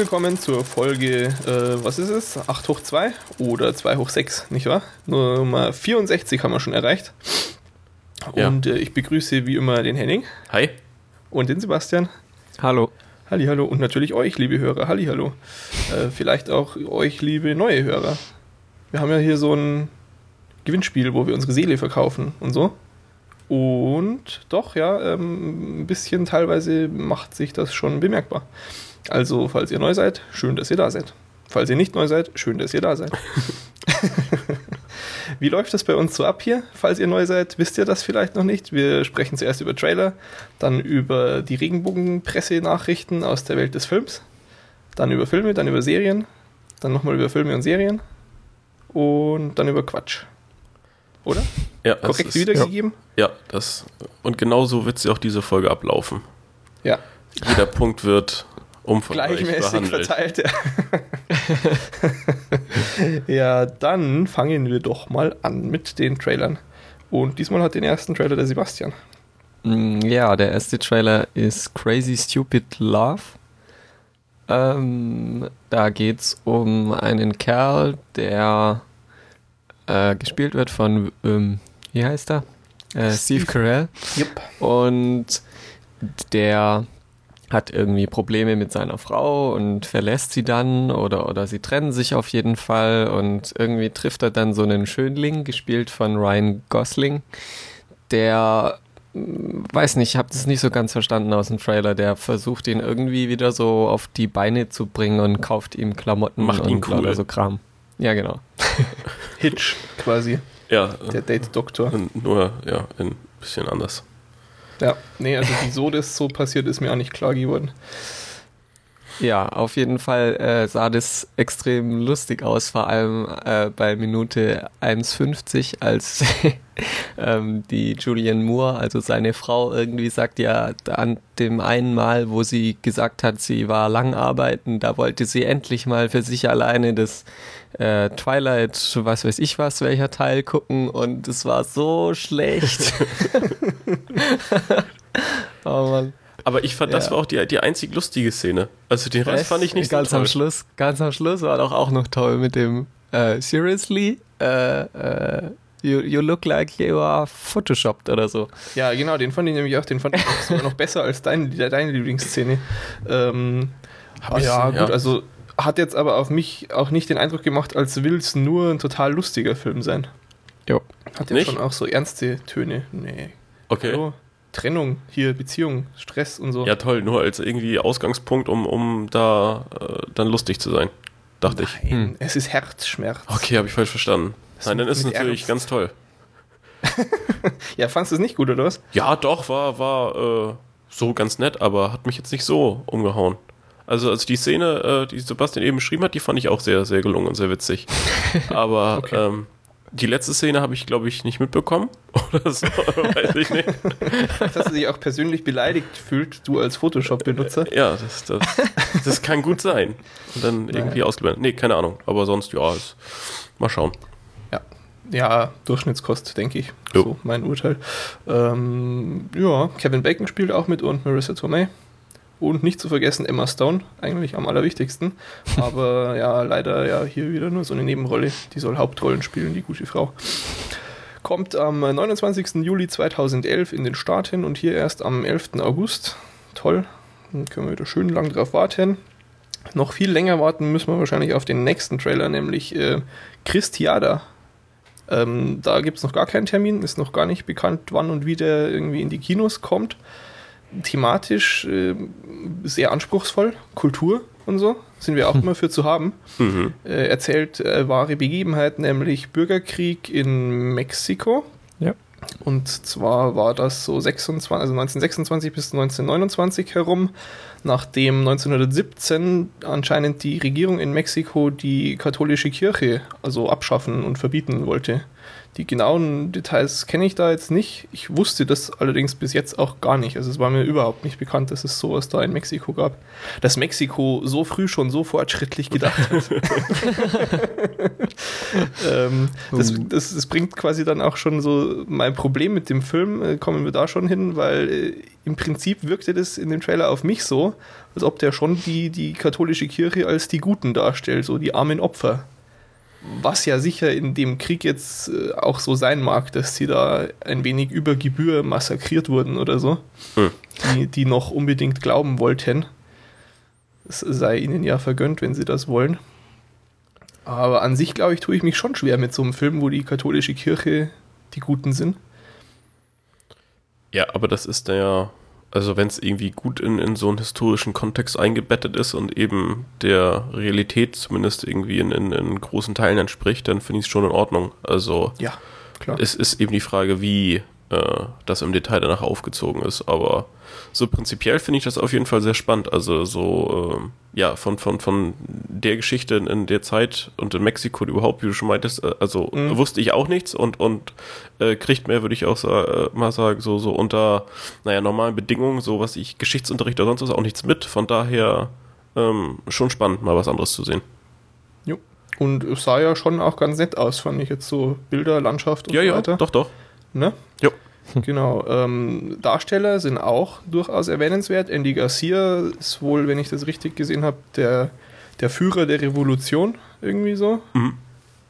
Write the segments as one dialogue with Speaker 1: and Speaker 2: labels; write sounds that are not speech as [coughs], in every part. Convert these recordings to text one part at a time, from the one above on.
Speaker 1: Willkommen zur Folge, äh, was ist es? 8 hoch 2 oder 2 hoch 6, nicht wahr? Nummer 64 haben wir schon erreicht.
Speaker 2: Ja.
Speaker 1: Und äh, ich begrüße wie immer den Henning
Speaker 2: Hi.
Speaker 1: und den Sebastian.
Speaker 3: Hallo.
Speaker 1: Halli, hallo. Und natürlich euch, liebe Hörer. Halli, hallo. Äh, vielleicht auch euch, liebe neue Hörer. Wir haben ja hier so ein Gewinnspiel, wo wir unsere Seele verkaufen und so. Und doch, ja, ähm, ein bisschen teilweise macht sich das schon bemerkbar. Also, falls ihr neu seid, schön, dass ihr da seid. Falls ihr nicht neu seid, schön, dass ihr da seid. [laughs] Wie läuft das bei uns so ab hier? Falls ihr neu seid, wisst ihr das vielleicht noch nicht. Wir sprechen zuerst über Trailer, dann über die Regenbogen-Pressenachrichten aus der Welt des Films, dann über Filme, dann über Serien, dann nochmal über Filme und Serien und dann über Quatsch. Oder?
Speaker 2: Ja, das
Speaker 1: Korrekt
Speaker 2: ist-
Speaker 1: wiedergegeben?
Speaker 2: Ja, das. Und genauso wird sie auch diese Folge ablaufen.
Speaker 1: Ja.
Speaker 2: Jeder Punkt wird umfangreich
Speaker 1: Gleichmäßig
Speaker 2: behandelt.
Speaker 1: verteilt. Ja. [laughs] ja, dann fangen wir doch mal an mit den Trailern. Und diesmal hat den ersten Trailer der Sebastian.
Speaker 3: Mm, Ja, der erste Trailer ist Crazy Stupid Love. Ähm, da geht's um einen Kerl, der äh, gespielt wird von, ähm, wie heißt er? Äh, Steve
Speaker 1: Steve.
Speaker 3: Carell.
Speaker 1: Jupp.
Speaker 3: Und der hat irgendwie Probleme mit seiner Frau und verlässt sie dann oder, oder sie trennen sich auf jeden Fall und irgendwie trifft er dann so einen Schönling, gespielt von Ryan Gosling, der mm, weiß nicht, ich habe das nicht so ganz verstanden aus dem Trailer, der versucht ihn irgendwie wieder so auf die Beine zu bringen und kauft ihm Klamotten
Speaker 2: Macht ihn
Speaker 3: und
Speaker 2: cool.
Speaker 3: lauter so Kram. Ja, genau.
Speaker 1: Hitch quasi,
Speaker 2: Ja,
Speaker 1: der Date-Doktor.
Speaker 2: nur ja, ein bisschen anders.
Speaker 1: Ja, nee, also wieso das so passiert, ist mir auch nicht klar geworden.
Speaker 3: Ja, auf jeden Fall äh, sah das extrem lustig aus, vor allem äh, bei Minute 1,50, als [laughs] ähm, die Julianne Moore, also seine Frau, irgendwie sagt, ja, an dem einen Mal, wo sie gesagt hat, sie war lang arbeiten, da wollte sie endlich mal für sich alleine das äh, Twilight, was weiß ich was, welcher Teil gucken und es war so schlecht. [laughs] oh Mann.
Speaker 2: Aber ich fand, das
Speaker 3: Ja.
Speaker 2: war auch die, die einzig lustige Szene. Also den Rest fand ich nicht
Speaker 3: ganz
Speaker 2: so toll.
Speaker 3: am Schluss, ganz am Schluss war doch auch noch toll mit dem äh, Seriously, äh, äh, you, you look like you are photoshopped oder so.
Speaker 1: Ja, genau, den fand ich nämlich auch, den fand ich auch sogar noch besser als dein, deine Lieblingsszene. Ähm,
Speaker 2: Hab ich-
Speaker 1: ja,
Speaker 2: ja.
Speaker 1: gut, also hat jetzt aber auf mich auch nicht den Eindruck gemacht, als will es nur ein total lustiger Film sein.
Speaker 3: Jo.
Speaker 1: Hat
Speaker 2: Nicht?
Speaker 1: schon auch so ernste Töne. Nee.
Speaker 2: Okay.
Speaker 1: Hallo? Trennung, hier, Beziehung, Stress und so.
Speaker 2: Ja, toll, nur als irgendwie Ausgangspunkt, um, um da äh, dann lustig zu sein. Dachte ich.
Speaker 1: Nein,
Speaker 3: Hm.
Speaker 1: es ist Herzschmerz.
Speaker 2: Okay, habe ich falsch verstanden.
Speaker 1: Das
Speaker 2: Nein, dann ist es natürlich
Speaker 1: Ernst.
Speaker 2: ganz toll. [laughs]
Speaker 1: Ja, fandst du es nicht gut, oder was?
Speaker 2: Ja, doch, war, war äh, so ganz nett, aber hat mich jetzt nicht so umgehauen. Also, also die Szene, äh, die Sebastian eben beschrieben hat, die fand ich auch sehr, sehr gelungen und sehr witzig. Aber [laughs]
Speaker 1: Okay.
Speaker 2: ähm, die letzte Szene habe ich, glaube ich, nicht mitbekommen. [laughs] Oder so, weiß ich nicht. [laughs]
Speaker 1: Dass er sich auch persönlich beleidigt fühlt, du als Photoshop-Benutzer.
Speaker 2: Ja, das, das, das kann gut sein. Und dann irgendwie ausgeblendet. Nee, keine Ahnung. Aber sonst, ja, ist, mal schauen.
Speaker 1: Ja, ja Durchschnittskost, denke ich.
Speaker 2: Jo.
Speaker 1: So mein Urteil. Ähm, ja, Kevin Bacon spielt auch mit und Marissa Tomei. Und nicht zu vergessen Emma Stone, eigentlich am allerwichtigsten. Aber [laughs] ja, leider ja hier wieder nur so eine Nebenrolle. Die soll Hauptrollen spielen, die gute Frau. Kommt am 29. Juli 2011 in den Staaten und hier erst am 11. August. Toll. Dann können wir wieder schön lang drauf warten. Noch viel länger warten müssen wir wahrscheinlich auf den nächsten Trailer, nämlich äh, Christiada. Ähm, da gibt es noch gar keinen Termin, ist noch gar nicht bekannt, wann und wie der irgendwie in die Kinos kommt. Thematisch äh, sehr anspruchsvoll, Kultur und so, sind wir auch [laughs] immer für zu haben.
Speaker 2: Mhm.
Speaker 1: Äh, erzählt äh, wahre Begebenheiten, nämlich Bürgerkrieg in Mexiko.
Speaker 3: Ja.
Speaker 1: Und zwar war das so 26, also 1926 bis 1929 herum, nachdem 1917 anscheinend die Regierung in Mexiko die katholische Kirche also abschaffen und verbieten wollte. Die genauen Details kenne ich da jetzt nicht. Ich wusste das allerdings bis jetzt auch gar nicht. Also es war mir überhaupt nicht bekannt, dass es sowas da in Mexiko gab. Dass Mexiko so früh schon so fortschrittlich gedacht hat. [laughs] ähm, das, das, das, bringt quasi dann auch schon so mein Problem mit dem Film, äh, kommen wir da schon hin, weil äh, im Prinzip wirkte das in dem Trailer auf mich so, als ob der schon die, die katholische Kirche als die Guten darstellt, so die armen Opfer was ja sicher in dem Krieg jetzt äh, auch so sein mag, dass sie da ein wenig über Gebühr massakriert wurden oder so, hm. die, die noch unbedingt glauben wollten. Es sei ihnen ja vergönnt, wenn sie das wollen. Aber an sich, glaube ich, tue ich mich schon schwer mit so einem Film, wo die katholische Kirche die Guten sind.
Speaker 2: Ja, aber das ist ja also wenn es irgendwie gut in, in so einen historischen Kontext eingebettet ist und eben der Realität zumindest irgendwie in, in, in großen Teilen entspricht, dann finde ich es schon in Ordnung. Also
Speaker 1: ja, klar.
Speaker 2: es ist eben die Frage, wie äh, das im Detail danach aufgezogen ist. Aber so prinzipiell finde ich das auf jeden Fall sehr spannend. Also so, äh, ja, von, von, von der Geschichte in, der Zeit und in Mexiko überhaupt, wie du schon meintest, äh, also mhm. wusste ich auch nichts und, und äh, kriegt mehr, würde ich auch sa äh, mal sagen, so, so unter, naja, normalen Bedingungen, so was ich Geschichtsunterricht oder sonst was auch nichts mit. Von daher ähm, schon spannend, mal was anderes zu sehen.
Speaker 1: Jo. Und es sah ja schon auch ganz nett aus, fand ich jetzt so Bilder, Landschaft
Speaker 2: und ja, so weiter. Ja, doch, doch.
Speaker 1: Ne?
Speaker 2: Jo. [laughs]
Speaker 1: Genau. Ähm, Darsteller sind auch durchaus erwähnenswert. Andy Garcia ist wohl, wenn ich das richtig gesehen habe, der, der Führer der Revolution, irgendwie so. Mhm.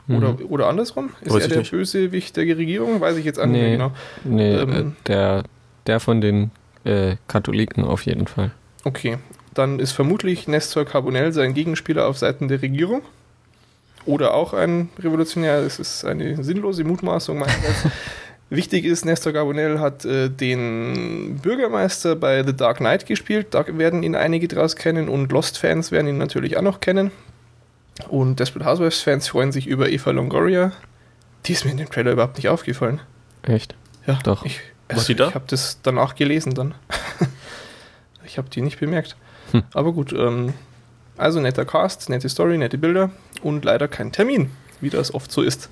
Speaker 1: Oder, mhm. oder andersrum? Ist Weiß er der nicht. Bösewicht der Regierung? Weiß ich jetzt auch
Speaker 3: nee, nicht genau. Nee, ähm, äh, der, der von den äh, Katholiken auf jeden Fall.
Speaker 1: Okay. Dann ist vermutlich Nestor Carbonell sein Gegenspieler auf Seiten der Regierung. Oder auch ein Revolutionär. Es ist eine sinnlose Mutmaßung meinerseits. [laughs] Wichtig ist, Nestor Gabonel hat äh, den Bürgermeister bei The Dark Knight gespielt. Da werden ihn einige draus kennen und Lost-Fans werden ihn natürlich auch noch kennen. Und Desperate Housewives-Fans freuen sich über Eva Longoria. Die ist mir in dem Trailer überhaupt nicht aufgefallen.
Speaker 3: Echt?
Speaker 1: Ja, doch. Ich, also, ich habe das danach gelesen dann. [laughs] ich habe die nicht bemerkt. Hm. Aber gut, ähm, also netter Cast, nette Story, nette Bilder und leider kein Termin, wie das oft so ist.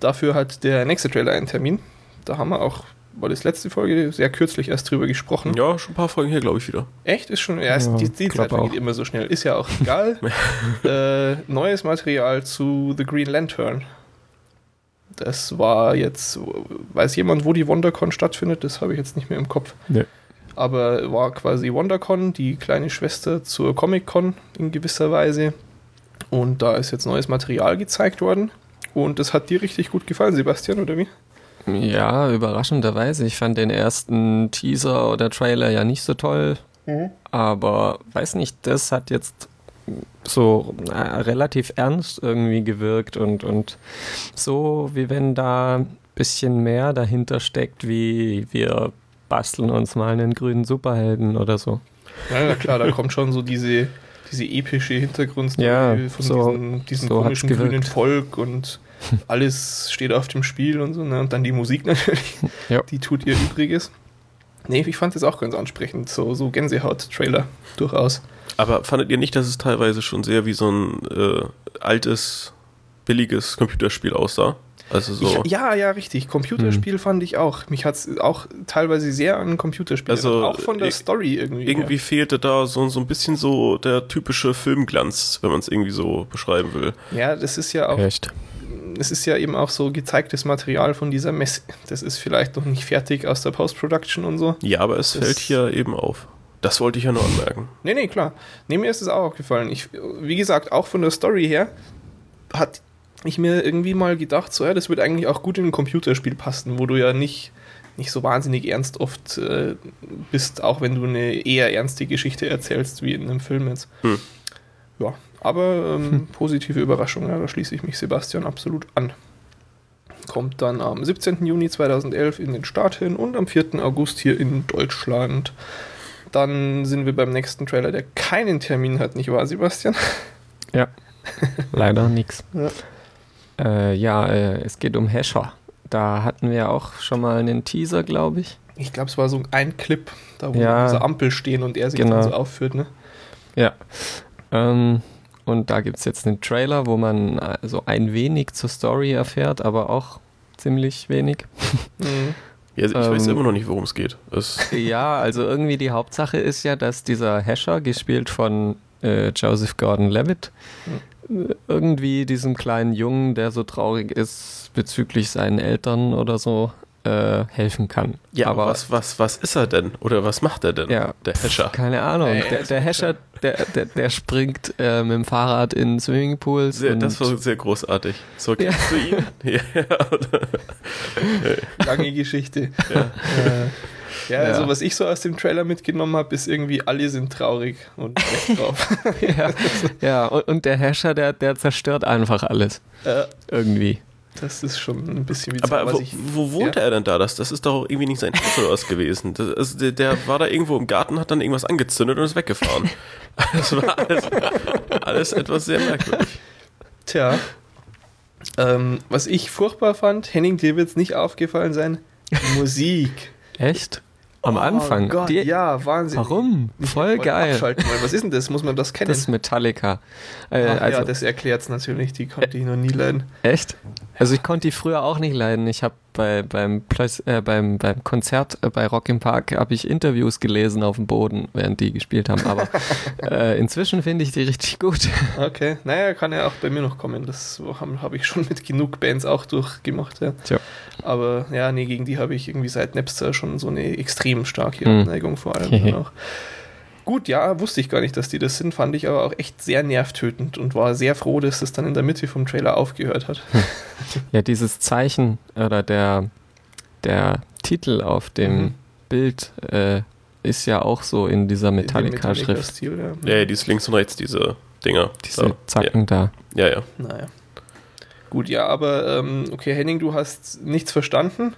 Speaker 1: Dafür hat der nächste Trailer einen Termin. Da haben wir auch, war das letzte Folge, sehr kürzlich erst drüber gesprochen.
Speaker 2: Ja, schon ein paar Folgen hier, glaube ich, wieder.
Speaker 1: Echt? Ist schon, ja, ja die, die Zeit geht immer so schnell. Ist ja auch egal. [laughs] äh, neues Material zu The Green Lantern. Das war jetzt, weiß jemand, wo die WonderCon stattfindet? Das habe ich jetzt nicht mehr im Kopf. Nee. Aber war quasi WonderCon, die kleine Schwester zur Comic-Con in gewisser Weise. Und da ist jetzt neues Material gezeigt worden. Und das hat dir richtig gut gefallen, Sebastian, oder wie?
Speaker 3: Ja, überraschenderweise. Ich fand den ersten Teaser oder Trailer ja nicht so toll. Mhm. Aber weiß nicht, das hat jetzt so äh, relativ ernst irgendwie gewirkt und, und so, wie wenn da ein bisschen mehr dahinter steckt, wie wir basteln uns mal einen grünen Superhelden oder so.
Speaker 1: Ja, klar, da kommt schon so diese, diese epische Hintergrundstory
Speaker 3: ja,
Speaker 1: von so, diesen, diesen so komischen grünen Volk und alles steht auf dem Spiel und so, ne? Und dann die Musik [laughs] natürlich, ja. die tut ihr Übriges. Nee, ich fand das auch ganz ansprechend, so, so Gänsehaut-Trailer, durchaus.
Speaker 2: Aber fandet ihr nicht, dass es teilweise schon sehr wie so ein äh, altes, billiges Computerspiel aussah? Also so.
Speaker 1: Ich, ja, ja, richtig. Computerspiel hm. fand ich auch. Mich hat es auch teilweise sehr an Computerspiel.
Speaker 2: Also
Speaker 1: auch von der Story irgendwie.
Speaker 2: Irgendwie ja. fehlte da so, so ein bisschen so der typische Filmglanz, wenn man es irgendwie so beschreiben will.
Speaker 1: Ja, das ist ja auch.
Speaker 3: Echt?
Speaker 1: Es ist ja eben auch so gezeigtes Material von dieser Messe. Das ist vielleicht noch nicht fertig aus der Post-Production und so.
Speaker 2: Ja, aber es das fällt hier eben auf. Das wollte ich ja nur anmerken.
Speaker 1: Nee, nee, klar. Nee, mir ist es auch aufgefallen. Ich, wie gesagt, auch von der Story her hat ich mir irgendwie mal gedacht, so ja, das wird eigentlich auch gut in ein Computerspiel passen, wo du ja nicht, nicht so wahnsinnig ernst oft äh, bist, auch wenn du eine eher ernste Geschichte erzählst, wie in einem Film jetzt. Hm. Ja, aber ähm, hm. positive Überraschung, ja, da schließe ich mich Sebastian absolut an. Kommt dann am 17. Juni 2011 in den Staaten und am 4. August hier in Deutschland. Dann sind wir beim nächsten Trailer, der keinen Termin hat, nicht wahr, Sebastian?
Speaker 3: Ja, [laughs] leider nichts. Ja, äh, ja äh, es geht um Hasher. Da hatten wir auch schon mal einen Teaser, glaube ich.
Speaker 1: Ich glaube, es war so ein Clip, da wo ja, diese Ampel stehen und er sich genau. dann so aufführt, ne?
Speaker 3: Ja. Ähm, Und da gibt es jetzt einen Trailer, wo man also ein wenig zur Story erfährt, aber auch ziemlich wenig.
Speaker 2: Mhm. Ja, ich ähm, weiß immer noch nicht, worum es geht. Es
Speaker 3: ja, also irgendwie die Hauptsache ist ja, dass dieser Hescher, gespielt von äh, Joseph Gordon-Levitt, mhm. irgendwie diesem kleinen Jungen, der so traurig ist bezüglich seinen Eltern oder so, äh, helfen kann.
Speaker 2: Ja, aber was, was, was ist er denn? Oder was macht er denn?
Speaker 3: Ja, der Hescher. Keine Ahnung. Ey, der, der Hescher, der, der, der springt äh, mit dem Fahrrad in Swimmingpools.
Speaker 2: Sehr, das war sehr großartig. So kennst ja. du ihn? [laughs]
Speaker 1: ja. Lange Geschichte. Ja. Äh, ja, also ja. was ich so aus dem Trailer mitgenommen habe, ist irgendwie, alle sind traurig und drauf. [laughs]
Speaker 3: ja, ja. Und, und, der Herrscher, der, der zerstört einfach alles. Äh, irgendwie.
Speaker 1: Das ist schon ein bisschen wie
Speaker 2: Aber wo, ich, wo wohnte ja. er denn da? Das, das ist doch irgendwie nicht sein Haus oder was gewesen. Das, also der, der, war da irgendwo im Garten, hat dann irgendwas angezündet und ist weggefahren. [laughs] Das war alles, alles etwas sehr merkwürdig.
Speaker 1: Tja. Ähm, was ich furchtbar fand, Henning, dir wird es nicht aufgefallen sein, Musik. [laughs]
Speaker 3: Echt? Am oh Anfang.
Speaker 1: Gott, die, ja, Wahnsinn.
Speaker 3: Warum? Voll geil.
Speaker 1: Was ist denn das? Muss man das kennen?
Speaker 3: Das ist Metallica.
Speaker 1: Äh, Ach, also, ja, das erklärt es natürlich. Die konnte ich noch nie leiden.
Speaker 3: Echt? Also ich konnte die früher auch nicht leiden. Ich habe bei, beim, äh, beim, beim Konzert äh, bei Rock im Park habe ich Interviews gelesen auf dem Boden, während die gespielt haben. Aber [laughs] äh, inzwischen finde ich die richtig gut.
Speaker 1: Okay, naja, kann ja auch bei mir noch kommen. Das habe hab ich schon mit genug Bands auch durchgemacht. Ja. Tja. Aber ja, nee, gegen die habe ich irgendwie seit Napster schon so eine extrem starke mhm. Neigung vor allem. [laughs] auch. Gut, ja, wusste ich gar nicht, dass die das sind, fand ich aber auch echt sehr nervtötend und war sehr froh, dass das dann in der Mitte vom Trailer aufgehört hat. [laughs]
Speaker 3: Ja, dieses Zeichen oder der, der Titel auf dem mhm. Bild äh, ist ja auch so in dieser Metallica-Schrift.
Speaker 2: Metallica ja. ja, die ist links und rechts, diese Dinger.
Speaker 3: Diese da. Zacken
Speaker 2: ja.
Speaker 3: da.
Speaker 2: Ja, ja.
Speaker 1: Naja. Gut, ja, aber ähm, okay, Henning, du hast nichts verstanden.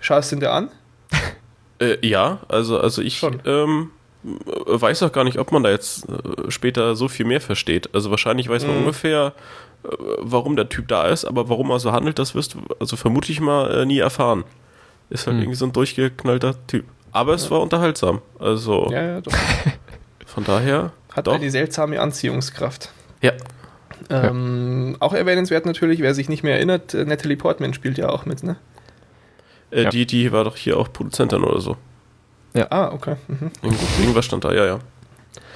Speaker 1: Schaust du ihn dir an? [laughs]
Speaker 2: äh, ja, also, also ich ähm, weiß auch gar nicht, ob man da jetzt äh, später so viel mehr versteht. Also wahrscheinlich weiß man mhm. ungefähr, äh, warum der Typ da ist, aber warum er so handelt, das wirst du, also vermute ich mal, äh, nie erfahren. Ist halt mhm. irgendwie so ein durchgeknallter Typ. Aber es ja. war unterhaltsam. Also ja, ja, doch. [laughs] von daher.
Speaker 1: Hat doch. eine seltsame Anziehungskraft.
Speaker 2: Ja.
Speaker 1: Ähm, auch erwähnenswert natürlich, wer sich nicht mehr erinnert, Natalie Portman spielt ja auch mit, ne?
Speaker 2: Äh, die, die war doch hier auch Produzentin oder so.
Speaker 1: Ja. Ah, okay. Mhm.
Speaker 2: Irgendwas stand da, ja, ja.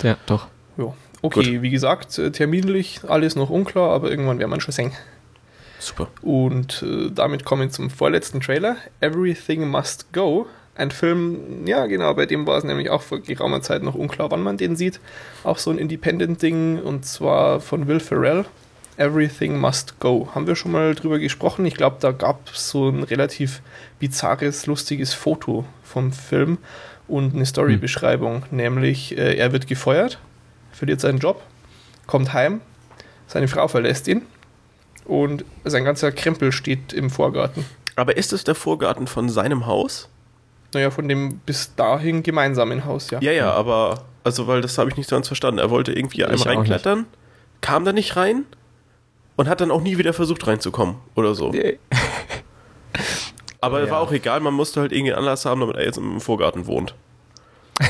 Speaker 3: Ja, doch.
Speaker 1: Ja. Okay, Gut. wie gesagt, äh, terminlich alles noch unklar, aber irgendwann werden wir schon sehen.
Speaker 2: Super.
Speaker 1: Und äh, damit kommen wir zum vorletzten Trailer, Everything Must Go. Ein Film, ja genau, bei dem war es nämlich auch vor geraumer Zeit noch unklar, wann man den sieht. Auch so ein Independent-Ding und zwar von Will Ferrell. Everything Must Go. Haben wir schon mal drüber gesprochen? Ich glaube, da gab es so ein relativ bizarres, lustiges Foto vom Film und eine Storybeschreibung. Hm. Nämlich, äh, er wird gefeuert, verliert seinen Job, kommt heim, seine Frau verlässt ihn und sein ganzer Krempel steht im Vorgarten.
Speaker 2: Aber ist es der Vorgarten von seinem Haus?
Speaker 1: Naja, von dem bis dahin gemeinsamen Haus, ja.
Speaker 2: Ja, ja, aber, also, weil das habe ich nicht so ganz verstanden. Er wollte irgendwie einmal reinklettern, kam da nicht rein und hat dann auch nie wieder versucht reinzukommen oder so. Aber ja. war auch egal, man musste halt irgendwie Anlass haben, damit er jetzt im Vorgarten wohnt. [laughs]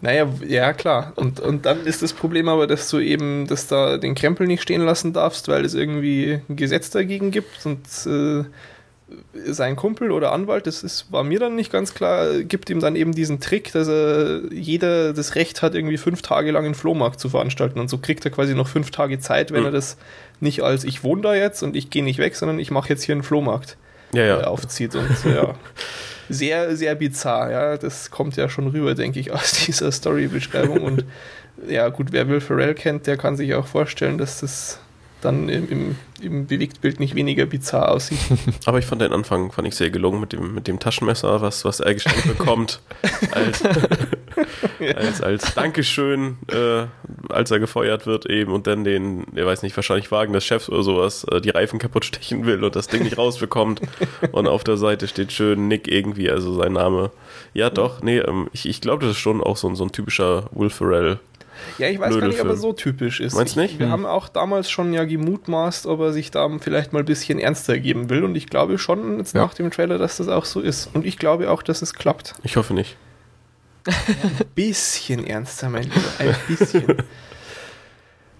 Speaker 1: Naja, ja klar. Und, und dann ist das Problem aber, dass du eben, dass da den Krempel nicht stehen lassen darfst, weil es irgendwie ein Gesetz dagegen gibt und äh, sein Kumpel oder Anwalt, das ist, war mir dann nicht ganz klar, gibt ihm dann eben diesen Trick, dass er jeder das Recht hat, irgendwie fünf Tage lang einen Flohmarkt zu veranstalten. Und so kriegt er quasi noch fünf Tage Zeit, wenn mhm. er das nicht als ich wohne da jetzt und ich gehe nicht weg, sondern ich mache jetzt hier einen Flohmarkt
Speaker 2: ja, ja.
Speaker 1: Aufzieht. Und ja, [laughs] sehr, sehr bizarr, ja. Das kommt ja schon rüber, denke ich, [laughs] aus dieser Story-Beschreibung. Und ja, gut, wer Will Ferrell kennt, der kann sich auch vorstellen, dass das dann im, im, im Bewegtbild nicht weniger bizarr aussieht. [laughs]
Speaker 2: Aber ich fand den Anfang fand ich sehr gelungen mit dem, mit dem Taschenmesser, was, was er geschenkt bekommt. [laughs] als, als, als Dankeschön, äh, als er gefeuert wird eben und dann den, er weiß nicht, wahrscheinlich Wagen des Chefs oder sowas, äh, die Reifen kaputt stechen will und das Ding nicht rausbekommt. und auf der Seite steht schön Nick irgendwie, also sein Name. Ja, doch, nee, ähm, ich, ich glaube, das ist schon auch so, so ein typischer Will Ferrell
Speaker 1: ja, ich weiß gar nicht, ob er so typisch ist.
Speaker 2: Meinst du nicht?
Speaker 1: Wir hm. haben auch damals schon ja gemutmaßt, ob er sich da vielleicht mal ein bisschen ernster geben will. Und ich glaube schon jetzt ja. nach dem Trailer, dass das auch so ist. Und ich glaube auch, dass es klappt.
Speaker 2: Ich hoffe nicht.
Speaker 1: ein bisschen ernster, mein Lieber. Ein bisschen.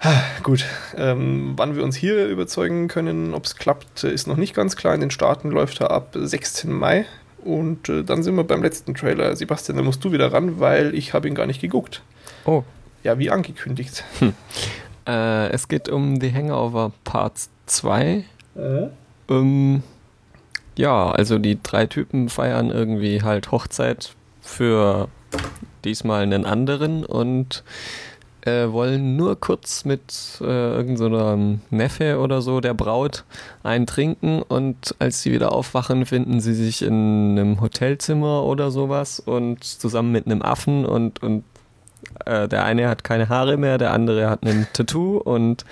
Speaker 1: [laughs] Gut, ähm, wann wir uns hier überzeugen können, ob es klappt, ist noch nicht ganz klar. In den Staaten läuft er ab 16. Mai. Und äh, dann sind wir beim letzten Trailer. Sebastian, da musst du wieder ran, weil ich habe ihn gar nicht geguckt.
Speaker 3: Oh.
Speaker 1: Ja, wie angekündigt.
Speaker 3: Hm. Äh, es geht um The Hangover Part 2. Äh? Ähm, ja, also die drei Typen feiern irgendwie halt Hochzeit für diesmal einen anderen und äh, wollen nur kurz mit äh, irgendeinem so Neffe oder so der Braut einen trinken und als sie wieder aufwachen, finden sie sich in einem Hotelzimmer oder sowas und zusammen mit einem Affen und, und äh, der eine hat keine Haare mehr, der andere hat ein Tattoo und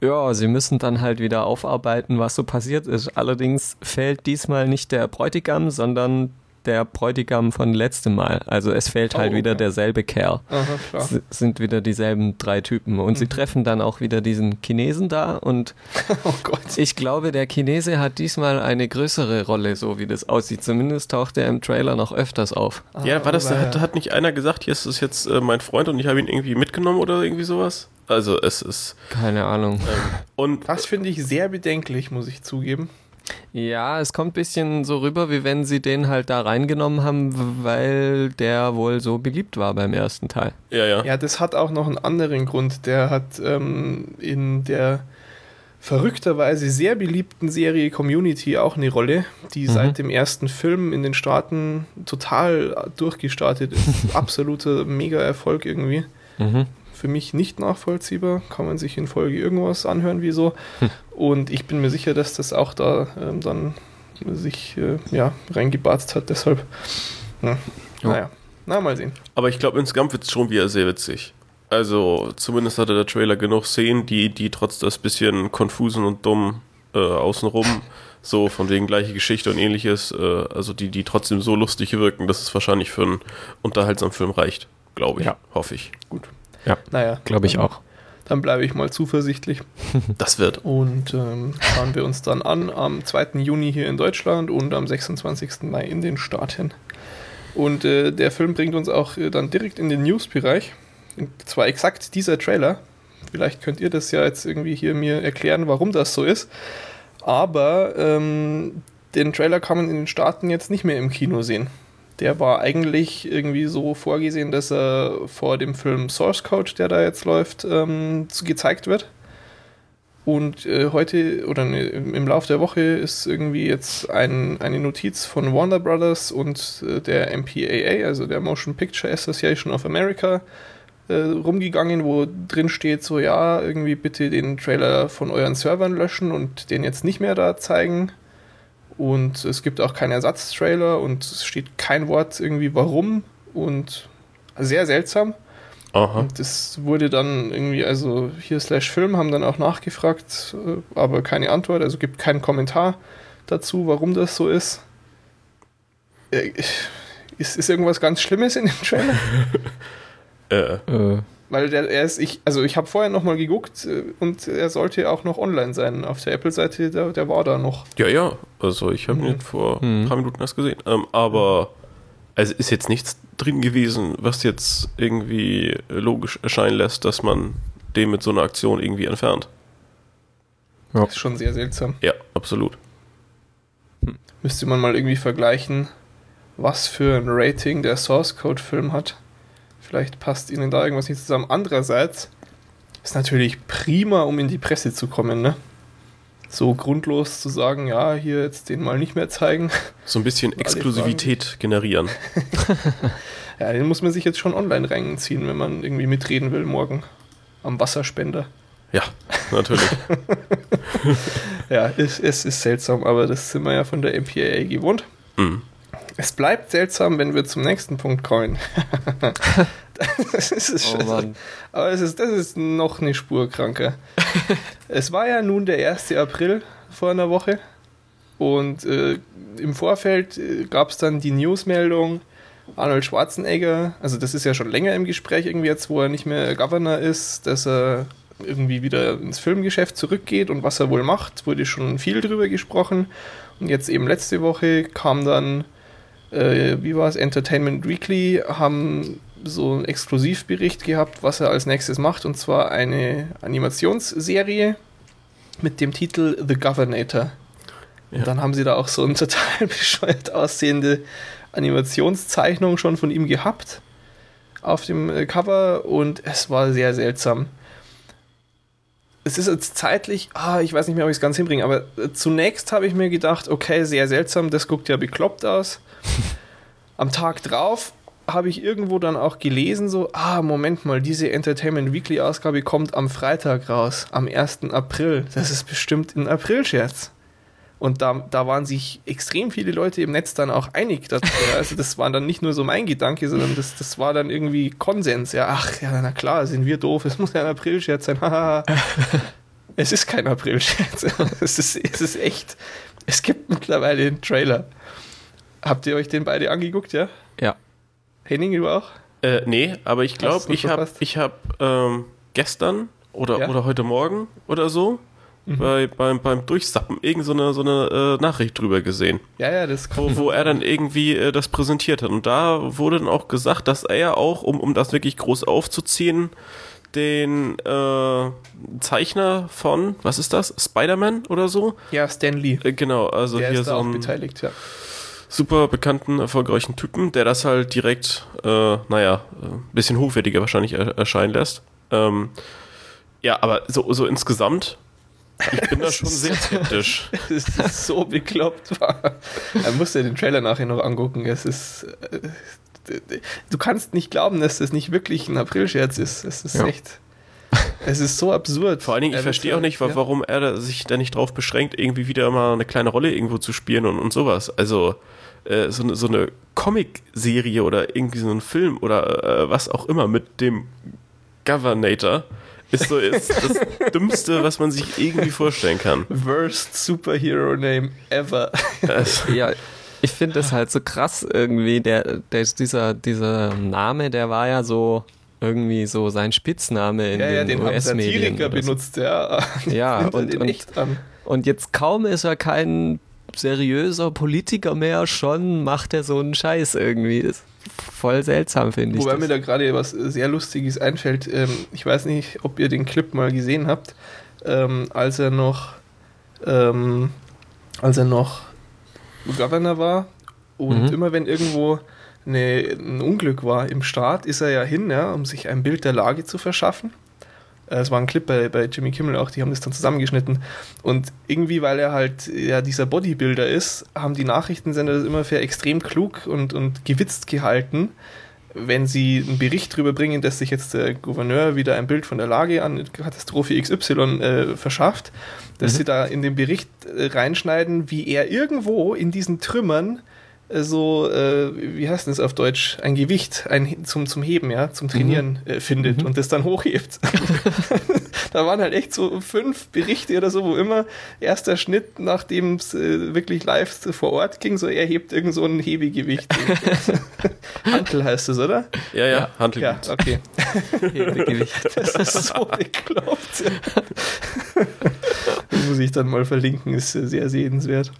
Speaker 3: ja, sie müssen dann halt wieder aufarbeiten, was so passiert ist. Allerdings fällt diesmal nicht der Bräutigam, sondern der Bräutigam von letztem Mal. Also es fehlt halt oh, okay. wieder derselbe Kerl. Aha, sind wieder dieselben drei Typen. Und mhm. sie treffen dann auch wieder diesen Chinesen da. Und [laughs] oh ich glaube, der Chinese hat diesmal eine größere Rolle, so wie das aussieht. Zumindest taucht er im Trailer noch öfters auf.
Speaker 2: ja, war das, da hat, hat nicht einer gesagt, hier ist es jetzt äh, mein Freund und ich habe ihn irgendwie mitgenommen oder irgendwie sowas? Also es ist.
Speaker 3: Keine Ahnung. Ähm,
Speaker 1: und das finde ich sehr bedenklich, muss ich zugeben.
Speaker 3: Ja, es kommt ein bisschen so rüber, wie wenn sie den halt da reingenommen haben, weil der wohl so beliebt war beim ersten Teil.
Speaker 1: Ja, ja. Ja, das hat auch noch einen anderen Grund. Der hat ähm, in der verrückterweise sehr beliebten Serie Community auch eine Rolle, die mhm. seit dem ersten Film in den Staaten total durchgestartet ist. [laughs] Absoluter Mega-Erfolg irgendwie. Mhm für mich nicht nachvollziehbar. Kann man sich in Folge irgendwas anhören, wieso. Hm. Und ich bin mir sicher, dass das auch da ähm, dann sich äh, ja, reingebatzt hat. Deshalb, ja. naja, na, mal sehen.
Speaker 2: Aber ich glaube, insgesamt wird es schon wieder sehr witzig. Also, zumindest hatte der Trailer genug Szenen, die, die trotz das bisschen konfusen und dumm äh, außenrum, [laughs] so von wegen gleiche Geschichte und ähnliches, äh, also die, die trotzdem so lustig wirken, dass es wahrscheinlich für einen unterhaltsamen Film reicht, glaube ich, ja. hoffe ich.
Speaker 1: Gut.
Speaker 3: Ja, naja, glaube ich auch.
Speaker 1: Dann bleibe ich mal zuversichtlich. [laughs]
Speaker 2: Das wird.
Speaker 1: Und ähm, schauen wir uns dann an am 2. Juni hier in Deutschland und am 26. Mai in den Staaten. Und äh, der Film bringt uns auch äh, dann direkt in den News-Bereich. Und zwar exakt dieser Trailer. Vielleicht könnt ihr das ja jetzt irgendwie hier mir erklären, warum das so ist. Aber ähm, den Trailer kann man in den Staaten jetzt nicht mehr im Kino sehen der war eigentlich irgendwie so vorgesehen, dass er vor dem Film Source Code, der da jetzt läuft, ähm, gezeigt wird. Und äh, heute oder ne, im Laufe der Woche ist irgendwie jetzt ein, eine Notiz von Warner Brothers und äh, der MPAA, also der Motion Picture Association of America, äh, rumgegangen, wo drin steht, so ja, irgendwie bitte den Trailer von euren Servern löschen und den jetzt nicht mehr da zeigen. Und es gibt auch keinen Ersatztrailer und es steht kein Wort irgendwie warum und sehr seltsam. Aha. Und das wurde dann irgendwie, also hier slash Film haben dann auch nachgefragt, äh, aber keine Antwort, also gibt keinen Kommentar dazu, warum das so ist. Äh, ist, ist irgendwas ganz Schlimmes in dem Trailer? [laughs] äh. äh. Weil der, er ist, ich, also ich habe vorher nochmal geguckt äh, und er sollte auch noch online sein. Auf der Apple-Seite, der, der war da noch.
Speaker 2: Ja, ja, also ich habe mhm. ihn vor mhm. ein paar Minuten erst gesehen. Ähm, aber also ist jetzt nichts drin gewesen, was jetzt irgendwie logisch erscheinen lässt, dass man den mit so einer Aktion irgendwie entfernt.
Speaker 1: Ja. Das ist schon sehr seltsam.
Speaker 2: Ja, absolut.
Speaker 1: Hm. Müsste man mal irgendwie vergleichen, was für ein Rating der Source Code Film hat. Vielleicht passt ihnen da irgendwas nicht zusammen. Andererseits ist natürlich prima, um in die Presse zu kommen, ne? So grundlos zu sagen, ja, hier jetzt den mal nicht mehr zeigen.
Speaker 2: So ein bisschen Exklusivität generieren. [laughs]
Speaker 1: ja, den muss man sich jetzt schon online reinziehen, wenn man irgendwie mitreden will morgen am Wasserspender.
Speaker 2: Ja, natürlich. [laughs]
Speaker 1: ja, es, es, ist seltsam, aber das sind wir ja von der MPAA gewohnt. Mhm. Es bleibt seltsam, wenn wir zum nächsten Punkt kommen. [laughs] das ist oh Mann. Aber es ist, das ist noch eine Spur kranker. [laughs] es war ja nun der 1. April vor einer Woche und äh, im Vorfeld äh, gab es dann die Newsmeldung, Arnold Schwarzenegger, also das ist ja schon länger im Gespräch irgendwie jetzt, wo er nicht mehr Governor ist, dass er irgendwie wieder ins Filmgeschäft zurückgeht und was er wohl macht, wurde schon viel drüber gesprochen. Und jetzt eben letzte Woche kam dann, äh, wie war es, Entertainment Weekly, haben so einen Exklusivbericht gehabt, was er als nächstes macht, und zwar eine Animationsserie mit dem Titel The Governator. Ja. Und dann haben sie da auch so eine total [laughs] bescheuert aussehende Animationszeichnung schon von ihm gehabt auf dem äh, Cover und es war sehr seltsam. Es ist jetzt zeitlich, ah, ich weiß nicht mehr, ob ich es ganz hinbringe, aber äh, zunächst habe ich mir gedacht, okay, sehr seltsam, das guckt ja bekloppt aus. [laughs] Am Tag drauf habe ich irgendwo dann auch gelesen, so, ah, Moment mal, diese Entertainment Weekly Ausgabe kommt am Freitag raus, am 1. April. Das ist bestimmt ein April-Scherz. Und da, da waren sich extrem viele Leute im Netz dann auch einig. Dass, [laughs] also das war dann nicht nur so mein Gedanke, sondern das, das war dann irgendwie Konsens. Ja, ach, ja, na klar, sind wir doof, es muss ja ein April-Scherz sein. [laughs] [laughs] es ist kein April-Scherz. es, ist, es ist echt. Es gibt mittlerweile einen Trailer. Habt ihr euch den beide angeguckt, ja?
Speaker 3: Ja.
Speaker 1: Henning, du auch?
Speaker 2: Äh, nee, aber ich glaube, ich habe ich hab, ähm, gestern oder, ja? oder heute Morgen oder so mhm. bei, beim, beim Durchsappen irgendeine so eine, so eine äh, Nachricht drüber gesehen.
Speaker 1: Ja, ja, das
Speaker 2: wo, wo er dann irgendwie äh, das präsentiert hat. Und da wurde dann auch gesagt, dass er auch, um, um das wirklich groß aufzuziehen, den äh, Zeichner von, was ist das? Spider-Man oder so?
Speaker 1: Ja, Stan Lee.
Speaker 2: Äh, genau, also
Speaker 1: Der
Speaker 2: hier
Speaker 1: ist
Speaker 2: so
Speaker 1: auch
Speaker 2: ein
Speaker 1: beteiligt, ja.
Speaker 2: super bekannten, erfolgreichen Typen, der das halt direkt, äh, naja, ein bisschen hochwertiger wahrscheinlich er erscheinen lässt. Ähm, ja, aber so, so insgesamt ich bin da schon sehr skeptisch. [laughs]
Speaker 1: Es ist so bekloppt. Man muss ja den Trailer nachher noch angucken. Es ist. Äh, du kannst nicht glauben, dass das nicht wirklich ein Aprilscherz ist. Es ist ja. echt. Es ist so absurd.
Speaker 2: Vor allen Dingen, ich verstehe auch nicht, ja. warum er sich da nicht drauf beschränkt, irgendwie wieder mal eine kleine Rolle irgendwo zu spielen und, und sowas. Also, äh, so, eine, so eine Comic-Serie oder irgendwie so ein Film oder äh, was auch immer mit dem Governator ist so ist das Dümmste, was man sich irgendwie vorstellen kann.
Speaker 1: Worst Superhero Name ever. [laughs]
Speaker 3: ja, ich finde das halt so krass irgendwie. Der, der dieser, dieser Name, der war ja so irgendwie so sein Spitzname in
Speaker 1: ja,
Speaker 3: den,
Speaker 1: ja, den
Speaker 3: US-Medien.
Speaker 1: So. benutzt, ja.
Speaker 3: Ja, [laughs] und, und, und jetzt kaum ist er kein seriöser Politiker mehr, schon macht er so einen Scheiß irgendwie. Das voll seltsam, finde ich.
Speaker 1: Wobei das. mir da gerade was sehr Lustiges einfällt. Ähm, ich weiß nicht, ob ihr den Clip mal gesehen habt, ähm, als er noch, ähm, als er noch Governor war und mhm. immer wenn irgendwo eine, ein Unglück war im Staat, ist er ja hin, ja, um sich ein Bild der Lage zu verschaffen. Äh, es war ein Clip bei, bei Jimmy Kimmel auch, die haben das dann zusammengeschnitten. Und irgendwie, weil er halt ja dieser Bodybuilder ist, haben die Nachrichtensender das immer für extrem klug und, und gewitzt gehalten, wenn sie einen Bericht darüber bringen, dass sich jetzt der Gouverneur wieder ein Bild von der Lage an Katastrophe XY äh, verschafft, dass mhm. sie da in den Bericht äh, reinschneiden, wie er irgendwo in diesen Trümmern so, äh, wie heißt das auf Deutsch, ein Gewicht ein, zum, zum Heben, ja, zum Trainieren mhm. äh, findet mhm. und das dann hochhebt. [laughs] da waren halt echt so fünf Berichte oder so, wo immer erster Schnitt, nachdem es äh, wirklich live vor Ort ging, so er hebt irgend so ein Hebegewicht. [laughs] Hantel heißt es, oder?
Speaker 2: Ja, ja, Hantelgewicht.
Speaker 1: Ja, okay. Hebegewicht. [laughs] Das ist so bekloppt. das muss ich dann mal verlinken, ist sehr sehenswert.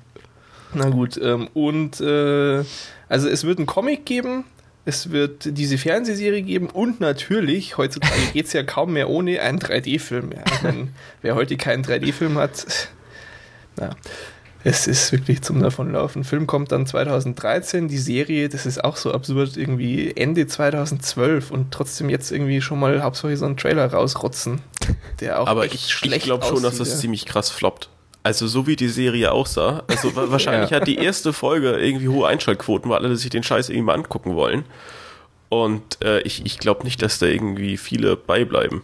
Speaker 1: Na gut, ähm, und äh, also es wird einen Comic geben, es wird diese Fernsehserie geben und natürlich, heutzutage geht es ja kaum mehr ohne einen 3D-Film. Ja, wer heute keinen 3D-Film hat, na, es ist wirklich zum Davonlaufen. Film kommt dann 2013, die Serie, das ist auch so absurd, irgendwie Ende 2012 und trotzdem jetzt irgendwie schon mal Hauptsache so einen Trailer rausrotzen,
Speaker 2: der auch Aber ich, ich glaube schon, dass das ja. ziemlich krass floppt. Also so wie die Serie aussah. Also [laughs] wahrscheinlich ja. hat die erste Folge irgendwie hohe Einschaltquoten, weil alle sich den Scheiß irgendwie mal angucken wollen. Und äh, ich, ich glaube nicht, dass da irgendwie viele beibleiben.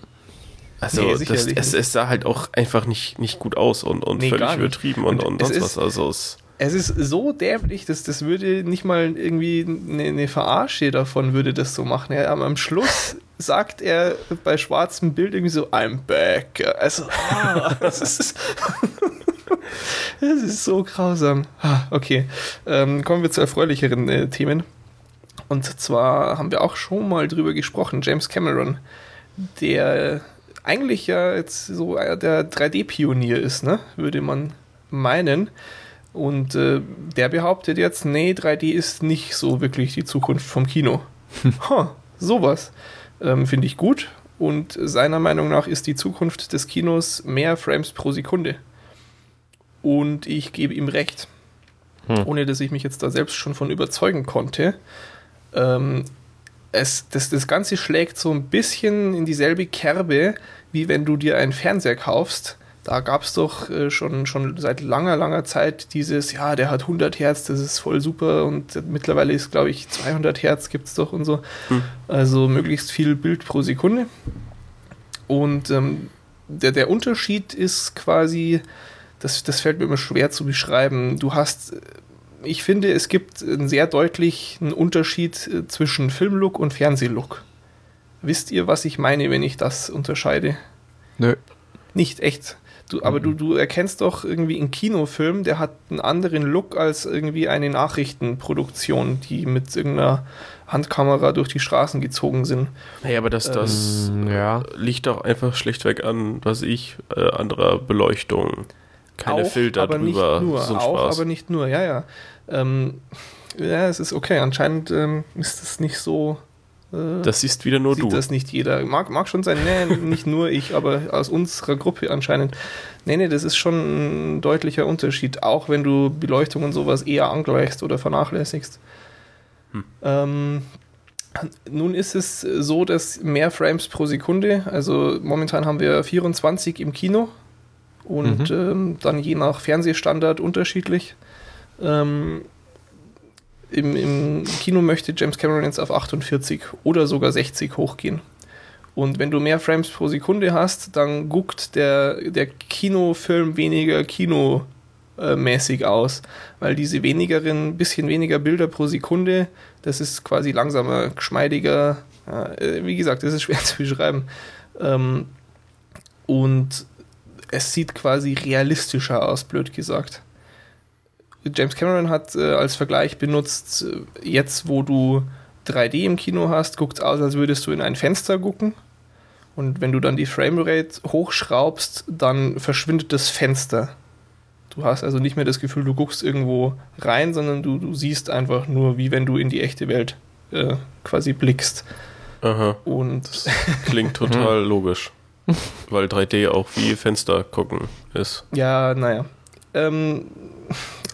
Speaker 2: Also nee, das, es, es, sah halt auch einfach nicht, nicht gut aus und, und nee, völlig übertrieben und, und, und sonst ist, was. Also es,
Speaker 1: es ist so dämlich, dass das würde nicht mal irgendwie eine, eine Verarsche davon würde das so machen. Ja, am Schluss [laughs] sagt er bei schwarzem Bild irgendwie so, I'm back. Also, ah, das ist [laughs] das ist so grausam. Ah, okay, ähm, kommen wir zu erfreulicheren äh, Themen. Und zwar haben wir auch schon mal drüber gesprochen, James Cameron, der eigentlich ja jetzt so der 3D-Pionier ist, ne? würde man meinen. Und äh, der behauptet jetzt, nee, 3D ist nicht so wirklich die Zukunft vom Kino. [laughs] huh, Sowas ähm, finde ich gut. Und seiner Meinung nach ist die Zukunft des Kinos mehr Frames pro Sekunde. Und ich gebe ihm recht. Hm. Ohne dass ich mich jetzt da selbst schon von überzeugen konnte. Ähm, es, das, das Ganze schlägt so ein bisschen in dieselbe Kerbe, wie wenn du dir einen Fernseher kaufst. Da gab es doch äh, schon, schon seit langer, langer Zeit dieses, ja, der hat 100 Hertz, das ist voll super und mittlerweile ist, glaube ich, 200 Hertz gibt es doch und so. Hm. Also möglichst viel Bild pro Sekunde. Und ähm, der, der Unterschied ist quasi, das, das fällt mir immer schwer zu beschreiben. Du hast ich finde, es gibt einen sehr deutlichen Unterschied äh, zwischen Filmlook und Fernsehlook. Wisst ihr, was ich meine, wenn ich das unterscheide?
Speaker 3: Nö.
Speaker 1: Nicht echt. Du, aber mhm. du, du erkennst doch irgendwie einen Kinofilm, der hat einen anderen Look als irgendwie eine Nachrichtenproduktion, die mit irgendeiner Handkamera durch die Straßen gezogen sind.
Speaker 2: Naja, aber das, das ähm, ja. liegt doch einfach schlichtweg an, was ich, äh, anderer Beleuchtung keine auch, Filter
Speaker 1: aber drüber. Nicht nur, so auch, Spaß. aber nicht nur, ja, ja. Ähm, ja, es ist okay. Anscheinend ähm, ist es nicht so.
Speaker 2: Äh, das siehst wieder nur
Speaker 1: sieht
Speaker 2: du.
Speaker 1: das nicht jeder. Mag, mag schon sein, nee, nicht nur ich, aber aus unserer Gruppe anscheinend. Nee, nee, das ist schon ein deutlicher Unterschied, auch wenn du Beleuchtung und sowas eher angleichst oder vernachlässigst. Hm. Ähm, nun ist es so, dass mehr Frames pro Sekunde, also momentan haben wir 24 im Kino, und mhm. ähm, dann je nach Fernsehstandard unterschiedlich. Ähm, im, Im Kino möchte James Cameron jetzt auf 48 oder sogar 60 hochgehen. Und wenn du mehr Frames pro Sekunde hast, dann guckt der, der Kinofilm weniger kinomäßig aus, weil diese wenigeren, bisschen weniger Bilder pro Sekunde, das ist quasi langsamer, geschmeidiger. Äh, wie gesagt, das ist schwer [laughs] zu beschreiben. Ähm, und es sieht quasi realistischer aus, blöd gesagt. James Cameron hat äh, als Vergleich benutzt, äh, jetzt wo du 3D im Kino hast, guckt es aus, als würdest du in ein Fenster gucken. Und wenn du dann die Framerate hochschraubst, dann verschwindet das Fenster. Du hast also nicht mehr das Gefühl, du guckst irgendwo rein, sondern du, du siehst einfach nur, wie wenn du in die echte Welt äh, quasi blickst.
Speaker 2: Aha. Und das klingt [laughs] total logisch. [laughs] Weil 3D auch wie Fenster gucken ist.
Speaker 1: Ja, naja. Ähm,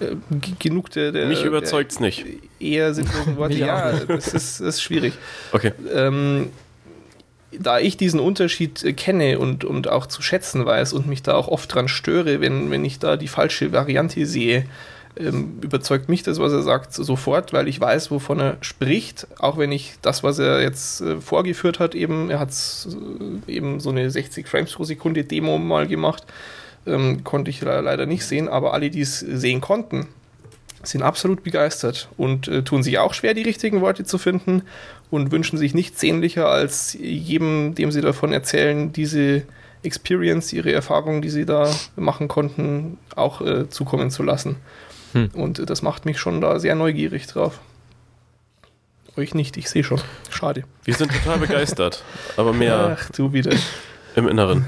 Speaker 1: äh, genug der, der
Speaker 2: Mich überzeugt es nicht.
Speaker 1: Eher sinnlosen Worte. [laughs] ja, das ist, das ist schwierig.
Speaker 2: Okay.
Speaker 1: Ähm, da ich diesen Unterschied äh, kenne und, und auch zu schätzen weiß und mich da auch oft dran störe, wenn, wenn ich da die falsche Variante sehe, ähm, überzeugt mich das, was er sagt, sofort, weil ich weiß, wovon er spricht, auch wenn ich das, was er jetzt äh, vorgeführt hat, eben, er hat äh, eben so eine 60 Frames pro Sekunde Demo mal gemacht, ähm, konnte ich leider nicht sehen, aber alle, die es sehen konnten, sind absolut begeistert und äh, tun sich auch schwer, die richtigen Worte zu finden und wünschen sich nichts sehnlicher, als jedem, dem sie davon erzählen, diese Experience, ihre Erfahrungen, die sie da machen konnten, auch äh, zukommen zu lassen. Hm. Und das macht mich schon da sehr neugierig drauf. Euch nicht, ich sehe schon. Schade.
Speaker 2: Wir sind total begeistert, aber mehr
Speaker 1: Ach, du wieder.
Speaker 2: im Inneren.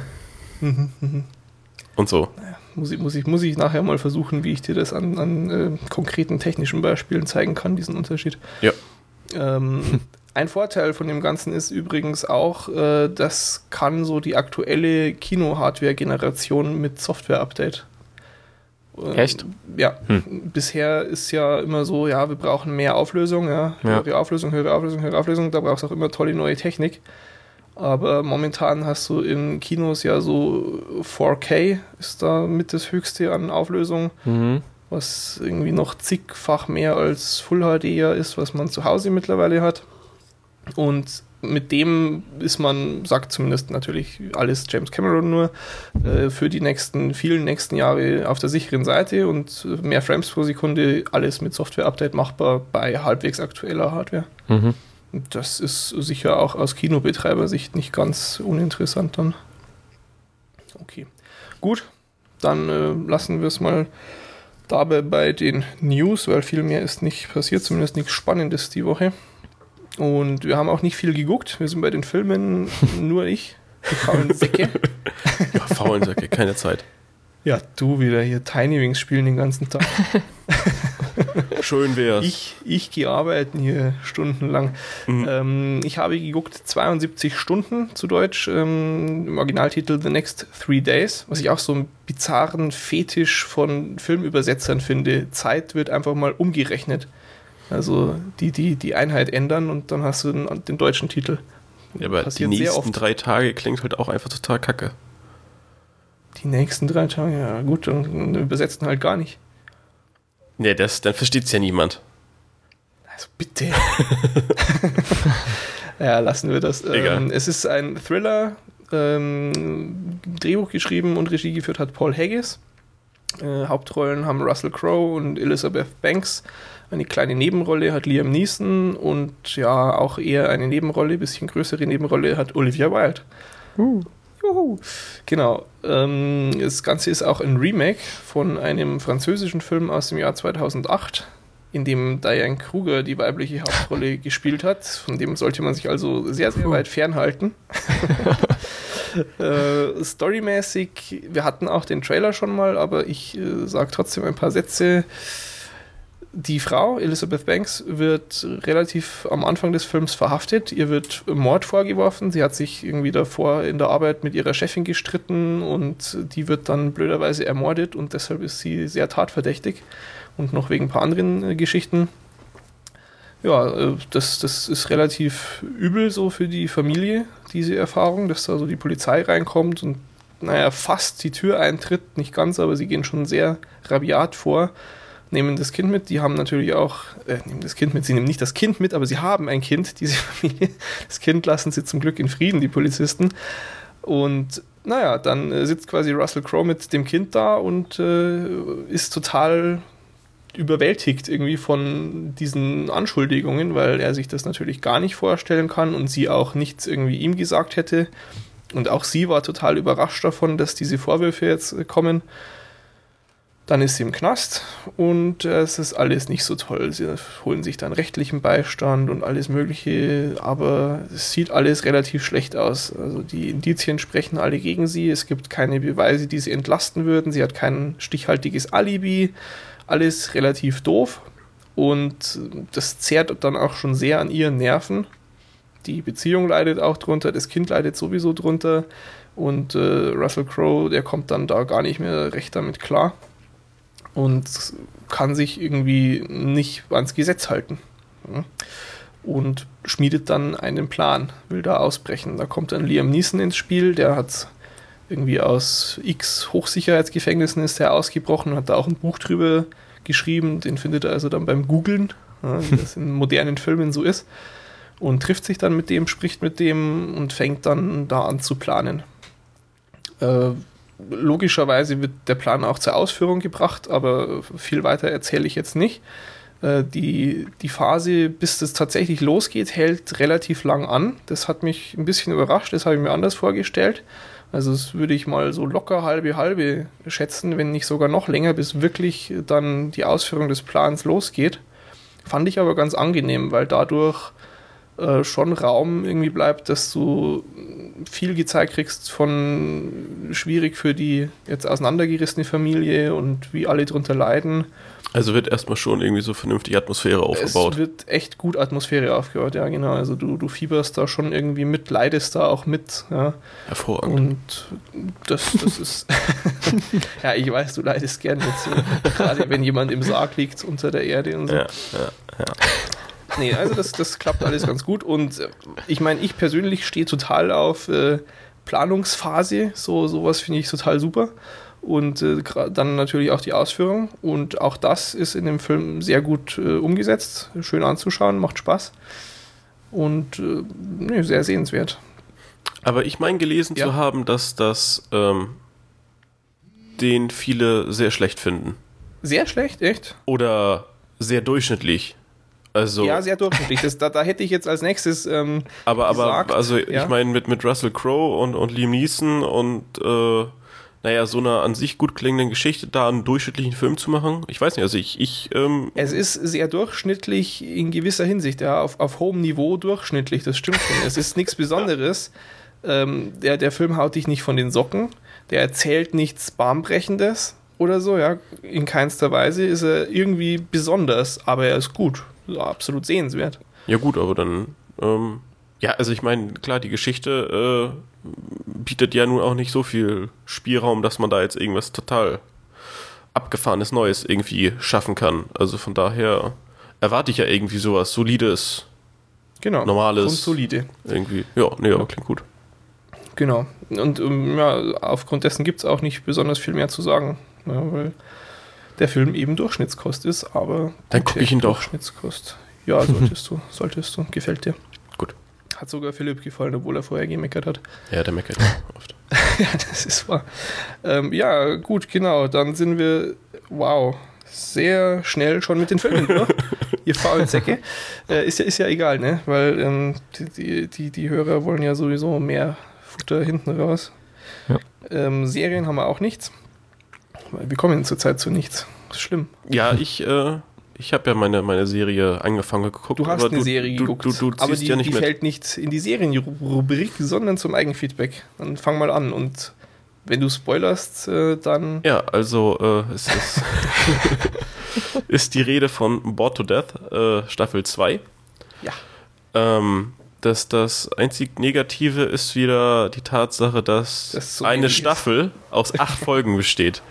Speaker 2: Und so.
Speaker 1: Naja, muss, ich, muss, ich, muss ich nachher mal versuchen, wie ich dir das an, an äh, konkreten technischen Beispielen zeigen kann, diesen Unterschied.
Speaker 2: Ja.
Speaker 1: Ähm, [laughs] ein Vorteil von dem Ganzen ist übrigens auch, äh, das kann so die aktuelle Kino-Hardware-Generation mit Software-Update.
Speaker 2: Ähm, Echt?
Speaker 1: Ja. Hm. Bisher ist ja immer so, ja, wir brauchen mehr Auflösung, ja, höhere ja. Auflösung, höhere Auflösung, höhere Auflösung. Da brauchst du auch immer tolle neue Technik. Aber momentan hast du in Kinos ja so 4K ist da mit das höchste an Auflösung, mhm. was irgendwie noch zigfach mehr als Full HD ja ist, was man zu Hause mittlerweile hat. Und mit dem ist man, sagt zumindest natürlich alles James Cameron nur, äh, für die nächsten, vielen nächsten Jahre auf der sicheren Seite und mehr Frames pro Sekunde, alles mit Software-Update machbar bei halbwegs aktueller Hardware. Mhm. Das ist sicher auch aus Kinobetreibersicht nicht ganz uninteressant dann. Okay. Gut, dann äh, lassen wir es mal dabei bei den News, weil viel mehr ist nicht passiert, zumindest nichts Spannendes die Woche. Und wir haben auch nicht viel geguckt. Wir sind bei den Filmen nur ich, die faulen Säcke.
Speaker 2: ja, faulen Säcke, keine Zeit.
Speaker 1: Ja, du wieder hier Tiny Wings spielen den ganzen Tag. [laughs]
Speaker 2: Schön wär's.
Speaker 1: Ich, ich gehe arbeiten hier stundenlang. Mhm. Ähm, ich habe geguckt 72 Stunden zu Deutsch, ähm, im Originaltitel The Next Three Days, was ich auch so einen bizarren Fetisch von Filmübersetzern finde. Zeit wird einfach mal umgerechnet. Also die, die, die Einheit ändern und dann hast du den, den deutschen Titel.
Speaker 2: Ja, aber Passiert die nächsten drei Tage klingt halt auch einfach total kacke.
Speaker 1: Die nächsten drei Tage, ja gut, dann übersetzen halt gar nicht.
Speaker 2: Nee, das, dann versteht es ja niemand.
Speaker 1: Also bitte. [laughs] ja, lassen wir das. Egal. Ähm, es ist ein Thriller, ähm, Drehbuch geschrieben und Regie geführt hat Paul Haggis. Äh, Hauptrollen haben Russell Crowe und Elizabeth Banks. Eine kleine Nebenrolle hat Liam Neeson und ja, auch eher eine Nebenrolle, bisschen größere Nebenrolle hat Olivia Wilde. Uh. Juhu. Genau. Ähm, das Ganze ist auch ein Remake von einem französischen Film aus dem Jahr 2008, in dem Diane Kruger die weibliche Hauptrolle [laughs] gespielt hat. Von dem sollte man sich also sehr, sehr weit fernhalten. [laughs] äh, storymäßig, wir hatten auch den Trailer schon mal, aber ich äh, sage trotzdem ein paar Sätze die Frau, Elizabeth Banks, wird relativ am Anfang des Films verhaftet. Ihr wird Mord vorgeworfen. Sie hat sich irgendwie davor in der Arbeit mit ihrer Chefin gestritten und die wird dann blöderweise ermordet und deshalb ist sie sehr tatverdächtig und noch wegen ein paar anderen äh, Geschichten. Ja, äh, das, das ist relativ übel so für die Familie, diese Erfahrung, dass da so die Polizei reinkommt und naja, fast die Tür eintritt, nicht ganz, aber sie gehen schon sehr rabiat vor nehmen das Kind mit. Die haben natürlich auch, äh, nehmen das Kind mit, sie nehmen nicht das Kind mit, aber sie haben ein Kind, diese [laughs] Familie. Das Kind lassen sie zum Glück in Frieden, die Polizisten. Und naja, dann äh, sitzt quasi Russell Crowe mit dem Kind da und äh, ist total überwältigt irgendwie von diesen Anschuldigungen, weil er sich das natürlich gar nicht vorstellen kann und sie auch nichts irgendwie ihm gesagt hätte. Und auch sie war total überrascht davon, dass diese Vorwürfe jetzt äh, kommen. Dann ist sie im Knast und äh, es ist alles nicht so toll. Sie holen sich dann rechtlichen Beistand und alles Mögliche, aber es sieht alles relativ schlecht aus. Also die Indizien sprechen alle gegen sie. Es gibt keine Beweise, die sie entlasten würden. Sie hat kein stichhaltiges Alibi. Alles relativ doof und das zehrt dann auch schon sehr an ihren Nerven. Die Beziehung leidet auch drunter, das Kind leidet sowieso drunter und äh, Russell Crowe, der kommt dann da gar nicht mehr recht damit klar und kann sich irgendwie nicht ans Gesetz halten. Und schmiedet dann einen Plan, will da ausbrechen. Da kommt dann Liam Neeson ins Spiel, der hat irgendwie aus X Hochsicherheitsgefängnissen ist er ausgebrochen, hat da auch ein Buch drüber geschrieben, den findet er also dann beim Googlen, wie das in modernen Filmen so ist, und trifft sich dann mit dem, spricht mit dem und fängt dann da an zu planen. Äh, logischerweise wird der Plan auch zur Ausführung gebracht, aber viel weiter erzähle ich jetzt nicht. Äh, die, die Phase, bis das tatsächlich losgeht, hält relativ lang an. Das hat mich ein bisschen überrascht, das habe ich mir anders vorgestellt. Also das würde ich mal so locker halbe halbe schätzen, wenn nicht sogar noch länger, bis wirklich dann die Ausführung des Plans losgeht. Fand ich aber ganz angenehm, weil dadurch äh, schon Raum irgendwie bleibt, dass du viel gezeigt kriegst von schwierig für die jetzt auseinandergerissene Familie und wie alle drunter leiden.
Speaker 2: Also wird erstmal schon irgendwie so vernünftig Atmosphäre aufgebaut.
Speaker 1: Es wird echt gut Atmosphäre aufgebaut, ja genau. Also du, du fieberst da schon irgendwie mit, leidest da auch mit. Ja.
Speaker 2: Hervorragend.
Speaker 1: Und das, das ist [laughs] ja, ich weiß, du leidest gern mit so, gerade wenn jemand im Sarg liegt unter der Erde und so. Ja, ja, ja nee, also das, das klappt alles ganz gut. Und äh, ich meine, ich persönlich stehe total auf äh, Planungsphase. So sowas finde ich total super. Und äh, dann natürlich auch die Ausführung. Und auch das ist in dem Film sehr gut äh, umgesetzt. Schön anzuschauen, macht Spaß. Und äh, nee, sehr sehenswert.
Speaker 2: Aber ich meine gelesen ja. zu haben, dass das ähm, den viele sehr schlecht finden.
Speaker 1: Sehr schlecht, echt?
Speaker 2: Oder sehr durchschnittlich. Also,
Speaker 1: ja, sehr durchschnittlich. Das, da, da hätte ich jetzt als nächstes. Ähm,
Speaker 2: aber, aber, gesagt, also ja. ich meine, mit, mit Russell Crowe und, und Liam Neeson und äh, naja, so einer an sich gut klingenden Geschichte da einen durchschnittlichen Film zu machen. Ich weiß nicht, also ich. ich ähm
Speaker 1: es ist sehr durchschnittlich in gewisser Hinsicht, ja, auf, auf hohem Niveau durchschnittlich, das stimmt schon. es ist nichts Besonderes. Ähm, der, der Film haut dich nicht von den Socken, der erzählt nichts Bahnbrechendes oder so, ja. In keinster Weise ist er irgendwie besonders, aber er ist gut. So, absolut sehenswert.
Speaker 2: Ja, gut, aber dann, ähm, ja, also ich meine, klar, die Geschichte äh, bietet ja nun auch nicht so viel Spielraum, dass man da jetzt irgendwas total abgefahrenes Neues irgendwie schaffen kann. Also von daher erwarte ich ja irgendwie sowas Solides,
Speaker 1: Genau.
Speaker 2: Normales.
Speaker 1: Grundsolide.
Speaker 2: irgendwie. Ja, nee, aber klingt gut.
Speaker 1: Genau. Und ähm, ja, aufgrund dessen gibt es auch nicht besonders viel mehr zu sagen. Ja, weil der Film eben Durchschnittskost ist, aber.
Speaker 2: Dann guck ich ihn doch.
Speaker 1: Durchschnittskost. Ja, [laughs] solltest du, solltest du. Gefällt dir.
Speaker 2: Gut.
Speaker 1: Hat sogar Philipp gefallen, obwohl er vorher gemeckert hat.
Speaker 2: Ja, der meckert [laughs] ja oft.
Speaker 1: ja, das ist wahr. Ähm, ja, gut, genau. Dann sind wir, wow, sehr schnell schon mit den Filmen durch. [laughs] Ihr faulen Säcke. Äh, ist, ja, ist ja egal, ne? Weil ähm, die, die, die, die Hörer wollen ja sowieso mehr Futter hinten raus.
Speaker 3: Ja.
Speaker 1: Ähm, Serien haben wir auch nichts. Wir kommen zurzeit zu nichts. Das ist schlimm.
Speaker 2: Ja, ich, äh, ich habe ja meine, meine Serie angefangen geguckt.
Speaker 1: Du hast eine Serie
Speaker 2: du,
Speaker 1: geguckt,
Speaker 2: Du, du, du
Speaker 1: aber die,
Speaker 2: ja nicht
Speaker 1: die
Speaker 2: mit.
Speaker 1: fällt nicht in die Serienrubrik, sondern zum Eigenfeedback. Dann fang mal an und wenn du spoilerst, äh, dann
Speaker 2: Ja, also äh, es ist, [laughs] ist die Rede von Bored to Death, äh, Staffel 2.
Speaker 1: ja.
Speaker 2: Ähm, das, das einzig Negative ist wieder die Tatsache, dass
Speaker 1: Das so
Speaker 2: eine
Speaker 1: wenig ist.
Speaker 2: Staffel aus acht Folgen besteht.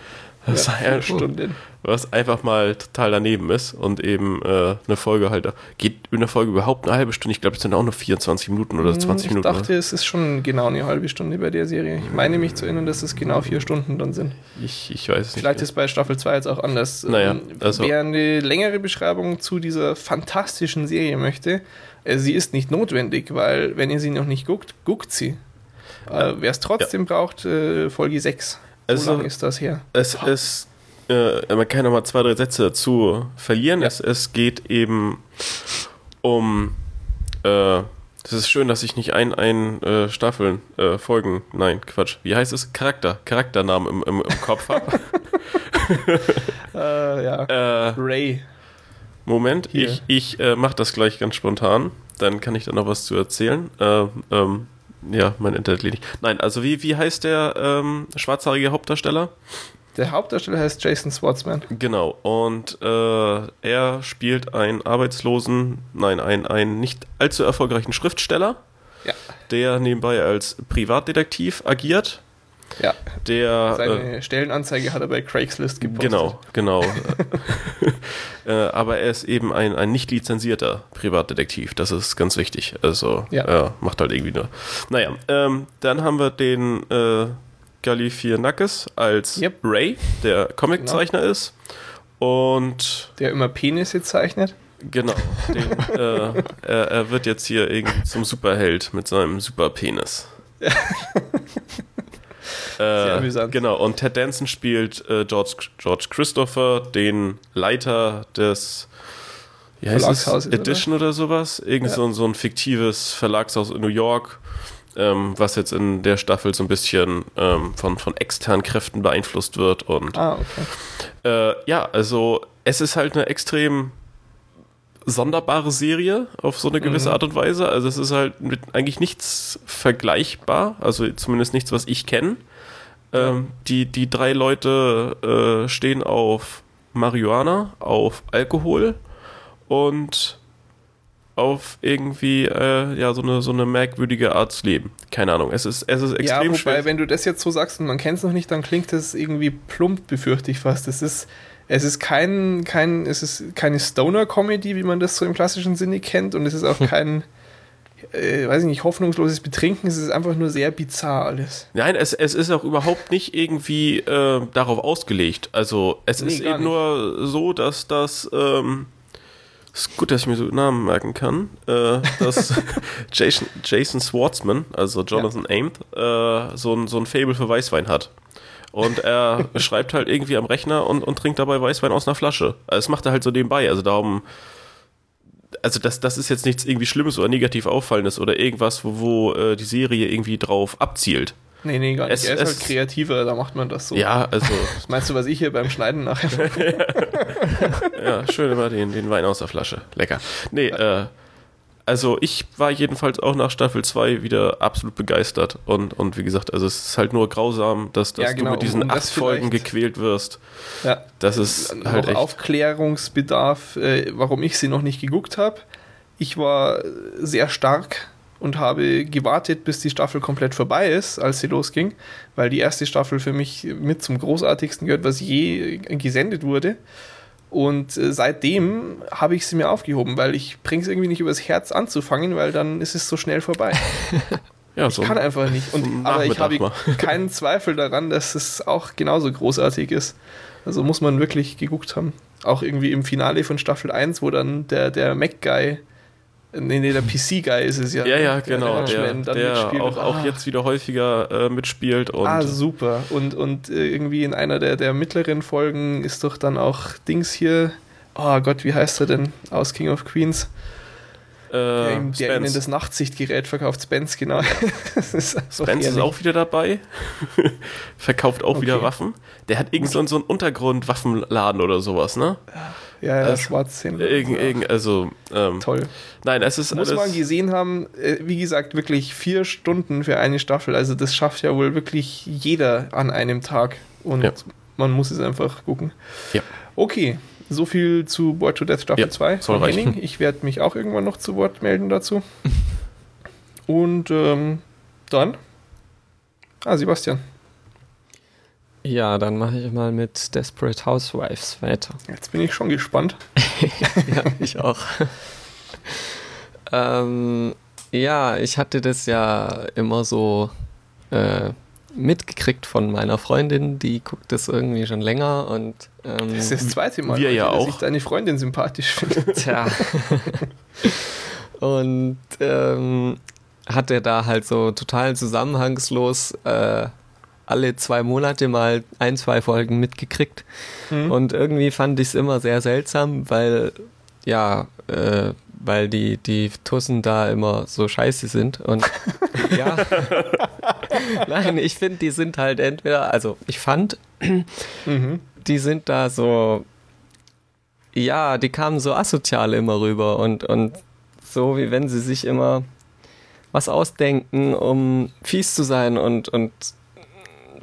Speaker 2: Das
Speaker 1: ja,
Speaker 2: ja,
Speaker 1: vier Stunden.
Speaker 2: was einfach mal total daneben ist und eben äh, eine Folge halt geht in der Folge überhaupt eine halbe Stunde. Ich glaube, es sind auch nur 24 Minuten oder 20
Speaker 1: Hm, ich
Speaker 2: Minuten.
Speaker 1: dachte, es ist schon genau eine halbe Stunde bei der Serie. Ich meine mich zu erinnern, dass es genau vier Stunden dann sind.
Speaker 2: ich, ich weiß es nicht.
Speaker 1: Vielleicht ist bei Staffel 2 jetzt auch anders.
Speaker 2: Naja,
Speaker 1: Ähm,
Speaker 2: also-
Speaker 1: Wer eine längere Beschreibung zu dieser fantastischen Serie möchte, äh, sie ist nicht notwendig, weil wenn ihr sie noch nicht guckt, guckt sie. Äh, Wer es trotzdem braucht, äh, Folge 6.
Speaker 2: Also-
Speaker 1: so lange ist das her.
Speaker 2: Es ist, äh, man kann noch mal zwei, drei Sätze dazu verlieren.
Speaker 1: Ja.
Speaker 2: Es, es geht eben um, äh, es ist schön, dass ich nicht ein, ein äh, Staffeln, äh, Folgen, nein, Quatsch, wie heißt es? Charakter, Charakternamen im, im, im Kopf habe. [laughs] [laughs]
Speaker 1: Äh, ja.
Speaker 2: äh,
Speaker 1: Ray.
Speaker 2: Moment,
Speaker 1: Hier.
Speaker 2: ich, ich äh, mache das gleich ganz spontan. Dann kann ich da noch was zu erzählen. Äh, ähm, ja, mein Internet lädt nicht. Nein, also wie, wie heißt der ähm, schwarzhaarige Hauptdarsteller?
Speaker 1: Der Hauptdarsteller heißt Jason Schwartzman.
Speaker 2: Genau, und äh, er spielt einen arbeitslosen, nein, einen, einen nicht allzu erfolgreichen Schriftsteller,
Speaker 1: Ja.
Speaker 2: der nebenbei als Privatdetektiv agiert.
Speaker 1: Ja.
Speaker 2: Der.
Speaker 1: Seine Stellenanzeige hat er bei Craigslist
Speaker 2: äh,
Speaker 1: gepostet.
Speaker 2: genau, genau. [laughs] äh, aber er ist eben ein, ein nicht lizenzierter Privatdetektiv, das ist ganz wichtig. Also,
Speaker 1: Ja.
Speaker 2: er macht halt irgendwie nur. Naja, ähm, dann haben wir den äh, Galifianakis als
Speaker 1: Yep.
Speaker 2: Ray, der Comiczeichner ist. Und
Speaker 1: Der immer Penisse zeichnet.
Speaker 2: Genau. Den, äh, [laughs] er, er wird jetzt hier irgendwie zum Superheld mit seinem Superpenis. [laughs]
Speaker 1: Sehr
Speaker 2: äh,
Speaker 1: amüsant.
Speaker 2: genau, und Ted Danson spielt äh, George, George Christopher, den Leiter des wie heißt es? Edition oder, sowas. Irgend
Speaker 1: Ja.
Speaker 2: so, ein- so ein fiktives Verlagshaus in New York, ähm, was jetzt in der Staffel so ein bisschen ähm, von, von externen Kräften beeinflusst wird. Und
Speaker 1: Ah, okay.
Speaker 2: äh, ja, also es ist halt eine extrem sonderbare Serie auf so eine gewisse
Speaker 1: Mhm.
Speaker 2: Art und Weise. Also es ist halt mit eigentlich nichts vergleichbar, also zumindest nichts, was ich kenne. Ähm, die, die drei Leute äh, stehen auf Marihuana, auf Alkohol und auf irgendwie äh, ja so eine so eine merkwürdige Art zu leben. Keine Ahnung. Es ist es ist
Speaker 1: Ja,
Speaker 2: extrem
Speaker 1: wobei,
Speaker 2: schwer.
Speaker 1: wenn du das jetzt so sagst und man kennt es noch nicht, dann klingt das irgendwie plump, befürchte ich fast. Es ist, es ist kein, kein, es ist keine Stoner-Comedy, wie man das so im klassischen Sinne kennt, und es ist auch kein, äh, weiß ich nicht, hoffnungsloses Betrinken, es ist einfach nur sehr bizarr alles.
Speaker 2: Nein, es, es ist auch überhaupt nicht irgendwie äh, darauf ausgelegt. Also es
Speaker 1: Nee,
Speaker 2: ist eben nur so, dass das ähm, ist gut, dass ich mir so Namen merken kann. Äh, dass [laughs] Jason, Jason Schwartzman, also Jonathan Amt, äh, so ein, so ein Fable für Weißwein hat. Und er schreibt halt irgendwie am Rechner und, und trinkt dabei Weißwein aus einer Flasche. Also das macht er halt so nebenbei. Also darum, also das, das ist jetzt nichts irgendwie Schlimmes oder negativ Auffallendes oder irgendwas, wo, wo äh, die Serie irgendwie drauf abzielt.
Speaker 1: Nee, nee, gar nicht.
Speaker 2: Es-
Speaker 1: er ist
Speaker 2: es-
Speaker 1: halt kreativer, da macht man das so.
Speaker 2: Ja, also, [laughs]
Speaker 1: Was meinst du, was ich hier beim Schneiden nachher [laughs]
Speaker 2: ja, schön immer den, den Wein aus der Flasche. Lecker. Nee, äh, also ich war jedenfalls auch nach Staffel 2 wieder absolut begeistert. Und, und wie gesagt, also es ist halt nur grausam, dass, dass
Speaker 1: Ja, genau,
Speaker 2: du mit diesen
Speaker 1: um
Speaker 2: acht Folgen gequält wirst.
Speaker 1: Ja.
Speaker 2: Das ist
Speaker 1: noch
Speaker 2: halt echt.
Speaker 1: Aufklärungsbedarf, äh, warum ich sie noch nicht geguckt habe. Ich war sehr stark und habe gewartet, bis die Staffel komplett vorbei ist, als sie losging, weil die erste Staffel für mich mit zum großartigsten gehört, was je gesendet wurde. Und äh, seitdem habe ich sie mir aufgehoben, weil ich bringe es irgendwie nicht übers Herz anzufangen, weil dann ist es so schnell vorbei. [laughs]
Speaker 2: ja, so
Speaker 1: Ich kann einfach nicht.
Speaker 2: so
Speaker 1: Und,
Speaker 2: ein
Speaker 1: aber ich habe [laughs] keinen Zweifel daran, dass es auch genauso großartig ist. Also muss man wirklich geguckt haben. Auch irgendwie im Finale von Staffel 1, wo dann der, der Mac-Guy, nee, nee, der PC-Guy ist es ja.
Speaker 2: Ja, ja,
Speaker 1: der
Speaker 2: genau. Der, der
Speaker 1: mitspielt.
Speaker 2: auch, auch
Speaker 1: Ah,
Speaker 2: jetzt wieder häufiger äh, mitspielt und
Speaker 1: Ah, super. Und, und äh, irgendwie in einer der, der mittleren Folgen ist doch dann auch Dings hier. Oh Gott, wie heißt er denn? Aus King of Queens. Der,
Speaker 2: äh,
Speaker 1: ihm, der ihnen das Nachtsichtgerät verkauft. Spence, genau. [laughs] das ist
Speaker 2: Spence ist auch wieder dabei. [laughs] Verkauft auch wieder
Speaker 1: Okay.
Speaker 2: Waffen. Der hat irgend so, so einen Untergrundwaffenladen oder sowas, ne?
Speaker 1: Ja, ja,
Speaker 2: Das-
Speaker 1: Schwarzhändler.
Speaker 2: Irgend,
Speaker 1: Ja.
Speaker 2: irgend, also, ähm,
Speaker 1: Toll.
Speaker 2: nein, es ist
Speaker 1: Muss man gesehen haben, äh, wie gesagt, wirklich vier Stunden für eine Staffel. Also das schafft ja wohl wirklich jeder an einem Tag. Und
Speaker 2: Ja.
Speaker 1: man muss es einfach gucken.
Speaker 2: Ja.
Speaker 1: Okay, so viel zu Boy to Death Staffel
Speaker 2: Ja,
Speaker 1: 2
Speaker 2: soll
Speaker 1: von
Speaker 2: reichen.
Speaker 1: Henning. Ich werde mich auch irgendwann noch zu Wort melden dazu. [laughs] Und ähm, dann. Ah, Sebastian.
Speaker 3: Ja, dann mache ich mal mit Desperate Housewives weiter.
Speaker 1: Jetzt bin ich schon gespannt. [laughs]
Speaker 3: ja, [laughs] ich auch. ähm, ja, ich hatte das ja immer so äh, mitgekriegt von meiner Freundin, die guckt das irgendwie schon länger und ähm,
Speaker 1: Das ist das zweite Mal,
Speaker 2: Wir ja
Speaker 1: dass
Speaker 2: auch.
Speaker 1: ich deine Freundin sympathisch finde. [laughs]
Speaker 3: Tja. Und ähm, hat er da halt so total zusammenhangslos äh, alle zwei Monate mal ein, zwei Folgen mitgekriegt.
Speaker 1: Mhm.
Speaker 3: Und irgendwie fand ich es immer sehr seltsam, weil, ja, äh, weil die, die Tussen da immer so scheiße sind. Und [laughs] ja, [laughs] nein, ich finde, die sind halt entweder, also ich fand,
Speaker 1: Mhm.
Speaker 3: die sind da so, ja, die kamen so asozial immer rüber und, und so wie wenn sie sich immer was ausdenken, um fies zu sein und, und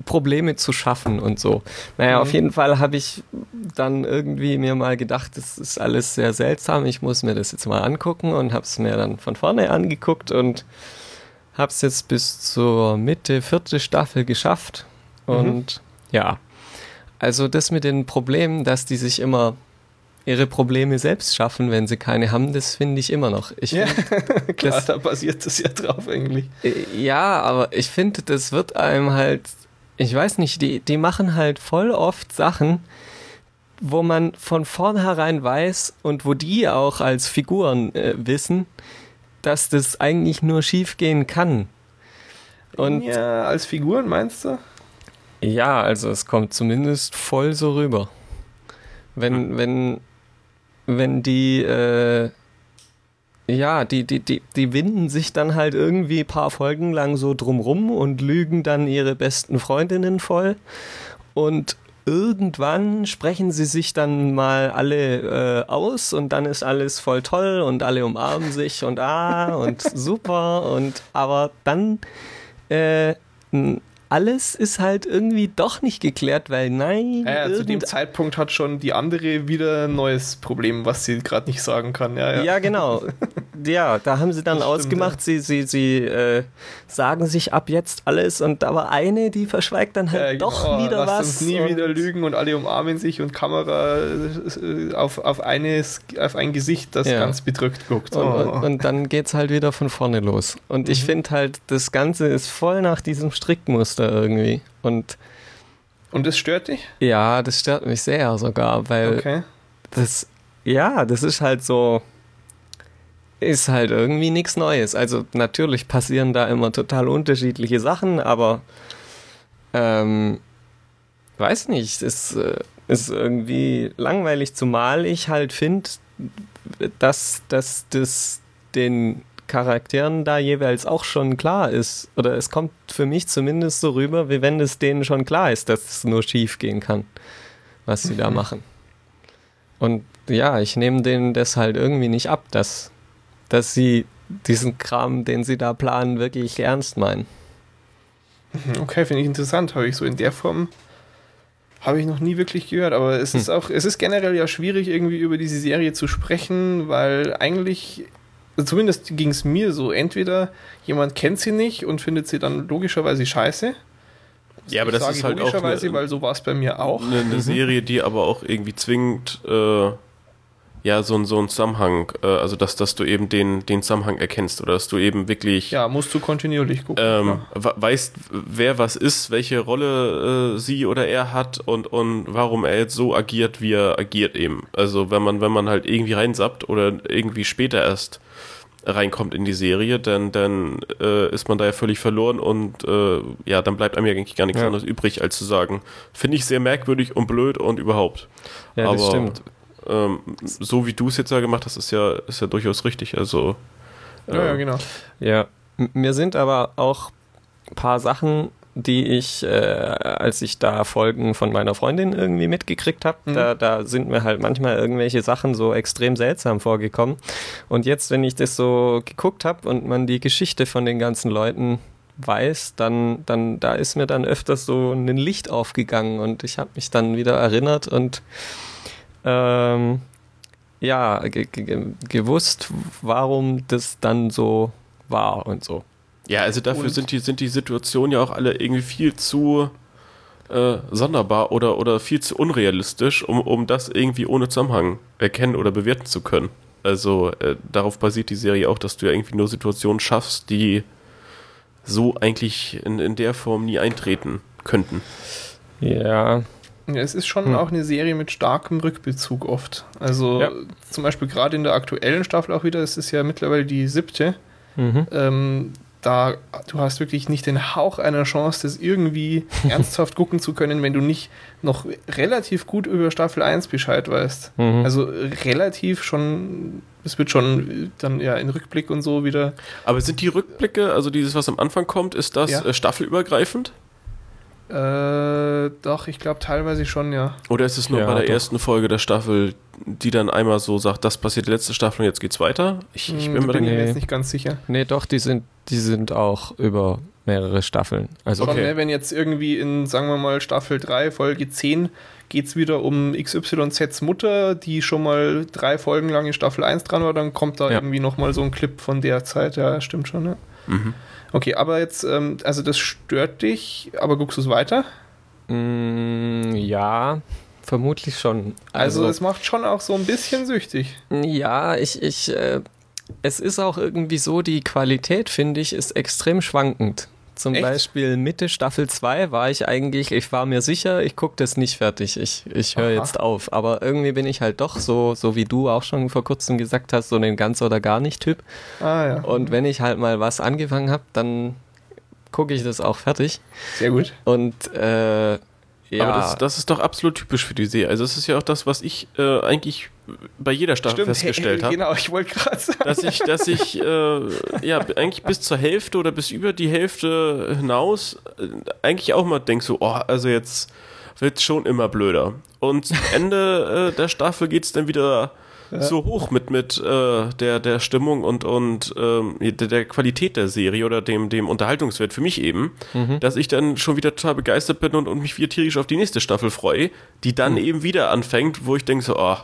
Speaker 3: Probleme zu schaffen und so. Naja,
Speaker 1: Mhm.
Speaker 3: auf jeden Fall habe ich dann irgendwie mir mal gedacht, das ist alles sehr seltsam, ich muss mir das jetzt mal angucken und habe es mir dann von vorne angeguckt und habe es jetzt bis zur Mitte, vierte Staffel geschafft. Und ja, also das mit den Problemen, dass die sich immer ihre Probleme selbst schaffen, wenn sie keine haben, das finde ich immer noch. Ich
Speaker 1: Ja,
Speaker 3: find, [laughs]
Speaker 1: klar,
Speaker 3: das-
Speaker 1: da basiert das ja drauf eigentlich.
Speaker 3: äh, Ja, aber ich finde, das wird einem halt, ich weiß nicht, die, die machen halt voll oft Sachen, wo man von vornherein weiß und wo die auch als Figuren äh, wissen, dass das eigentlich nur schief gehen kann. Und ja.
Speaker 1: ja, als Figuren meinst du?
Speaker 3: also es kommt zumindest voll so rüber. Wenn, wenn, wenn die, äh, ja, die, die, die, die winden sich dann halt irgendwie ein paar Folgen lang so drumrum und lügen dann ihre besten Freundinnen voll. Und irgendwann sprechen sie sich dann mal alle äh, aus und dann ist alles voll toll und alle umarmen sich und ah und [laughs] super und aber dann äh, alles ist halt irgendwie doch nicht geklärt, weil nein,
Speaker 1: Ja, ja, zu dem Zeitpunkt hat schon die andere wieder ein neues Problem, was sie gerade nicht sagen kann. Ja,
Speaker 3: Ja,
Speaker 1: ja.
Speaker 3: genau. [laughs] Ja, da haben sie dann
Speaker 1: Das stimmt,
Speaker 3: ausgemacht, sie, sie, sie äh, sagen sich ab jetzt alles und da war eine, die verschweigt dann halt
Speaker 1: Ja,
Speaker 3: doch
Speaker 1: genau.
Speaker 3: wieder
Speaker 1: Lasst
Speaker 3: was.
Speaker 1: uns nie
Speaker 3: und-
Speaker 1: wieder lügen und alle umarmen sich und Kamera äh, auf, auf, eines, auf ein Gesicht, das ganz bedrückt guckt.
Speaker 3: Und,
Speaker 1: Oh.
Speaker 3: und, und dann geht's halt wieder von vorne los. Und ich
Speaker 1: Mhm.
Speaker 3: finde halt, das Ganze ist voll nach diesem Strickmuster irgendwie. Und
Speaker 1: Und das stört dich?
Speaker 3: ja, das stört mich sehr sogar, weil
Speaker 1: Okay.
Speaker 3: das, ja, das ist halt so, ist halt irgendwie nichts Neues. Also natürlich passieren da immer total unterschiedliche Sachen, aber ähm, weiß nicht, es ist, äh, ist irgendwie langweilig, zumal ich halt finde, dass, dass das den Charakteren da jeweils auch schon klar ist. Oder es kommt für mich zumindest so rüber, wie wenn es denen schon klar ist, dass es nur schief gehen kann, was sie da machen. Und ja, ich nehme denen das halt irgendwie nicht ab, dass, dass sie diesen Kram, den sie da planen, wirklich ernst meinen.
Speaker 1: Mhm, okay, finde ich interessant. Habe ich so in der Form habe ich noch nie wirklich gehört, aber es hm. ist auch, es ist generell ja schwierig, irgendwie über diese Serie zu sprechen, weil eigentlich, zumindest ging es mir so, entweder jemand kennt sie nicht und findet sie dann logischerweise scheiße.
Speaker 2: Ja, aber das ist halt auch
Speaker 1: eine, weil so war es bei mir auch.
Speaker 2: Eine, eine, Serie, die aber auch irgendwie zwingt, äh, ja, so, so ein Zusammenhang, äh, also dass, dass du eben den, den Zusammenhang erkennst oder dass du eben wirklich.
Speaker 1: Ja, musst du kontinuierlich gucken.
Speaker 2: Ähm, weißt, wer was ist, welche Rolle äh, sie oder er hat und, und warum er jetzt so agiert, wie er agiert eben. Also wenn man, wenn man halt irgendwie reinsappt oder irgendwie später erst reinkommt in die Serie, dann, dann äh, ist man da ja völlig verloren und äh, ja, dann bleibt einem ja eigentlich gar nichts ja. anderes übrig, als zu sagen, finde ich sehr merkwürdig und blöd und überhaupt.
Speaker 3: Ja, das Aber, stimmt
Speaker 2: ähm, so wie du es jetzt ja gemacht hast, ist ja, ist ja durchaus richtig. Also.
Speaker 1: Äh, ja, ja, genau.
Speaker 3: Ja. Mir sind aber auch ein paar Sachen, die ich, äh, als ich da Folgen von meiner Freundin irgendwie mitgekriegt habe, mhm. da, da sind mir halt manchmal irgendwelche Sachen so extrem seltsam vorgekommen. Und jetzt, wenn ich das so geguckt habe und man die Geschichte von den ganzen Leuten weiß, dann, dann da ist mir dann öfters so ein Licht aufgegangen und ich habe mich dann wieder erinnert und ähm, ja, ge ge gewusst, warum das dann so war und so.
Speaker 2: Ja, also dafür sind die, sind die Situationen ja auch alle irgendwie viel zu äh, sonderbar oder, oder viel zu unrealistisch, um, um das irgendwie ohne Zusammenhang erkennen oder bewerten zu können. Also äh, darauf basiert die Serie auch, dass du ja irgendwie nur Situationen schaffst, die so eigentlich in, in der Form nie eintreten könnten.
Speaker 3: Ja,
Speaker 1: ja, es ist schon hm. auch eine Serie mit starkem Rückbezug oft. Also ja. zum Beispiel gerade in der aktuellen Staffel auch wieder, es ist ja mittlerweile die siebte. Mhm. Ähm, da du hast wirklich nicht den Hauch einer Chance, das irgendwie [laughs] ernsthaft gucken zu können, wenn du nicht noch relativ gut über Staffel 1 Bescheid weißt. Mhm. Also relativ schon, es wird schon dann ja in Rückblick und so wieder.
Speaker 2: Aber sind die Rückblicke, also dieses, was am Anfang kommt, ist das ja. Äh, staffelübergreifend?
Speaker 1: Äh, doch, ich glaube teilweise schon, ja.
Speaker 2: Oder ist es nur ja, bei der doch. ersten Folge der Staffel, die dann einmal so sagt, das passiert die letzte Staffel und jetzt geht's weiter?
Speaker 1: Ich, ich hm, bin, bin mir jetzt nicht ganz sicher.
Speaker 3: Nee, doch, die sind, die sind auch über mehrere Staffeln.
Speaker 1: Also schon, okay. ne, wenn jetzt irgendwie in, sagen wir mal, Staffel 3, Folge 10 geht es wieder um XYZs Mutter, die schon mal drei Folgen lang in Staffel 1 dran war, dann kommt da ja. irgendwie nochmal so ein Clip von der Zeit. Ja, stimmt schon, ne? Mhm. Okay, aber jetzt, ähm, also das stört dich, aber guckst du es weiter?
Speaker 3: Mm, ja, vermutlich schon.
Speaker 1: Also, also, es macht schon auch so ein bisschen süchtig.
Speaker 3: Ja, ich, ich, äh, es ist auch irgendwie so, die Qualität, finde ich, ist extrem schwankend. Zum Echt? Beispiel Mitte Staffel 2 war ich eigentlich, ich war mir sicher, ich gucke das nicht fertig, ich, ich höre jetzt auf. Aber irgendwie bin ich halt doch so, so wie du auch schon vor kurzem gesagt hast, so ein ganz oder gar nicht Typ. Ah, ja. Und wenn ich halt mal was angefangen habe, dann gucke ich das auch fertig.
Speaker 1: Sehr gut.
Speaker 3: Und äh, ja.
Speaker 2: Aber das, das, ist doch absolut typisch für die Serie. Also das ist ja auch das, was ich äh, eigentlich bei jeder Staffel Stimmt, festgestellt [laughs] habe.
Speaker 1: Genau, ich wollte gerade sagen.
Speaker 2: Dass ich, dass ich äh, ja eigentlich bis zur Hälfte oder bis über die Hälfte hinaus äh, eigentlich auch mal denke so, oh, also jetzt wird schon immer blöder. Und Ende äh, der Staffel geht es dann wieder ja. so hoch mit, mit äh, der, der Stimmung und, und ähm, der, der, Qualität der Serie oder dem, dem Unterhaltungswert für mich eben, mhm. dass ich dann schon wieder total begeistert bin und, und mich wieder tierisch auf die nächste Staffel freue, die dann mhm. eben wieder anfängt, wo ich denke so, oh,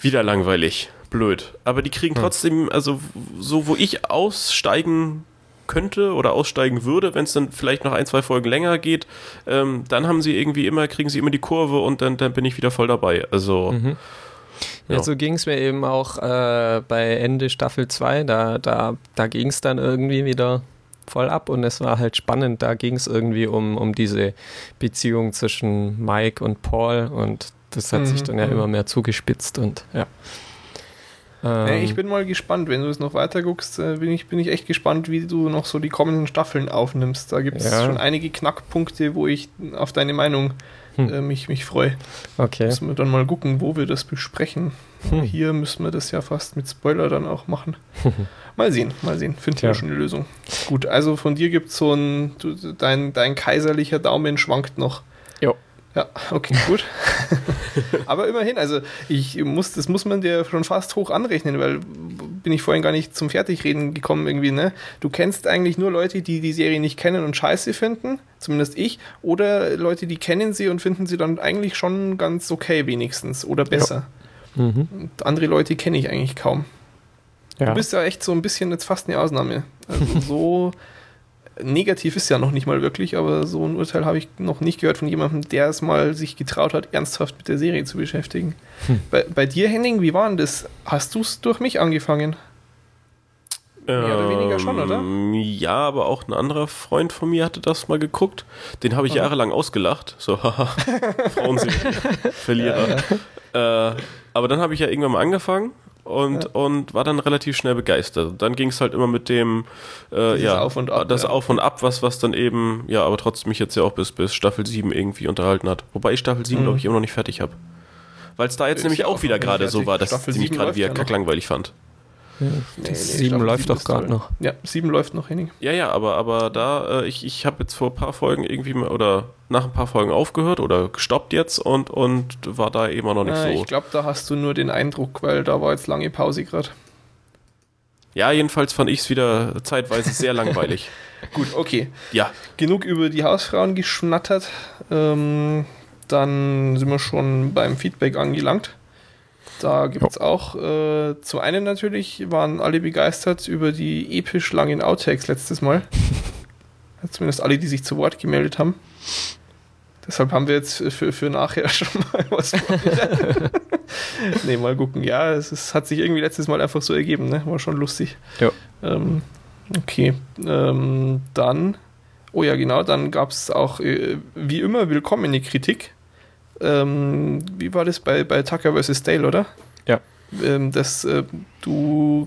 Speaker 2: wieder langweilig, blöd. Aber die kriegen mhm. trotzdem, also so, wo ich aussteigen könnte oder aussteigen würde, wenn es dann vielleicht noch ein, zwei Folgen länger geht, ähm, dann haben sie irgendwie immer, kriegen sie immer die Kurve und dann, dann bin ich wieder voll dabei. Also mhm.
Speaker 3: Ja, so ging es mir eben auch äh, bei Ende Staffel 2. Da, da, da ging es dann irgendwie wieder voll ab und es war halt spannend. Da ging es irgendwie um, um diese Beziehung zwischen Mike und Paul und das hat mhm. sich dann ja mhm. immer mehr zugespitzt und ja.
Speaker 1: Ähm, ich bin mal gespannt, wenn du es noch weiter guckst, äh, bin, ich, bin ich echt gespannt, wie du noch so die kommenden Staffeln aufnimmst. Da gibt es ja. schon einige Knackpunkte, wo ich auf deine Meinung hm. äh, mich, mich freue.
Speaker 3: Okay.
Speaker 1: Müssen wir dann mal gucken, wo wir das besprechen. Hm. Hier müssen wir das ja fast mit Spoiler dann auch machen. [laughs] mal sehen, mal sehen. Finden wir ja. schon eine Lösung. Gut, also von dir gibt es so ein, du, dein, dein kaiserlicher Daumen schwankt noch. Ja, okay, gut. [laughs] Aber immerhin, also ich muss, das muss man dir schon fast hoch anrechnen, weil bin ich vorhin gar nicht zum Fertigreden gekommen irgendwie, ne? Du kennst eigentlich nur Leute, die die Serie nicht kennen und scheiße finden, zumindest ich, oder Leute, die kennen sie und finden sie dann eigentlich schon ganz okay wenigstens oder besser. Ja. Mhm. Andere Leute kenne ich eigentlich kaum. Ja. Du bist ja echt so ein bisschen jetzt fast eine Ausnahme. Also [laughs] so negativ ist ja noch nicht mal wirklich, aber so ein Urteil habe ich noch nicht gehört von jemandem, der es mal sich getraut hat, ernsthaft mit der Serie zu beschäftigen. Hm. Bei, bei, dir, Henning, wie war denn das? Hast du es durch mich angefangen?
Speaker 2: Mehr oder weniger schon, oder? Ähm, ja, aber auch ein anderer Freund von mir hatte das mal geguckt. Den habe ich Aha. jahrelang ausgelacht. So, [laughs] haha, [laughs] Frauen sind Verlierer. Ja, ja. Äh, aber dann habe ich ja irgendwann mal angefangen und, ja. und war dann relativ schnell begeistert. Dann ging es halt immer mit dem äh, ja, Auf und Ab, das ja. Auf und Ab, was, was dann eben, ja, aber trotzdem mich jetzt ja auch bis, bis Staffel 7 irgendwie unterhalten hat. Wobei ich Staffel 7, mhm. glaube ich, immer noch nicht fertig habe. Weil es da jetzt ist nämlich auch wieder gerade so war, dass ich mich gerade wieder kacklangweilig fand.
Speaker 3: Ja, nee, nee, sieben läuft doch gerade noch.
Speaker 1: Ja, sieben läuft noch, Henning.
Speaker 2: Ja, ja, aber, aber da, äh, ich, ich habe jetzt vor ein paar Folgen irgendwie mal, oder nach ein paar Folgen aufgehört oder gestoppt jetzt und, und war da immer noch nicht
Speaker 1: ja,
Speaker 2: so.
Speaker 1: Ich glaube, da hast du nur den Eindruck, weil da war jetzt lange Pause gerade.
Speaker 2: Ja, jedenfalls fand ich es wieder zeitweise sehr langweilig. [laughs]
Speaker 1: Gut, okay. Ja. Genug über die Hausfrauen geschnattert. Ähm, dann sind wir schon beim Feedback angelangt. Da gibt es auch, äh, zum einen natürlich waren alle begeistert über die episch langen Outtakes letztes Mal. [laughs] Zumindest alle, die sich zu Wort gemeldet haben. Deshalb haben wir jetzt für, für nachher [laughs] schon mal was [laughs] Ne, mal gucken. Ja, es ist, hat sich irgendwie letztes Mal einfach so ergeben, ne? War schon lustig. Ja. Ähm, okay. Ähm, dann, oh ja, genau, dann gab es auch äh, wie immer willkommene Kritik ähm, wie war das bei, bei Tucker vs. Dale, oder?
Speaker 3: Ja.
Speaker 1: Ähm, dass äh, du,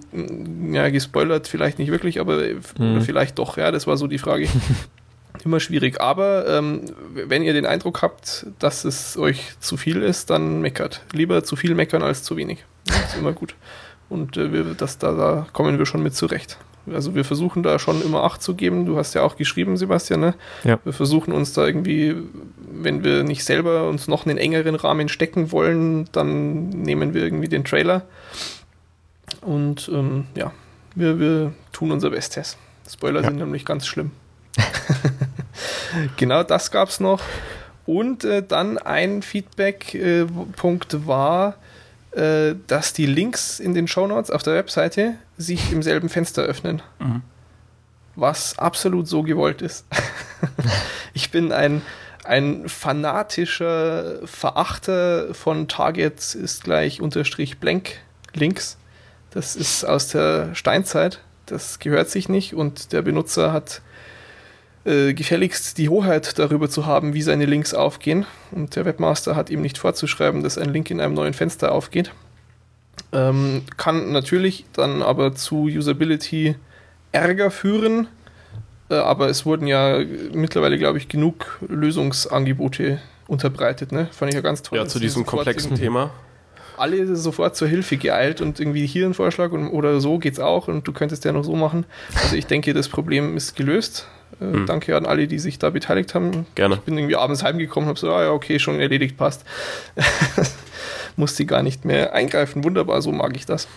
Speaker 1: ja, gespoilert vielleicht nicht wirklich, aber mhm. vielleicht doch, ja, das war so die Frage. [laughs] Immer schwierig. Aber ähm, wenn ihr den Eindruck habt, dass es euch zu viel ist, dann meckert. Lieber zu viel meckern als zu wenig. Das ist immer gut. Und äh, wir, das, da, da kommen wir schon mit zurecht. Also wir versuchen da schon immer Acht zu geben. Du hast ja auch geschrieben, Sebastian, ne? Ja. Wir versuchen uns da irgendwie, wenn wir nicht selber uns noch einen engeren Rahmen stecken wollen, dann nehmen wir irgendwie den Trailer. Und ähm, ja, wir, wir tun unser Bestes. Spoiler ja. sind nämlich ganz schlimm. [laughs] genau das gab es noch. Und äh, dann ein Feedback-Punkt äh, war, äh, dass die Links in den Shownotes auf der Webseite sich im selben Fenster öffnen. Mhm. Was absolut so gewollt ist. [laughs] ich bin ein, ein fanatischer Verachter von Target ist gleich unterstrich blank Links. Das ist aus der Steinzeit. Das gehört sich nicht und der Benutzer hat äh, gefälligst die Hoheit darüber zu haben, wie seine Links aufgehen. Und der Webmaster hat ihm nicht vorzuschreiben, dass ein Link in einem neuen Fenster aufgeht. Ähm, kann natürlich dann aber zu Usability Ärger führen. Äh, aber es wurden ja mittlerweile, glaube ich, genug Lösungsangebote unterbreitet. Ne?
Speaker 2: Fand ich ja ganz toll. Ja, zu diesem komplexen Thema
Speaker 1: alle sofort zur Hilfe geeilt und irgendwie hier ein Vorschlag und, oder so geht's auch und du könntest ja noch so machen. Also ich denke, das Problem ist gelöst. Äh, hm. Danke an alle, die sich da beteiligt haben.
Speaker 2: Gerne.
Speaker 1: Ich bin irgendwie abends heimgekommen und habe so, ah ja, okay, schon erledigt, passt. [laughs] Musste gar nicht mehr eingreifen. Wunderbar, so mag ich das.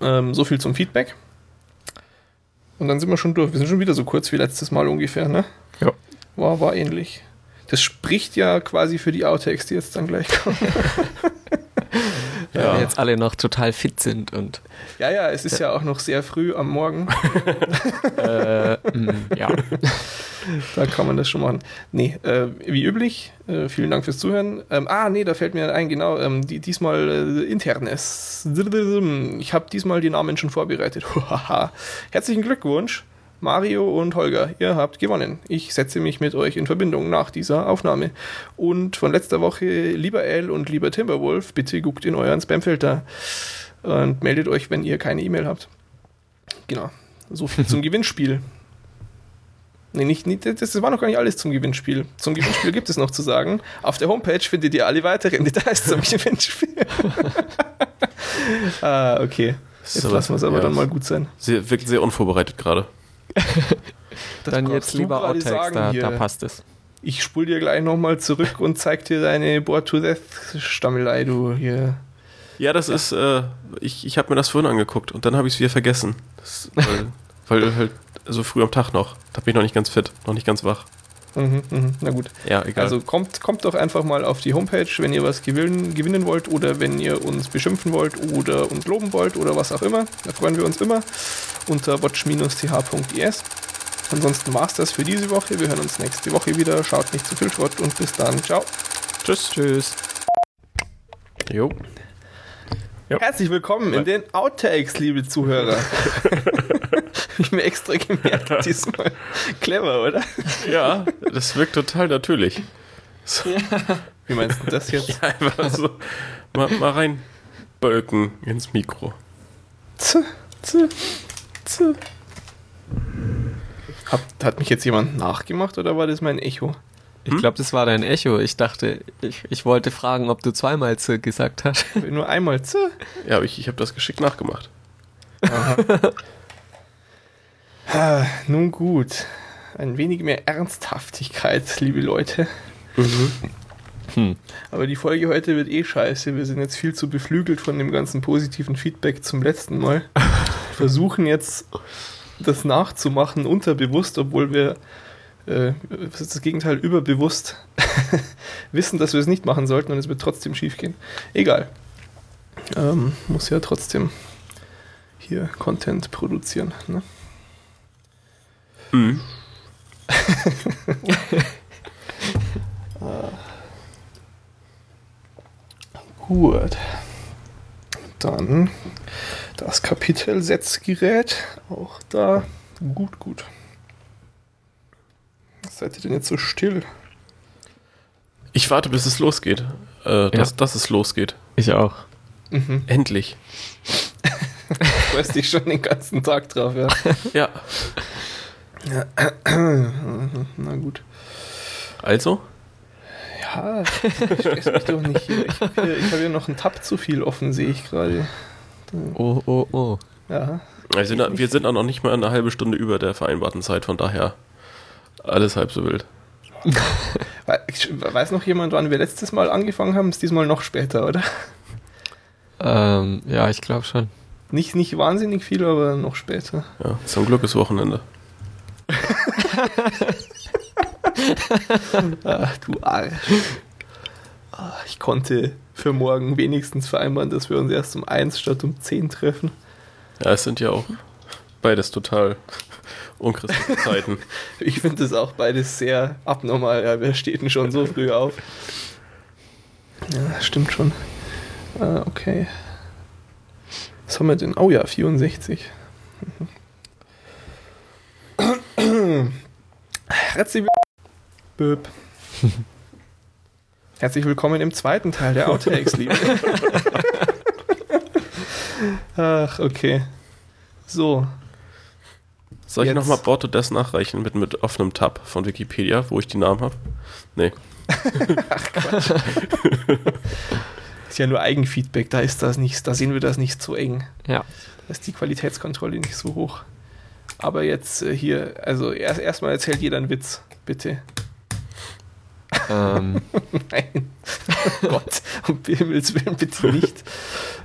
Speaker 1: Ähm, so viel zum Feedback. Und dann sind wir schon durch. Wir sind schon wieder so kurz wie letztes Mal ungefähr, ne?
Speaker 3: Ja.
Speaker 1: War, war ähnlich. Das spricht ja quasi für die Outtakes, die jetzt dann gleich kommen. [laughs]
Speaker 3: ja. wir jetzt alle noch total fit sind und.
Speaker 1: Ja, ja, es ist ja, ja auch noch sehr früh am Morgen. [laughs]
Speaker 3: äh, mh, mm, ja. [laughs]
Speaker 1: Da kann man das schon machen. Nee, äh, wie üblich, äh, vielen Dank fürs Zuhören. Ähm, ah, nee, da fällt mir ein, genau, ähm, die, diesmal äh, internes. Ich habe diesmal die Namen schon vorbereitet. [laughs] Herzlichen Glückwunsch Mario und Holger, ihr habt gewonnen. Ich setze mich mit euch in Verbindung nach dieser Aufnahme. Und von letzter Woche, lieber L und lieber Timberwolf, bitte guckt in euren Spamfilter und meldet euch, wenn ihr keine E-Mail habt. Genau. So viel zum [laughs] Gewinnspiel. Nee, nicht, nicht, das war noch gar nicht alles zum Gewinnspiel. Zum Gewinnspiel gibt es noch zu sagen. Auf der Homepage findet ihr alle weiteren Details zum Gewinnspiel. [laughs] ah, okay. Jetzt so, lassen wir es aber ja, dann mal gut sein.
Speaker 2: Sie wirkt sehr unvorbereitet gerade. [laughs]
Speaker 3: Dann jetzt lieber Outtakes, da, da, passt es.
Speaker 1: Ich spul dir gleich nochmal zurück und zeig dir deine Board to Death Stammelei, du hier.
Speaker 2: Ja, das ist, äh, ich, ich habe mir das vorhin angeguckt und dann habe ich es wieder vergessen. Das, weil, [laughs] weil halt so früh am Tag noch. Da bin ich noch nicht ganz fit, noch nicht ganz wach.
Speaker 1: Mhm, mhm, na gut.
Speaker 2: Ja, egal.
Speaker 1: Also kommt, kommt doch einfach mal auf die Homepage, wenn ihr was gewinnen, gewinnen wollt oder wenn ihr uns beschimpfen wollt oder uns loben wollt oder was auch immer. Da freuen wir uns immer unter watch-th.es. Ansonsten war es das für diese Woche. Wir hören uns nächste Woche wieder. Schaut nicht zu viel Schrott und bis dann. Ciao.
Speaker 2: tschüss. Tschüss. Jo. Ja.
Speaker 1: Herzlich willkommen in den Outtakes, liebe Zuhörer. [laughs] ich mir extra gemerkt [laughs] diesmal. Clever, oder?
Speaker 2: Ja, das wirkt total natürlich. So.
Speaker 1: Wie meinst du das jetzt? [laughs]
Speaker 2: Ja, einfach so mal, mal reinbölken ins Mikro.
Speaker 1: Z, z, z. Hat, hat mich jetzt jemand nachgemacht oder war das mein Echo?
Speaker 3: Ich glaube, das war dein Echo. Ich dachte, ich, ich wollte fragen, ob du zweimal Z gesagt hast. [laughs]
Speaker 1: Nur einmal Z.
Speaker 2: Ja, aber ich, ich habe das geschickt nachgemacht.
Speaker 1: Ah, nun gut. Ein wenig mehr Ernsthaftigkeit, liebe Leute.
Speaker 3: Hm.
Speaker 1: Aber die Folge heute wird eh scheiße. Wir sind jetzt viel zu beflügelt von dem ganzen positiven Feedback zum letzten Mal. [laughs] Versuchen jetzt das nachzumachen, unterbewusst, obwohl wir äh, das ist das Gegenteil überbewusst [laughs] wissen, dass wir es nicht machen sollten und es wird trotzdem schief gehen. Egal. Ähm, muss ja trotzdem hier Content produzieren. Ne?
Speaker 2: Mhm. [laughs]
Speaker 1: Gut. Dann das Kapitelsetzgerät. Auch da. Gut, gut. Seid ihr denn jetzt so still?
Speaker 2: Ich warte, bis es losgeht. Äh, dass,
Speaker 3: Ja.
Speaker 2: dass es losgeht.
Speaker 3: Ich auch.
Speaker 1: Mhm.
Speaker 2: Endlich.
Speaker 1: Du freust dich schon den ganzen Tag drauf, ja. [laughs]
Speaker 2: Ja. [clears throat]
Speaker 1: Na gut.
Speaker 2: Also?
Speaker 1: Ja, stress mich doch nicht hier. Ich habe hier, hab hier noch einen Tab zu viel offen, sehe ich gerade.
Speaker 3: Oh, oh, oh.
Speaker 1: Ja.
Speaker 2: Wir sind, wir sind auch noch nicht mal eine halbe Stunde über der vereinbarten Zeit, von daher alles halb so wild.
Speaker 1: We- [laughs] Weiß noch jemand, wann wir letztes Mal angefangen haben? Ist diesmal noch später, oder?
Speaker 3: Ähm, ja, ich glaube schon.
Speaker 1: Nicht, nicht wahnsinnig viel, aber noch später.
Speaker 2: Ja, zum Glück ist Wochenende.
Speaker 1: Ach, [laughs] du Arsch. Ah, Ich konnte für morgen wenigstens vereinbaren, dass wir uns erst um 1 statt um 10 treffen.
Speaker 2: Ja, es sind ja auch beides total unchristliche [laughs] Zeiten.
Speaker 1: Ich finde das auch beides sehr abnormal. Ja, wer steht denn schon so früh auf? Ja, stimmt schon. Ah, okay. Was haben wir denn? Oh ja, 64. [coughs] Herzlich willkommen. [laughs] Herzlich willkommen im zweiten Teil der Outtakes, [laughs] Liebe. Ach, okay. So,
Speaker 2: Soll ich
Speaker 1: Jetzt-
Speaker 2: nochmal Borto das nachreichen mit, mit offenem Tab von Wikipedia, wo ich die Namen habe? Nee. [laughs]
Speaker 1: ist ja nur Eigenfeedback, da ist das nicht, da sehen wir das nicht so eng.
Speaker 3: Ja.
Speaker 1: Da ist die Qualitätskontrolle nicht so hoch. Aber jetzt äh, hier, also erst erstmal erzählt jeder einen Witz, bitte.
Speaker 3: Ähm, [laughs]
Speaker 1: Nein. Oh Gott, um Himmels Willen bitte nicht.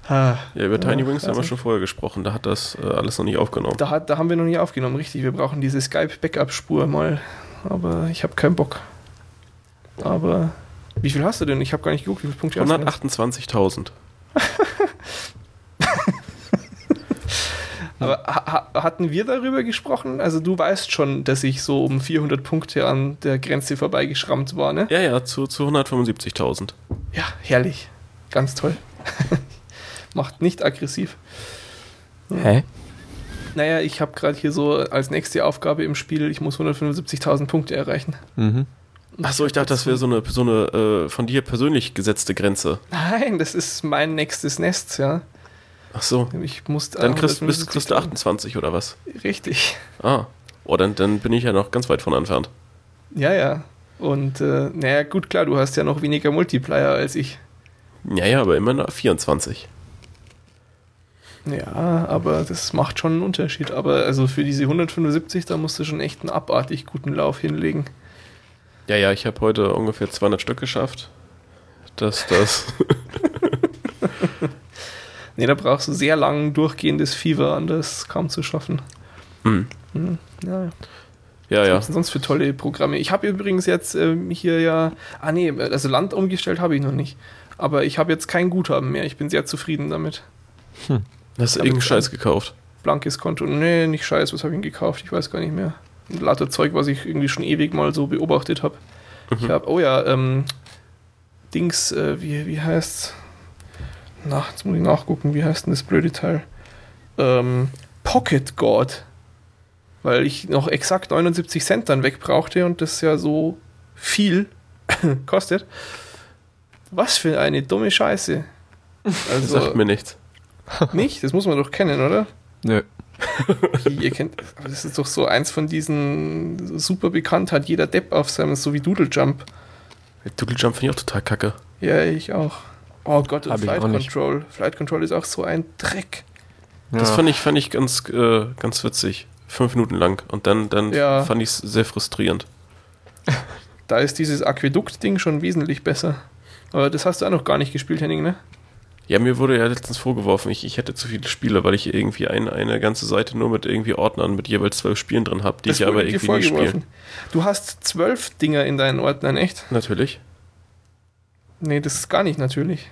Speaker 1: Ah,
Speaker 2: Ja, über Tiny
Speaker 1: Ja,
Speaker 2: Wings haben wir
Speaker 1: also-
Speaker 2: schon vorher gesprochen, da hat das äh, alles noch nicht aufgenommen.
Speaker 1: da, hat, da haben wir noch nie aufgenommen, richtig. Wir brauchen diese Skype-Backup-Spur mal. Aber ich habe keinen Bock. Aber wie viel hast du denn? Ich habe gar nicht geguckt, wie viele Punkte hast du denn?
Speaker 2: 128.000. [laughs]
Speaker 1: Aber ha ha- hatten wir darüber gesprochen? Also du weißt schon, dass ich so um 400 Punkte an der Grenze vorbeigeschrammt war, ne?
Speaker 2: Ja, ja, zu, zu 175.000.
Speaker 1: Ja, herrlich. Ganz toll. [laughs] Macht nicht aggressiv.
Speaker 3: hä?
Speaker 1: Naja, ich habe gerade hier so als nächste Aufgabe im Spiel, ich muss 175.000 Punkte erreichen.
Speaker 3: Mhm.
Speaker 2: Achso, ich dachte, das wäre so eine, so eine äh, von dir persönlich gesetzte Grenze.
Speaker 1: Nein, das ist mein nächstes Nest, ja.
Speaker 2: Ach so.
Speaker 1: Ich muss
Speaker 2: Dann kriegst, bist,
Speaker 1: 175.000
Speaker 2: kriegst du 28 oder was?
Speaker 1: Richtig.
Speaker 2: Ah. Oh, dann, dann bin ich ja noch ganz weit von entfernt.
Speaker 1: Ja, ja. Und äh, naja, gut, klar, du hast ja noch weniger Multiplier als ich.
Speaker 2: Ja, ja, aber immer noch 24.
Speaker 1: Ja, aber das macht schon einen Unterschied. Aber also für diese 175, da musst du schon echt einen abartig guten Lauf hinlegen.
Speaker 2: Ja, ja, ich habe heute ungefähr 200 Stück geschafft. Das, das. [laughs]
Speaker 1: Nee, da brauchst du sehr lang durchgehendes Fieber, anders kaum zu schaffen.
Speaker 2: Hm.
Speaker 1: Hm, ja.
Speaker 2: Ja,
Speaker 1: Was
Speaker 2: ja.
Speaker 1: denn sonst für tolle Programme? Ich habe übrigens jetzt ähm, hier ja, ah nee, also Land umgestellt habe ich noch nicht. Aber ich habe jetzt kein Guthaben mehr. Ich bin sehr zufrieden damit.
Speaker 2: Hast du irgendeinen Scheiß gekauft?
Speaker 1: Blankes Konto. Nee, nicht scheiß, was habe ich denn gekauft? Ich weiß gar nicht mehr. Ein lauter Zeug, was ich irgendwie schon ewig mal so beobachtet habe. Ich
Speaker 2: Mhm.
Speaker 1: habe, oh ja, ähm, Dings, äh, wie, wie heißt's? Na, jetzt muss ich nachgucken, wie heißt denn das blöde Teil? Ähm, Pocket God. Weil ich noch exakt 79 Cent dann wegbrauchte und das ja so viel [laughs] kostet. Was für eine dumme Scheiße.
Speaker 2: Das
Speaker 1: Also,
Speaker 2: sagt mir nichts. [laughs]
Speaker 1: nicht? Das muss man doch kennen, oder?
Speaker 3: Nö.
Speaker 1: Wie, ihr kennt, aber das ist doch so eins von diesen super bekannt, hat jeder Depp auf seinem, so wie Doodle Jump.
Speaker 2: Doodle Jump finde ich auch total kacke.
Speaker 1: Ja, ich auch. Oh Gott, und Flight
Speaker 3: nicht.
Speaker 1: Control. Flight Control ist auch so ein Dreck.
Speaker 2: Das
Speaker 3: Ja.
Speaker 2: fand ich, fand ich ganz, äh, ganz witzig. Fünf Minuten lang. Und dann, dann
Speaker 1: Ja.
Speaker 2: fand ich es sehr frustrierend.
Speaker 1: Da ist dieses Aquädukt-Ding schon wesentlich besser. Aber das hast du auch noch gar nicht gespielt, Henning, ne?
Speaker 2: Ja, mir wurde ja letztens vorgeworfen, ich, ich hätte zu viele Spiele, weil ich irgendwie ein, eine ganze Seite nur mit irgendwie Ordnern mit jeweils zwölf Spielen drin habe, die
Speaker 1: das
Speaker 2: ich aber irgendwie nicht spiele.
Speaker 1: Du hast zwölf Dinger in deinen Ordnern, echt?
Speaker 2: Natürlich.
Speaker 1: Nee, das ist gar nicht natürlich.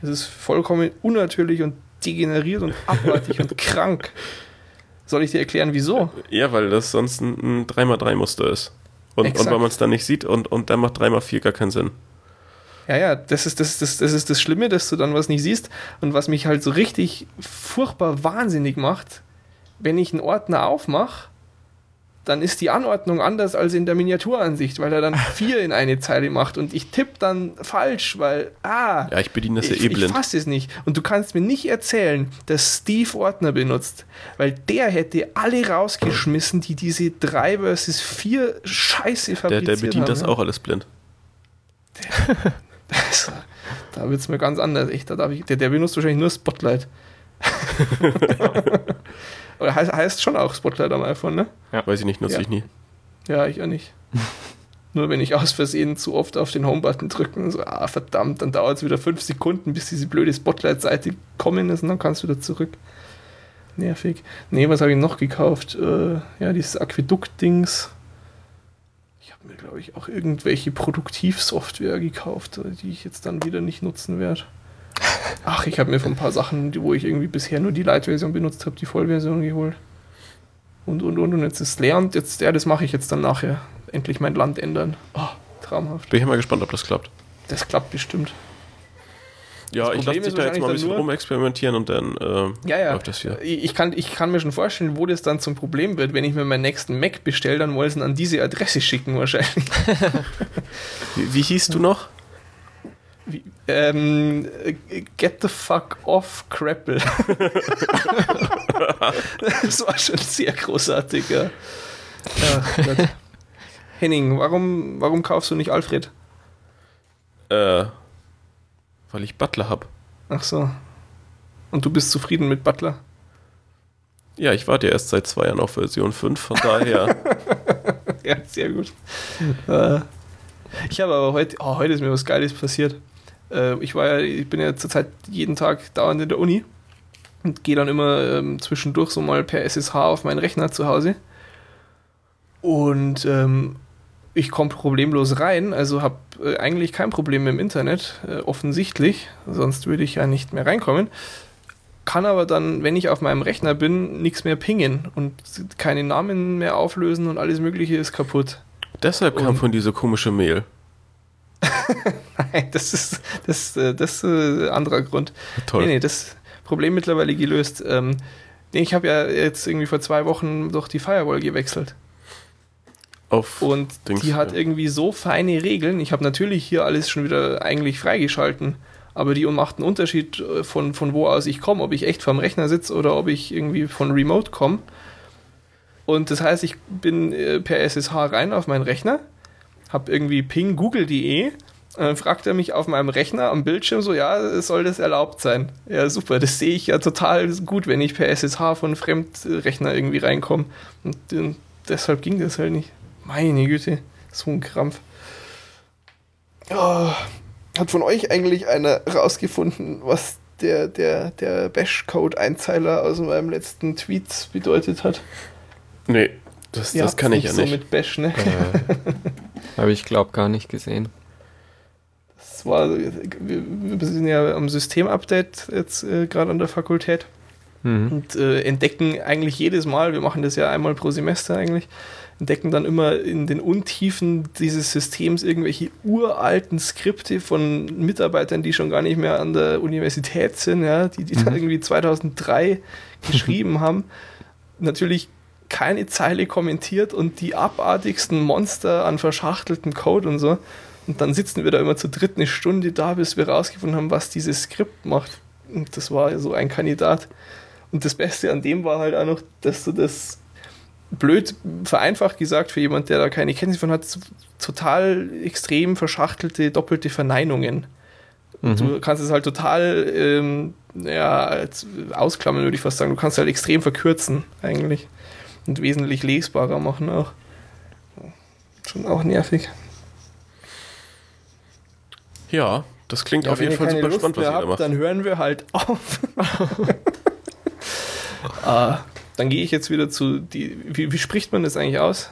Speaker 1: Das ist vollkommen unnatürlich und degeneriert und abartig und [laughs] krank. Soll ich dir erklären, wieso?
Speaker 2: Ja, weil das sonst ein, ein 3x3-Muster ist. Und, und weil man es dann nicht sieht und, und dann macht 3x4 gar keinen Sinn.
Speaker 1: Ja, ja, das ist das, das, das ist das Schlimme, dass du dann was nicht siehst und was mich halt so richtig furchtbar wahnsinnig macht, wenn ich einen Ordner aufmache, dann ist die Anordnung anders als in der Miniaturansicht, weil er dann [laughs] vier in eine Zeile macht und ich tippe dann falsch, weil, ah,
Speaker 2: Ja, ich bediene das
Speaker 1: ich,
Speaker 2: ja eh
Speaker 1: ich
Speaker 2: blind.
Speaker 1: fasse es nicht. Und du kannst mir nicht erzählen, dass Steve Ordner benutzt, weil der hätte alle rausgeschmissen, die diese 3 versus 4 Scheiße
Speaker 2: Der,
Speaker 1: fabriziert
Speaker 2: der bedient
Speaker 1: haben.
Speaker 2: das
Speaker 1: ja.
Speaker 2: auch alles blind.
Speaker 1: Da wird es mir ganz anders. Echt, da darf ich, der, der benutzt wahrscheinlich nur Spotlight. [laughs] Oder heißt, heißt schon auch Spotlight am iPhone, ne?
Speaker 2: Weiß ich nicht, nutze
Speaker 1: Ja.
Speaker 2: ich nie.
Speaker 1: Ja, ich auch nicht. [laughs] nur wenn ich aus Versehen zu oft auf den Home-Button drücke und so, ah, verdammt, dann dauert es wieder fünf Sekunden, bis diese blöde Spotlight-Seite kommen ist und dann kannst du wieder zurück. Nervig. Nee, was habe ich noch gekauft? Äh, ja, dieses Aquädukt-Dings. Mir, glaube ich, auch irgendwelche Produktivsoftware gekauft, äh, die ich jetzt dann wieder nicht nutzen werde. [laughs] Ach, ich habe mir von ein paar Sachen, die- wo ich irgendwie bisher nur die Light-Version benutzt habe, die Vollversion geholt. Und, und, und, und jetzt ist es leer und jetzt, ja, das mache ich jetzt dann nachher. Endlich mein Land ändern. Oh, traumhaft.
Speaker 2: Bin ich mal gespannt, ob das klappt.
Speaker 1: Das klappt bestimmt.
Speaker 2: Ja, ich lasse dich da jetzt mal ein bisschen rumexperimentieren und dann äh,
Speaker 1: Ja, ja.
Speaker 2: läuft das hier.
Speaker 1: Ich kann, ich kann mir schon vorstellen, wo das dann zum Problem wird. Wenn ich mir meinen nächsten Mac bestelle, dann wollen sie ihn an diese Adresse schicken wahrscheinlich. [laughs]
Speaker 2: Wie, wie hieß du noch?
Speaker 1: Wie, ähm, äh, get the fuck off, Crapple. [laughs] das war schon sehr großartig, ja. ja. Henning, warum, warum kaufst du nicht Alfred?
Speaker 2: Äh, weil ich Butler hab.
Speaker 1: Ach so. Und du bist zufrieden mit Butler?
Speaker 2: Ja, ich warte ja erst seit zwei Jahren auf Version 5, von daher. [laughs]
Speaker 1: Ja, sehr gut. Äh, ich habe aber heute, oh, heute ist mir was Geiles passiert. Äh, ich war ja, ich bin ja zurzeit jeden Tag dauernd in der Uni und gehe dann immer ähm, zwischendurch so mal per SSH auf meinen Rechner zu Hause. Und ähm, ich komme problemlos rein, also habe äh, eigentlich kein Problem mit dem Internet, äh, offensichtlich, sonst würde ich ja nicht mehr reinkommen. Kann aber dann, wenn ich auf meinem Rechner bin, nichts mehr pingen und keine Namen mehr auflösen und alles Mögliche ist kaputt.
Speaker 2: Deshalb kam
Speaker 1: Und-
Speaker 2: von diese komische Mail. [laughs]
Speaker 1: Nein, das ist das, äh, das ist äh, anderer Grund.
Speaker 2: Toll.
Speaker 1: Nee, nee, das Problem mittlerweile gelöst. Ähm, nee, ich habe ja jetzt irgendwie vor zwei Wochen doch die Firewall gewechselt.
Speaker 2: Auf
Speaker 1: Und
Speaker 2: Dings,
Speaker 1: die hat
Speaker 2: ja.
Speaker 1: irgendwie so feine Regeln. Ich habe natürlich hier alles schon wieder eigentlich freigeschalten. Aber die macht einen Unterschied äh, von, von wo aus ich komme, ob ich echt vorm Rechner sitze oder ob ich irgendwie von Remote komme. Und das heißt, ich bin äh, per SSH rein auf meinen Rechner, habe irgendwie ping google.de und dann fragt er mich auf meinem Rechner am Bildschirm so, ja, soll das erlaubt sein? Ja, super, das sehe ich ja total gut, wenn ich per SSH von Fremdrechner irgendwie reinkomme. Und äh, deshalb ging das halt nicht. Meine Güte, so ein Krampf. Oh, hat von euch eigentlich einer rausgefunden, was der, der, der Bash-Code-Einzeiler aus meinem letzten Tweet bedeutet hat?
Speaker 2: Nee, das,
Speaker 1: Ihr
Speaker 2: das kann ich ja
Speaker 1: so
Speaker 2: nicht.
Speaker 1: mit Bash, ne?
Speaker 3: Äh, Habe ich, glaube gar nicht gesehen.
Speaker 1: Das war, wir, wir sind ja am Systemupdate jetzt äh, gerade an der Fakultät
Speaker 3: Mhm.
Speaker 1: und äh, entdecken eigentlich jedes Mal, wir machen das ja einmal pro Semester eigentlich, entdecken dann immer in den Untiefen dieses Systems irgendwelche uralten Skripte von Mitarbeitern, die schon gar nicht mehr an der Universität sind, ja, die, die
Speaker 3: Mhm.
Speaker 1: irgendwie 2003 [laughs] geschrieben haben. Natürlich keine Zeile kommentiert und die abartigsten Monster an verschachtelten Code und so. Und dann sitzen wir da immer zu dritt eine Stunde da, bis wir rausgefunden haben, was dieses Skript macht. Und das war so ein Kandidat. Und das Beste an dem war halt auch noch, dass du das blöd vereinfacht gesagt für jemand, der da keine Kenntnis von hat, total extrem verschachtelte doppelte Verneinungen.
Speaker 3: Mhm.
Speaker 1: Du kannst es halt total ähm, ja, ausklammern, würde ich fast sagen. Du kannst halt extrem verkürzen, eigentlich. Und wesentlich lesbarer machen auch. Schon auch nervig.
Speaker 2: Ja, das klingt
Speaker 1: Ja,
Speaker 2: auf jeden Fall super
Speaker 1: Lust
Speaker 2: spannend, was ihr da macht.
Speaker 1: Dann hören wir halt auf. [laughs] ah, dann gehe ich jetzt wieder zu die. Wie, wie spricht man das eigentlich aus?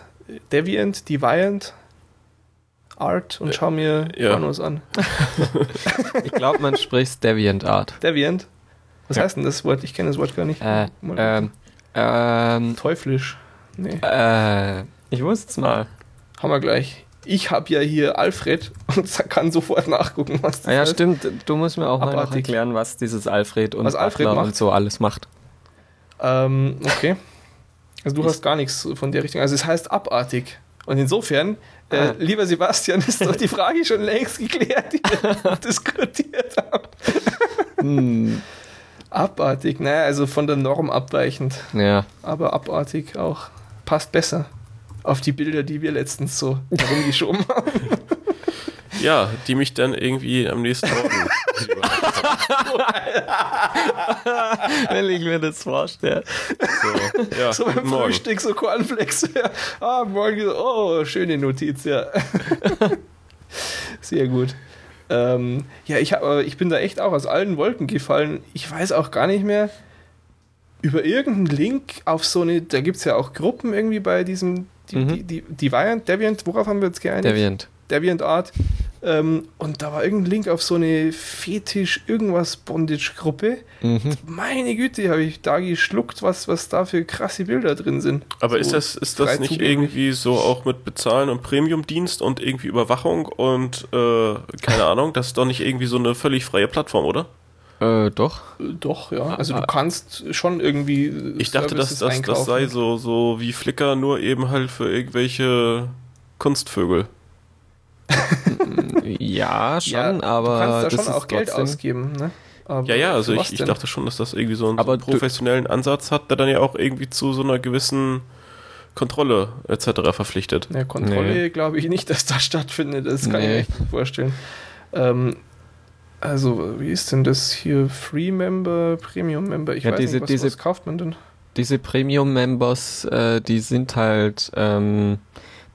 Speaker 1: Deviant, Deviant, Art und schau mir
Speaker 2: ja.
Speaker 1: Pornos an. [laughs]
Speaker 3: Ich glaube, man spricht Deviant Art.
Speaker 1: Deviant? Was
Speaker 3: Ja.
Speaker 1: heißt denn das Wort? Ich kenne das Wort gar nicht.
Speaker 3: Äh,
Speaker 1: Mal-
Speaker 3: ähm, ähm,
Speaker 1: Teuflisch. Nee,
Speaker 3: äh, ich wusste es mal.
Speaker 1: haben wir gleich. Ich habe ja hier Alfred und [laughs] kann sofort nachgucken, was das
Speaker 3: Ah ja,
Speaker 1: heißt.
Speaker 3: stimmt. Du musst mir auch mal noch
Speaker 1: Abartig.
Speaker 3: erklären, was dieses Alfred und
Speaker 1: Was Alfred macht?
Speaker 3: und so alles macht.
Speaker 1: Ähm, okay. Also du hast gar nichts von der Richtung. Also es heißt abartig. Und insofern, äh,
Speaker 3: Ah.
Speaker 1: lieber Sebastian, ist doch die Frage schon längst geklärt, die wir [laughs] [laughs] diskutiert haben.
Speaker 3: Hm,
Speaker 1: Abartig, naja, also von der Norm abweichend.
Speaker 3: ja.
Speaker 1: Aber abartig auch. Passt besser auf die Bilder, die wir letztens so [laughs] herumgeschoben haben.
Speaker 2: Ja, die mich dann irgendwie am nächsten Morgen. [laughs]
Speaker 3: Wenn ich mir das vorstelle.
Speaker 2: so, ja, [laughs]
Speaker 1: So beim
Speaker 2: Morgen.
Speaker 1: Frühstück, so Cornflakes. [laughs] Ja. Ah, morgen, so, oh, schöne Notiz, ja. Sehr gut. Ähm, ja, ich, hab, ich bin da echt auch aus allen Wolken gefallen. Ich weiß auch gar nicht mehr, über irgendeinen Link auf so eine, da gibt es ja auch Gruppen irgendwie bei diesem, die,
Speaker 3: Mhm.
Speaker 1: die, die, Deviant, Deviant, worauf haben wir uns geeinigt?
Speaker 3: Deviant.
Speaker 1: Deviant Art. Ähm, und da war irgendein Link auf so eine Fetisch-Irgendwas-Bondage-Gruppe.
Speaker 3: Mhm.
Speaker 1: Meine Güte, habe ich da geschluckt, was, was da für krasse Bilder drin sind.
Speaker 2: Aber ist
Speaker 1: So
Speaker 2: das, ist das nicht
Speaker 1: zugänglich.
Speaker 2: irgendwie so auch mit Bezahlen und Premium-Dienst und irgendwie Überwachung und äh, keine Ahnung, das ist doch nicht irgendwie so eine völlig freie Plattform, oder?
Speaker 3: Äh, doch.
Speaker 1: Äh, Doch, ja. Also
Speaker 3: Ah.
Speaker 1: du kannst schon irgendwie.
Speaker 2: Ich dachte, dass
Speaker 1: Services
Speaker 2: das, das sei so, so wie Flickr, nur eben halt für irgendwelche Kunstvögel.
Speaker 3: Ja, schon,
Speaker 1: Ja,
Speaker 3: aber
Speaker 1: Du kannst da
Speaker 3: das
Speaker 1: schon
Speaker 3: ist
Speaker 1: auch Geld
Speaker 3: trotzdem-
Speaker 1: ausgeben, ne? Aber
Speaker 2: Ja, ja, also ich, ich dachte schon, dass das irgendwie so einen, so einen professionellen Ansatz hat, der dann ja auch irgendwie zu so einer gewissen Kontrolle etc. verpflichtet.
Speaker 1: Ja, Kontrolle
Speaker 3: Nee.
Speaker 1: glaube ich nicht, dass das stattfindet. Das kann ich
Speaker 3: Nee.
Speaker 1: mir echt nicht vorstellen. Ähm, also, wie ist denn das hier? Free Member, Premium Member? Ich
Speaker 3: Ja,
Speaker 1: weiß
Speaker 3: diese-
Speaker 1: nicht, was,
Speaker 3: diese-
Speaker 1: was kauft man denn?
Speaker 3: Diese Premium-Members, äh, die sind halt, ähm,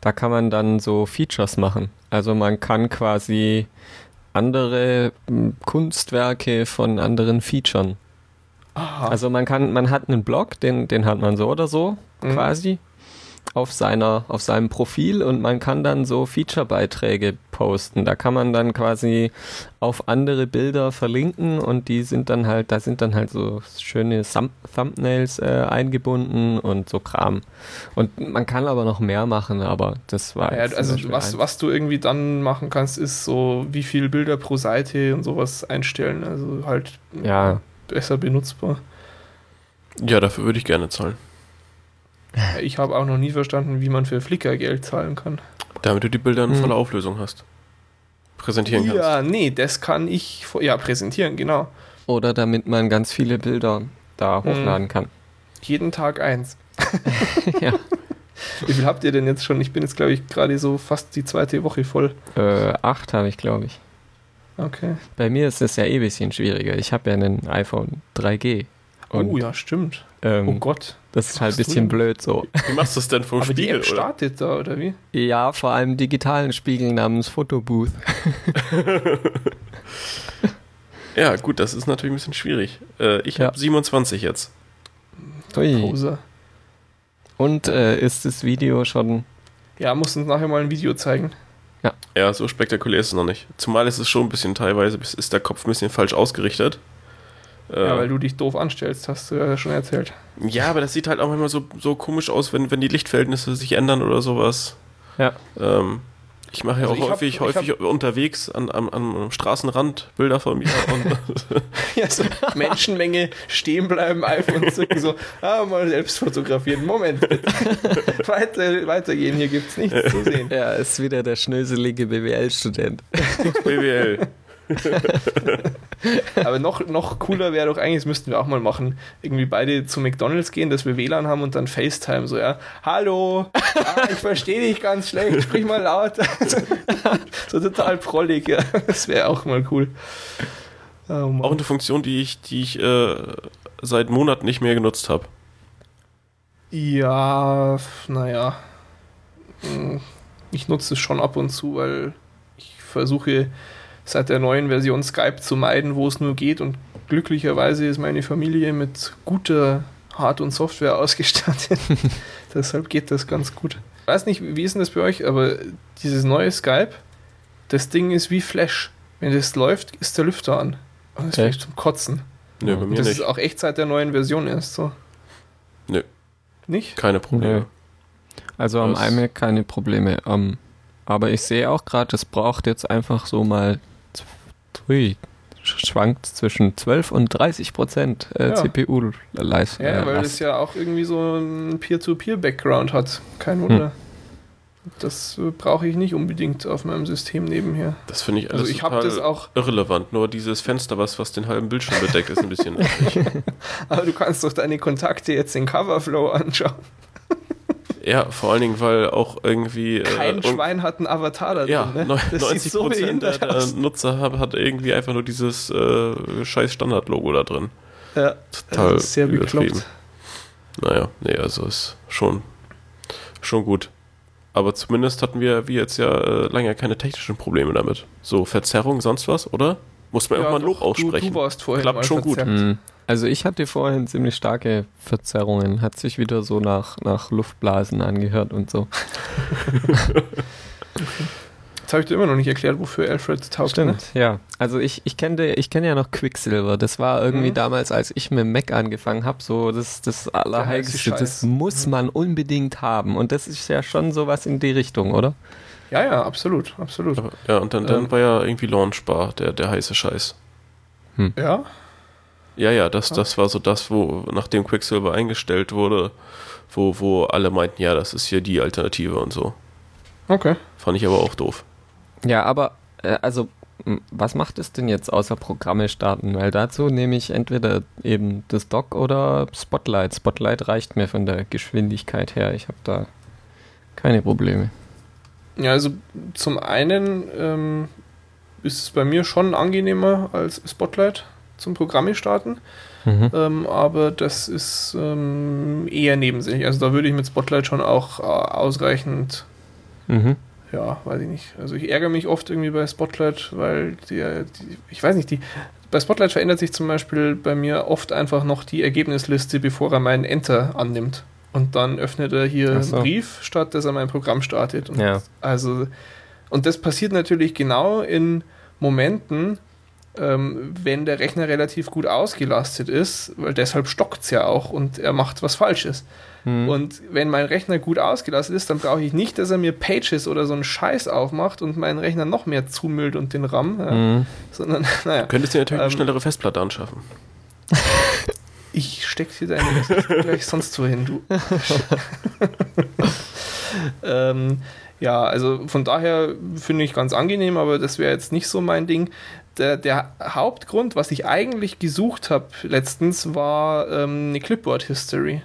Speaker 3: da kann man dann so Features machen. Also man kann quasi andere m, Kunstwerke von anderen featuren.
Speaker 1: Aha.
Speaker 3: Also man kann, man hat einen Blog, den, den hat man so oder so
Speaker 1: Mhm.
Speaker 3: quasi auf seiner, auf seinem Profil und man kann dann so Feature-Beiträge posten. Da kann man dann quasi auf andere Bilder verlinken und die sind dann halt, da sind dann halt so schöne Thumb Thumbnails äh, eingebunden und so Kram. Und man kann aber noch mehr machen, aber das war
Speaker 1: ja, also was,
Speaker 3: ein-
Speaker 1: was du irgendwie dann machen kannst, ist so, wie viele Bilder pro Seite und sowas einstellen. Also halt
Speaker 3: ja,
Speaker 1: besser benutzbar.
Speaker 2: Ja, dafür würde ich gerne zahlen.
Speaker 1: Ich habe auch noch nie verstanden, wie man für Flickr Geld zahlen kann.
Speaker 2: Damit du die Bilder in
Speaker 3: Mhm.
Speaker 2: voller Auflösung hast. Präsentieren kannst.
Speaker 1: Ja, nee, das kann ich ja präsentieren, genau.
Speaker 3: oder damit man ganz viele Bilder da
Speaker 1: Mhm.
Speaker 3: hochladen kann.
Speaker 1: Jeden Tag eins. [laughs] [laughs]
Speaker 3: ja.
Speaker 1: Wie viel habt ihr denn jetzt schon? Ich bin jetzt, glaube ich, gerade so fast die zweite Woche voll.
Speaker 3: Äh, acht habe ich, glaube ich.
Speaker 1: Okay.
Speaker 3: Bei mir ist es ja eh ein bisschen schwieriger. Ich habe ja einen iPhone 3G. Und,
Speaker 1: oh ja, stimmt.
Speaker 3: ähm,
Speaker 1: Oh Gott.
Speaker 3: Das ist halt ein bisschen blöd so.
Speaker 2: Wie machst du das denn vom
Speaker 1: Aber die
Speaker 2: Spiegel,
Speaker 1: App
Speaker 2: oder?
Speaker 1: startet da, oder wie?
Speaker 3: Ja, vor allem digitalen Spiegel namens Photobooth. [laughs]
Speaker 2: Ja, gut, das ist natürlich ein bisschen schwierig. Äh, ich
Speaker 3: Ja.
Speaker 2: habe 27 jetzt.
Speaker 3: Ui.
Speaker 1: Poser.
Speaker 3: Und äh, ist das Video schon.
Speaker 1: Ja, muss uns nachher mal ein Video zeigen.
Speaker 2: Ja, so spektakulär ist es noch nicht. Zumal ist es schon ein bisschen teilweise, ist der Kopf ein bisschen falsch ausgerichtet. Äh,
Speaker 1: Ja, weil du dich doof anstellst, hast du ja schon erzählt.
Speaker 2: ja, aber das sieht halt auch manchmal so, so komisch aus, wenn, wenn die Lichtverhältnisse sich ändern oder sowas.
Speaker 3: Ja.
Speaker 2: Ähm, ich mache ja
Speaker 1: Also
Speaker 2: auch
Speaker 1: ich hab-
Speaker 2: häufig, häufig unterwegs an, am, am Straßenrand Bilder von mir. Und [laughs]
Speaker 1: Ja, so Menschenmenge stehen bleiben, iPhone zücken, so, ah, mal selbst fotografieren. Moment, bitte. [laughs] Weiter, weitergehen, hier gibt's nichts zu sehen.
Speaker 3: Ja, ist wieder der schnöselige BWL-Student.
Speaker 2: BWL. [laughs]
Speaker 1: Aber noch, noch cooler wäre doch eigentlich, das müssten wir auch mal machen, irgendwie beide zu McDonalds gehen, dass wir WLAN haben und dann FaceTime, so, ja, hallo, [laughs] ah, ich verstehe dich ganz schlecht, sprich mal laut. [laughs] so total prollig, ja, das wäre auch mal cool. Oh.
Speaker 2: Auch eine Funktion, die ich, die ich äh, seit Monaten nicht mehr genutzt habe.
Speaker 1: Ja, naja. Hm, Ich nutze es schon ab und zu, weil ich versuche seit der neuen Version Skype zu meiden, wo es nur geht. Und glücklicherweise ist meine Familie mit guter Hard- und Software [laughs] ausgestattet. [laughs] Deshalb geht das ganz gut. Ich weiß nicht, wie ist denn das bei euch, aber dieses neue Skype, das Ding ist wie Flash. Wenn das läuft, ist der Lüfter an. Und das ist zum Kotzen.
Speaker 2: Nö, bei mir
Speaker 1: Das
Speaker 2: nicht.
Speaker 1: ist auch echt seit der neuen Version erst so.
Speaker 2: Nö.
Speaker 1: Nicht?
Speaker 2: Keine Probleme.
Speaker 3: Nö. Also am
Speaker 2: Das-
Speaker 3: iMac keine Probleme. Ähm, aber ich sehe auch gerade, es braucht jetzt einfach so mal. Ui, sch- schwankt zwischen 12 und 30 Prozent äh,
Speaker 1: Ja.
Speaker 3: CPU-Leistung.
Speaker 1: Ja, weil das ja auch irgendwie so ein Peer-to-Peer-Background hat. Kein Wunder. Das äh, brauche ich nicht unbedingt auf meinem System nebenher.
Speaker 2: Das finde ich alles
Speaker 1: Also ich habe
Speaker 2: total
Speaker 1: das auch,
Speaker 2: irrelevant. Nur dieses Fenster, was, was den halben Bildschirm bedeckt, ist ein bisschen [laughs] nervig.
Speaker 1: aber du kannst doch deine Kontakte jetzt in Coverflow anschauen.
Speaker 2: Ja, vor allen Dingen, weil auch irgendwie. äh,
Speaker 1: Kein
Speaker 2: irgend-
Speaker 1: Schwein hat einen Avatar da
Speaker 2: Ja,
Speaker 1: drin. Ne? Das
Speaker 2: 90
Speaker 1: sieht so
Speaker 2: Prozent der, der. Nutzer hat, hat irgendwie einfach nur dieses äh, scheiß Standard-Logo da drin.
Speaker 1: Ja,
Speaker 2: Total
Speaker 1: das ist sehr
Speaker 2: übertrieben.
Speaker 1: bekloppt.
Speaker 2: Naja, nee, also ist schon, schon gut. Aber zumindest hatten wir, wie jetzt ja, äh, lange keine technischen Probleme damit. So Verzerrung, sonst was, oder? Muss man
Speaker 1: Ja,
Speaker 2: auch mal ein Lob aussprechen.
Speaker 1: Du, du warst vorhin
Speaker 2: Klappt
Speaker 1: mal
Speaker 2: schon gut.
Speaker 1: verzerrt.
Speaker 3: Mhm. Also ich hatte vorhin ziemlich starke Verzerrungen. Hat sich wieder so nach, nach Luftblasen angehört und so. [laughs]
Speaker 1: Jetzt habe ich dir immer noch nicht erklärt, wofür Alfred taugt. Ne?
Speaker 3: Stimmt, ja. Also ich, ich kenne ich kenn ja noch Quicksilver. Das war irgendwie
Speaker 1: Mhm.
Speaker 3: damals, als ich mit Mac angefangen habe, so das, das Allerheiligste. Das muss man unbedingt haben. Und das ist ja schon sowas in die Richtung, oder?
Speaker 1: Ja, ja, absolut, absolut.
Speaker 2: Ja, und dann, dann
Speaker 1: Ähm.
Speaker 2: war ja irgendwie Launchbar, der, der heiße Scheiß.
Speaker 1: Ja,
Speaker 2: Ja, ja, das, das war so das, wo, nachdem Quicksilver eingestellt wurde, wo, wo alle meinten, ja, das ist hier die Alternative und so.
Speaker 1: okay.
Speaker 2: Fand ich aber auch doof.
Speaker 3: Ja, aber äh, also was macht es denn jetzt außer Programme starten? Weil dazu nehme ich entweder eben das Dock oder Spotlight. Spotlight reicht mir von der Geschwindigkeit her. Ich habe da keine Probleme.
Speaker 1: Ja, also zum einen ähm, ist es bei mir schon angenehmer als Spotlight zum Programme starten,
Speaker 3: Mhm.
Speaker 1: ähm, aber das ist ähm, eher nebensächlich. Also da würde ich mit Spotlight schon auch äh, ausreichend,
Speaker 3: Mhm.
Speaker 1: ja, weiß ich nicht. Also ich ärgere mich oft irgendwie bei Spotlight, weil die, die ich weiß nicht, die bei Spotlight verändert sich zum Beispiel bei mir oft einfach noch die Ergebnisliste, bevor er meinen Enter annimmt. Und dann öffnet er hier
Speaker 3: so.
Speaker 1: einen Brief, statt dass er mein Programm startet. Und
Speaker 3: Ja.
Speaker 1: also, und das passiert natürlich genau in Momenten, ähm, wenn der Rechner relativ gut ausgelastet ist, weil deshalb stockt es ja auch und er macht was Falsches.
Speaker 3: Mhm.
Speaker 1: Und wenn mein Rechner gut ausgelastet ist, dann brauche ich nicht, dass er mir Pages oder so einen Scheiß aufmacht und meinen Rechner noch mehr zumüllt und den RAM, ja,
Speaker 3: Mhm.
Speaker 1: sondern, [laughs] naja,
Speaker 2: Du könntest dir natürlich eine
Speaker 1: Ähm,
Speaker 2: schnellere Festplatte anschaffen. [laughs]
Speaker 1: ich steck dir deine [laughs] gleich sonst wohin, du. ähm, ja, also von daher finde ich ganz angenehm, aber das wäre jetzt nicht so mein Ding. Der, der Hauptgrund, was ich eigentlich gesucht habe letztens, war ähm, eine Clipboard-History.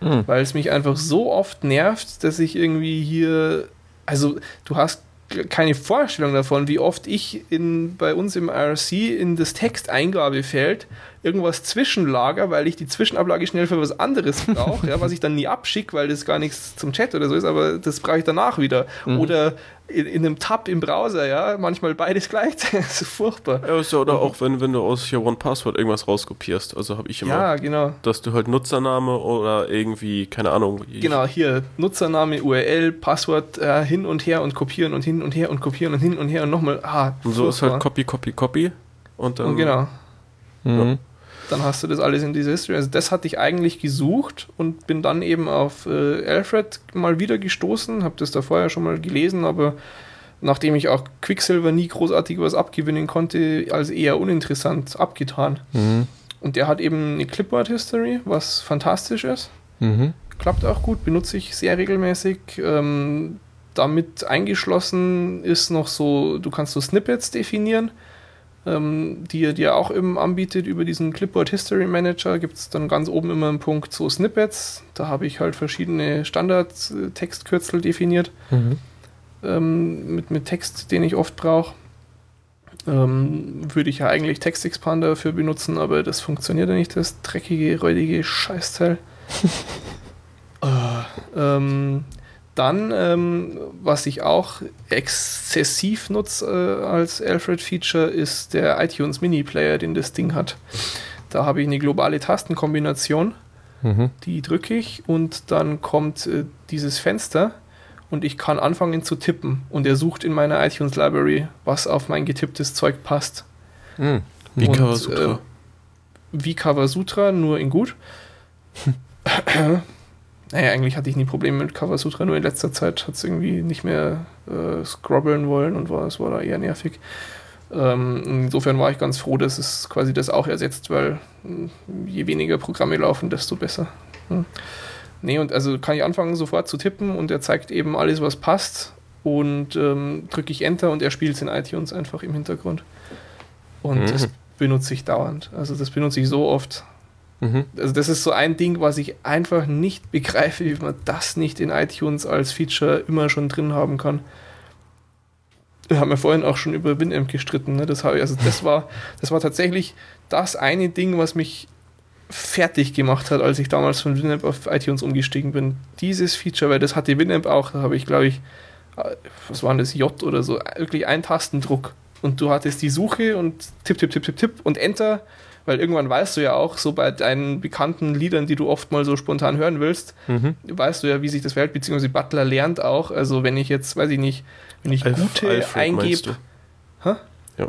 Speaker 3: Mhm.
Speaker 1: Weil es mich einfach so oft nervt, dass ich irgendwie hier. Also, du hast keine Vorstellung davon, wie oft ich in, bei uns im IRC in das Texteingabefeld irgendwas zwischenlager, weil ich die Zwischenablage schnell für was anderes brauche, ja, was ich dann nie abschicke, weil das gar nichts zum Chat oder so ist, aber das brauche ich danach wieder. Mhm. Oder in, in, einem Tab im Browser, ja, manchmal beides gleichzeitig. [laughs] das ist furchtbar.
Speaker 2: Ja, ist ja, oder mhm. auch wenn, wenn du aus hier One Password irgendwas rauskopierst. Also habe ich immer.
Speaker 1: Ja, genau.
Speaker 2: Dass du halt Nutzername oder irgendwie, keine Ahnung.
Speaker 1: Genau, hier Nutzername, URL, Passwort äh, hin und her und kopieren und hin und her und kopieren und hin und her und nochmal. Ah,
Speaker 2: und so furchtbar. ist halt Copy, Copy, Copy. Und dann. Und
Speaker 1: genau. Mhm. Dann hast du das alles in dieser History. Also das hatte ich eigentlich gesucht und bin dann eben auf äh, Alfred mal wieder gestoßen, habe das da vorher schon mal gelesen, aber nachdem ich auch Quicksilver nie großartig was abgewinnen konnte, als eher uninteressant abgetan. Mhm. Und der hat eben eine Clipboard-History, was fantastisch ist. Mhm. Klappt auch gut, benutze ich sehr regelmäßig. Ähm, damit eingeschlossen ist noch so, du kannst so Snippets definieren ähm, die er dir auch eben anbietet über diesen Clipboard History Manager. Gibt es dann ganz oben immer einen Punkt so Snippets. Da habe ich halt verschiedene Standard-Textkürzel definiert mhm. ähm, mit, mit Text, den ich oft brauche. Ähm, würde ich ja eigentlich Text Expander dafür benutzen, aber das funktioniert ja nicht, das dreckige, räudige Scheißteil. uh, [laughs] ähm, dann, ähm, was ich auch exzessiv nutze äh, als Alfred-Feature, ist der iTunes Mini-Player, den das Ding hat. Da habe ich eine globale Tastenkombination, mhm. die drücke ich und dann kommt äh, dieses Fenster und ich kann anfangen zu tippen und er sucht in meiner iTunes Library, was auf mein getipptes Zeug passt.
Speaker 2: Mhm. Wie und, Kawasutra. Äh,
Speaker 1: wie Kawasutra, nur in gut. [laughs] Naja, eigentlich hatte ich nie Probleme mit Cover Sutra, nur in letzter Zeit hat es irgendwie nicht mehr äh, scrobbeln wollen und war, es war da eher nervig. Ähm, insofern war ich ganz froh, dass es quasi das auch ersetzt, weil hm, je weniger Programme laufen, desto besser. Hm. Nee, und also kann ich anfangen sofort zu tippen und er zeigt eben alles, was passt und ähm, drücke ich Enter und er spielt es in iTunes einfach im Hintergrund. Und mhm. das benutze ich dauernd. Also das benutze ich so oft. Mhm. Also das ist so ein Ding, was ich einfach nicht begreife, wie man das nicht in iTunes als Feature immer schon drin haben kann. Wir haben ja vorhin auch schon über Winamp gestritten. Ne? Das, also das, war, das war tatsächlich das eine Ding, was mich fertig gemacht hat, als ich damals von Winamp auf iTunes umgestiegen bin. Dieses Feature, weil das hatte Winamp auch, da habe ich glaube ich, äh, was war das, J oder so, wirklich ein Tastendruck. Und du hattest die Suche und tipp, tipp, tipp, tipp, tipp und Enter weil irgendwann weißt du ja auch, so bei deinen bekannten Liedern, die du oft mal so spontan hören willst, mhm. weißt du ja, wie sich das verhält, beziehungsweise Butler lernt auch, also wenn ich jetzt, weiß ich nicht, wenn ich Alf, gute eingebe.
Speaker 2: Ja.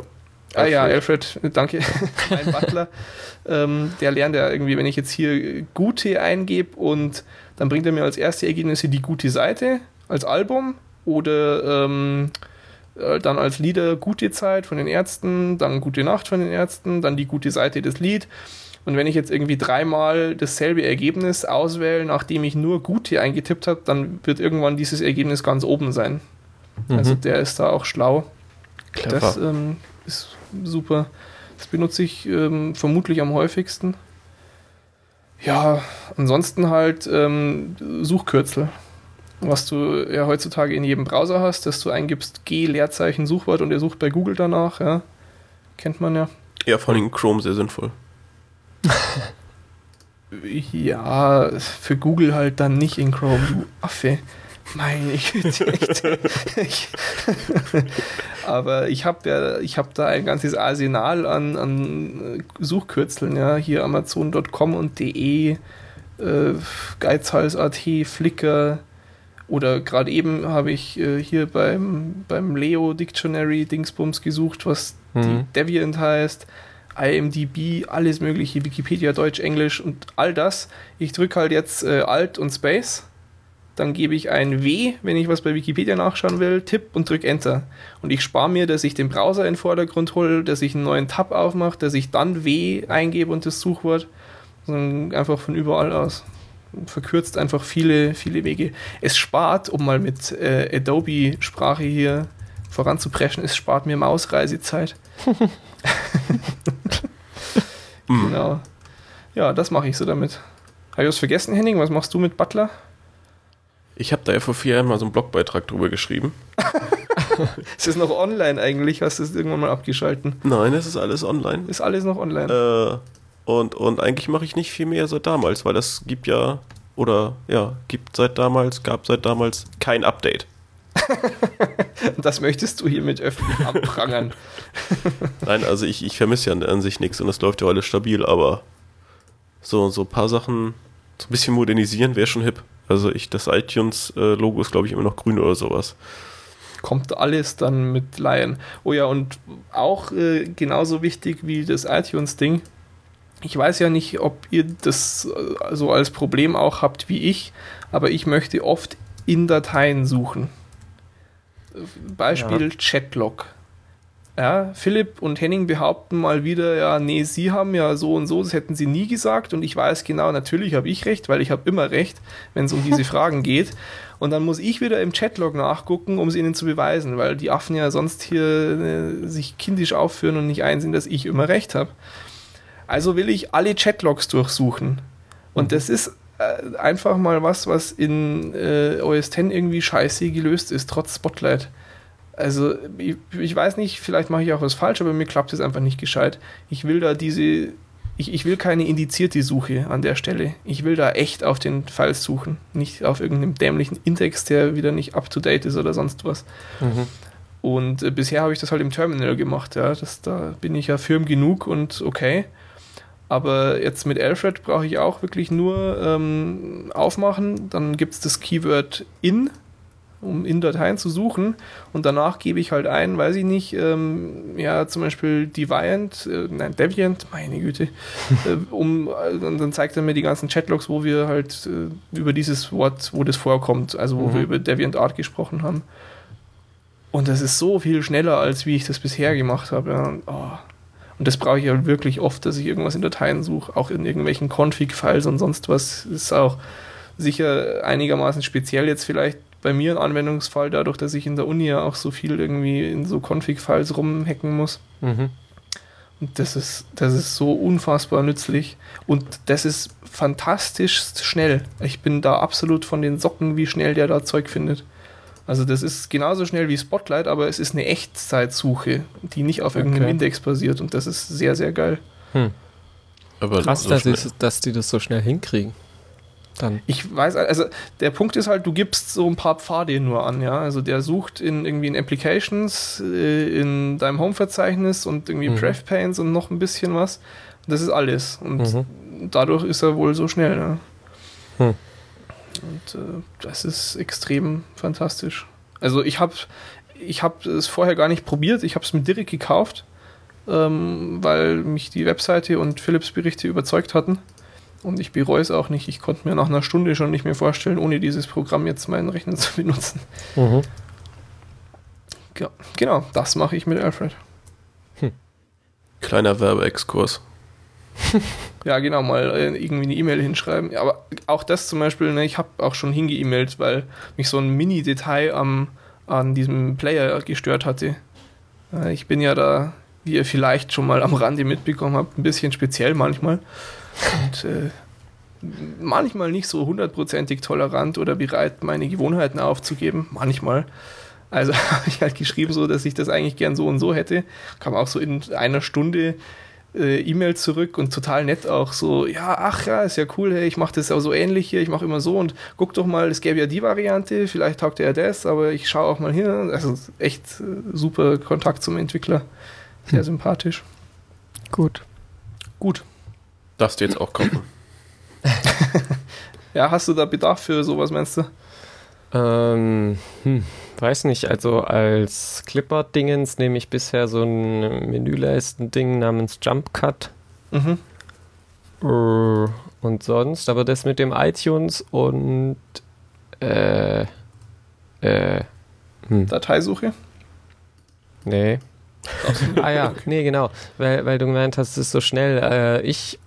Speaker 1: Ah ja, Alfred, danke. [laughs] mein Butler. ähm, der lernt ja irgendwie, wenn ich jetzt hier gute eingebe und dann bringt er mir als erste Ergebnisse die gute Seite als Album oder ähm, äh, dann als Lieder Gute Zeit von den Ärzten, dann Gute Nacht von den Ärzten, dann die gute Seite des Lied. Und wenn ich jetzt irgendwie dreimal dasselbe Ergebnis auswähle, nachdem ich nur Gute eingetippt habe, dann wird irgendwann dieses Ergebnis ganz oben sein. Mhm. Also der ist da auch schlau. Clever. Das ähm, ist super. Das benutze ich ähm, vermutlich am häufigsten. Ja, ansonsten halt ähm, Suchkürzel was du ja heutzutage in jedem Browser hast, dass du eingibst G Leerzeichen Suchwort und er sucht bei Google danach, ja. Kennt man ja.
Speaker 2: Ja, vor allem Chrome sehr sinnvoll.
Speaker 1: ja, für Google halt dann nicht in Chrome, du Affe. Meine [laughs] Güte, [laughs] Aber ich habe ja, ich habe da ein ganzes Arsenal an, an Suchkürzeln, ja, hier Amazon.com und de, äh, Geizhals.at, Flickr, oder gerade eben habe ich äh, hier beim, beim Leo Dictionary Dingsbums gesucht, was mhm. die Deviant heißt, IMDb, alles mögliche, Wikipedia, Deutsch, Englisch und all das. Ich drücke halt jetzt äh, Alt und Space. Dann gebe ich ein W, wenn ich was bei Wikipedia nachschauen will, Tipp und drücke Enter. Und ich spare mir, dass ich den Browser in den Vordergrund hole, dass ich einen neuen Tab aufmache, dass ich dann W eingebe und das Suchwort. einfach von überall aus verkürzt einfach viele, viele Wege. Es spart, um mal mit äh, Adobe-Sprache hier voranzupreschen, es spart mir Mausreisezeit. [laughs] genau. Ja, das mache ich so damit. Habe ich was vergessen, Henning? Was machst du mit Butler?
Speaker 2: Ich habe da ja vor vier Jahren mal so einen Blogbeitrag drüber geschrieben. [laughs]
Speaker 1: ist es noch online eigentlich? Hast du es irgendwann mal abgeschalten?
Speaker 2: Nein, es ist alles online.
Speaker 1: Ist alles noch online?
Speaker 2: Äh, Und, und eigentlich mache ich nicht viel mehr seit damals, weil das gibt ja, oder ja, gibt seit damals, gab seit damals kein Update. [laughs]
Speaker 1: das möchtest du hiermit öffentlich abprangern. [laughs]
Speaker 2: Nein, also ich, ich vermisse ja an sich nichts und es läuft ja alles stabil, aber so, so ein paar Sachen, so ein bisschen modernisieren wäre schon hip. Also ich, das iTunes-Logo ist, glaube ich, immer noch grün oder sowas.
Speaker 1: Kommt alles dann mit Lion. Oh ja, und auch äh, genauso wichtig wie das iTunes-Ding. Ich weiß ja nicht, ob ihr das äh, so als Problem auch habt wie ich, aber ich möchte oft in Dateien suchen. Beispiel ja. Chatlog. Ja, Philipp und Henning behaupten mal wieder, ja, nee, sie haben ja so und so, das hätten sie nie gesagt und ich weiß genau, natürlich habe ich recht, weil ich habe immer recht, wenn es um diese [laughs] Fragen geht. Und dann muss ich wieder im Chatlog nachgucken, um es ihnen zu beweisen, weil die Affen ja sonst hier äh, sich kindisch aufführen und nicht einsehen, dass ich immer recht habe. Also will ich alle Chatlogs durchsuchen. Und mhm. das ist äh, einfach mal was, was in äh, OS X irgendwie scheiße gelöst ist, trotz Spotlight. Also, ich, ich, weiß nicht, vielleicht mache ich auch was falsch, aber mir klappt es einfach nicht gescheit. Ich will da diese. Ich, ich will keine indizierte Suche an der Stelle. Ich will da echt auf den Files suchen. Nicht auf irgendeinem dämlichen Index, der wieder nicht up to date ist oder sonst was. Mhm. Und äh, bisher habe ich das halt im Terminal gemacht, ja. Das, da bin ich ja firm genug und okay. Aber jetzt mit Alfred brauche ich auch wirklich nur ähm, aufmachen. Dann gibt es das Keyword in um in Dateien zu suchen und danach gebe ich halt ein, weiß ich nicht, ähm, ja, zum Beispiel Deviant, äh, nein, Deviant, meine Güte, [laughs] äh, um, äh, dann zeigt er mir die ganzen Chatlogs, wo wir halt äh, über dieses Wort, wo das vorkommt, also wo mhm. wir über Deviant Art gesprochen haben. Und das ist so viel schneller, als wie ich das bisher gemacht habe. Ja. Oh. Und das brauche ich halt wirklich oft, dass ich irgendwas in Dateien suche, auch in irgendwelchen Config-Files und sonst was. Ist auch sicher einigermaßen speziell jetzt vielleicht bei mir ein Anwendungsfall, dadurch, dass ich in der Uni ja auch so viel irgendwie in so Config-Files rumhacken muss. Mhm. Und das ist, das ist so unfassbar nützlich. Und das ist fantastisch schnell. Ich bin da absolut von den Socken, wie schnell der da Zeug findet. Also das ist genauso schnell wie Spotlight, aber es ist eine Echtzeitsuche, die nicht auf irgendeinem okay. Index basiert. Und das ist sehr, sehr geil. Hm.
Speaker 3: Aber Krass, so dass, ist, dass die das so schnell hinkriegen
Speaker 1: dann. Ich weiß, also der Punkt ist halt, du gibst so ein paar Pfade nur an, ja. Also der sucht in irgendwie in Applications, äh, in deinem Home-Verzeichnis und irgendwie mhm. Pref und noch ein bisschen was. Das ist alles. Und mhm. dadurch ist er wohl so schnell, ja. Hm. Und äh, das ist extrem fantastisch. Also ich habe ich habe es vorher gar nicht probiert, ich habe es mir direkt gekauft, ähm, weil mich die Webseite und Philips Berichte überzeugt hatten. Und ich bereue es auch nicht. Ich konnte mir nach einer Stunde schon nicht mehr vorstellen, ohne dieses Programm jetzt meinen Rechner [laughs] zu benutzen. Mhm. Ja, genau, das mache ich mit Alfred.
Speaker 2: Hm. Kleiner Werbeexkurs. [laughs]
Speaker 1: ja, genau, mal äh, irgendwie eine E-Mail hinschreiben. Aber auch das zum Beispiel, ne, ich habe auch schon hingeemailt, weil mich so ein Mini-Detail an diesem Player gestört hatte. Äh, ich bin ja da, wie ihr vielleicht schon mal am Rande mitbekommen habt, ein bisschen speziell manchmal. Und äh, manchmal nicht so hundertprozentig tolerant oder bereit, meine Gewohnheiten aufzugeben. Manchmal. Also [laughs] habe ich halt geschrieben, so dass ich das eigentlich gern so und so hätte. Kam auch so in einer Stunde äh, E-Mail zurück und total nett auch so, ja, ach ja, ist ja cool, hey, ich mache das auch so ähnlich hier, ich mache immer so und guck doch mal, es gäbe ja die Variante, vielleicht taugt er das, aber ich schaue auch mal hin. Also echt äh, super Kontakt zum Entwickler. Sehr hm. sympathisch.
Speaker 3: Gut.
Speaker 1: Gut.
Speaker 2: Darfst du jetzt auch kommen. [laughs]
Speaker 1: ja, hast du da Bedarf für sowas, meinst du?
Speaker 3: Ähm, hm, weiß nicht. Also als Clipboard-Dingens nehme ich bisher so ein Menüleisten-Ding namens Jump Cut. Mhm. Äh, und sonst, aber das mit dem iTunes und äh,
Speaker 1: äh, hm. Dateisuche?
Speaker 3: Nee. ah ja, [laughs] nee, genau. Weil, weil du gemeint hast, es ist so schnell. Äh, ich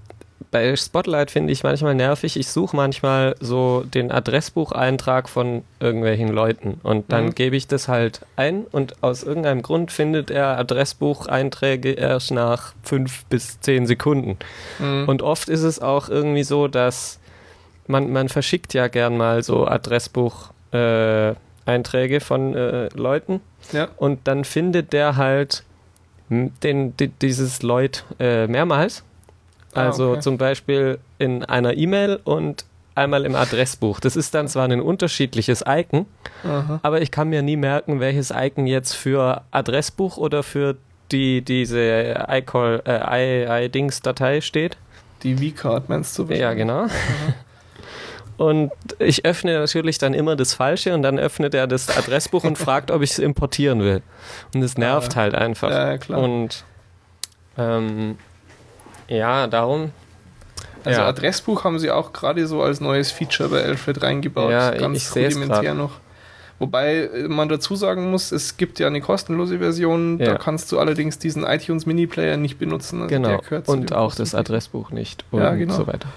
Speaker 3: bei Spotlight finde ich manchmal nervig. Ich suche manchmal so den Adressbucheintrag von irgendwelchen Leuten und dann mhm. gebe ich das halt ein und aus irgendeinem Grund findet er Adressbucheinträge erst nach fünf bis zehn Sekunden. Mhm. Und oft ist es auch irgendwie so, dass man, man verschickt ja gern mal so Adressbucheinträge äh, von äh, Leuten ja. und dann findet der halt den, den dieses Leut äh, mehrmals
Speaker 1: Ah,
Speaker 3: Also
Speaker 1: okay.
Speaker 3: zum Beispiel in einer E-Mail und einmal im Adressbuch. Das ist dann zwar ein unterschiedliches Icon,
Speaker 1: Aha.
Speaker 3: aber ich kann mir nie merken, welches Icon jetzt für Adressbuch oder für die diese iCall äh, iDings-Datei steht.
Speaker 1: Die V-Card meinst du?
Speaker 3: Ja, genau. Und ich öffne natürlich dann immer das Falsche und dann öffnet er das Adressbuch und [laughs] fragt, ob ich es importieren will. Und das nervt
Speaker 1: Ah,
Speaker 3: halt einfach.
Speaker 1: Ja, klar.
Speaker 3: Und ähm, ja, darum.
Speaker 1: Also
Speaker 3: ja.
Speaker 1: Adressbuch haben sie auch gerade so als neues Feature bei Alfred reingebaut.
Speaker 3: Ja,
Speaker 1: Ganz
Speaker 3: ich
Speaker 1: rudimentär noch. Wobei man dazu sagen muss, es gibt ja eine kostenlose Version,
Speaker 3: Ja.
Speaker 1: da kannst du allerdings diesen iTunes Mini Player nicht benutzen. Also
Speaker 3: Genau. Und auch das. Adressbuch nicht. Und
Speaker 1: Ja, genau.
Speaker 3: so weiter.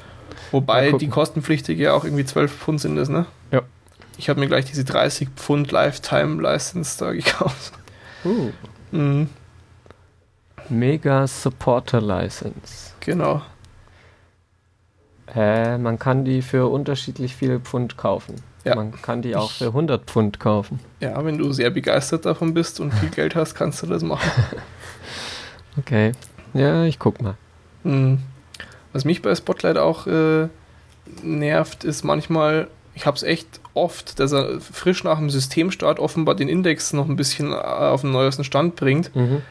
Speaker 1: Wobei die kostenpflichtige ja auch irgendwie 12 Pfund sind das, ne?
Speaker 3: Ja.
Speaker 1: Ich habe mir gleich diese 30 Pfund Lifetime License da gekauft.
Speaker 3: Uh.
Speaker 1: Mhm,
Speaker 3: Mega Supporter License.
Speaker 1: genau.
Speaker 3: Äh, man kann die für unterschiedlich viel Pfund kaufen.
Speaker 1: Ja.
Speaker 3: Man kann die auch für 100 Pfund kaufen.
Speaker 1: Ja, wenn du sehr begeistert davon bist und viel Geld hast, kannst du das machen. [laughs]
Speaker 3: Okay. Ja, ich guck mal.
Speaker 1: Mhm. Was mich bei Spotlight auch äh, nervt, ist manchmal, ich habe es echt oft, dass er frisch nach dem Systemstart offenbar den Index noch ein bisschen äh, auf den neuesten Stand bringt.
Speaker 3: Mhm.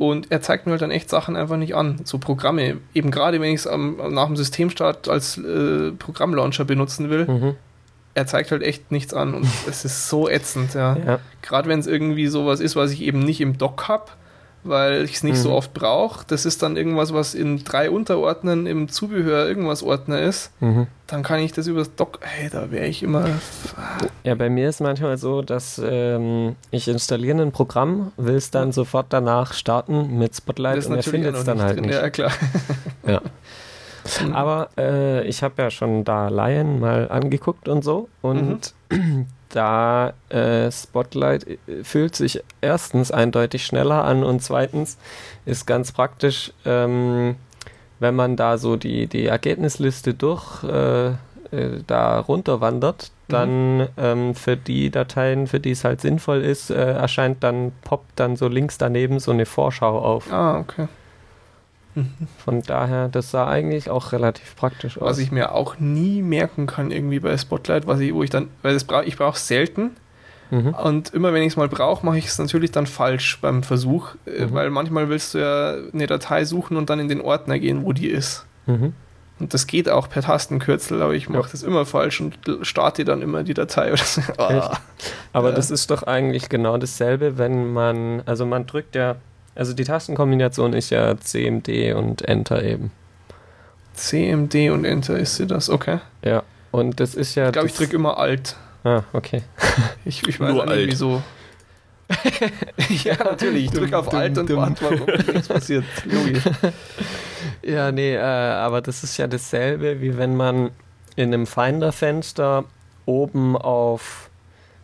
Speaker 1: Und er zeigt mir halt dann echt Sachen einfach nicht an. So Programme. Eben gerade, wenn ich es nach dem Systemstart als äh, Programmlauncher benutzen will,
Speaker 3: Mhm.
Speaker 1: er zeigt halt echt nichts an. Und es ist so ätzend, ja. [laughs]
Speaker 3: Ja.
Speaker 1: Gerade wenn es irgendwie sowas ist, was ich eben nicht im Dock habe, weil ich es nicht so
Speaker 3: Mhm.
Speaker 1: oft brauche. Das ist dann irgendwas, was in drei Unterordnern im Zubehör irgendwas Ordner ist.
Speaker 3: Mhm.
Speaker 1: Dann kann ich das übers Dock. Hey, da wäre ich immer.
Speaker 3: Ja, bei mir ist manchmal so, dass ähm, ich installiere ein Programm, will es dann sofort danach starten mit Spotlight und er findet es dann halt
Speaker 1: drin.
Speaker 3: nicht.
Speaker 1: Ja, klar. [laughs]
Speaker 3: Ja.
Speaker 1: Mhm.
Speaker 3: Aber äh, ich habe ja schon da Lion mal angeguckt und so und [clears throat] da äh, Spotlight äh, fühlt sich erstens eindeutig schneller an und zweitens ist ganz praktisch, ähm, wenn man da so die, die Ergebnisliste durch äh, äh, da runterwandert, dann ähm, für die Dateien, für die es halt sinnvoll ist, äh, erscheint dann, poppt dann so links daneben so eine Vorschau auf.
Speaker 1: Ah, okay.
Speaker 3: Von daher, das sah eigentlich auch relativ praktisch aus.
Speaker 1: Was ich mir auch nie merken kann, irgendwie bei Spotlight, was ich, wo ich dann, weil das brauch, ich brauche es selten
Speaker 3: mhm.
Speaker 1: und immer wenn ich es mal brauche, mache ich es natürlich dann falsch beim Versuch, äh,
Speaker 3: Mhm.
Speaker 1: weil manchmal willst du ja eine Datei suchen und dann in den Ordner gehen, wo die ist.
Speaker 3: Mhm.
Speaker 1: Und das geht auch per Tastenkürzel, aber ich mache
Speaker 3: Ja.
Speaker 1: das immer falsch und starte dann immer die Datei oder so. [laughs] Ah.
Speaker 3: Aber
Speaker 1: Ja.
Speaker 3: das ist doch eigentlich genau dasselbe, wenn man, also man drückt ja, also die Tastenkombination ist ja CMD und Enter eben.
Speaker 1: CMD und Enter ist sie das, okay.
Speaker 3: Ja. Und das ist ja.
Speaker 1: Ich glaube, ich drücke immer Alt.
Speaker 3: Ah, okay. [laughs]
Speaker 1: Ich, ich weiß
Speaker 2: Nur
Speaker 1: nicht,
Speaker 2: Alt.
Speaker 1: wieso. [laughs] ja, natürlich. Ich drücke auf Alt und warte mal, ob nichts passiert. Logisch. [laughs]
Speaker 3: Ja, nee, äh, aber das ist ja dasselbe, wie wenn man in einem Finder-Fenster oben auf,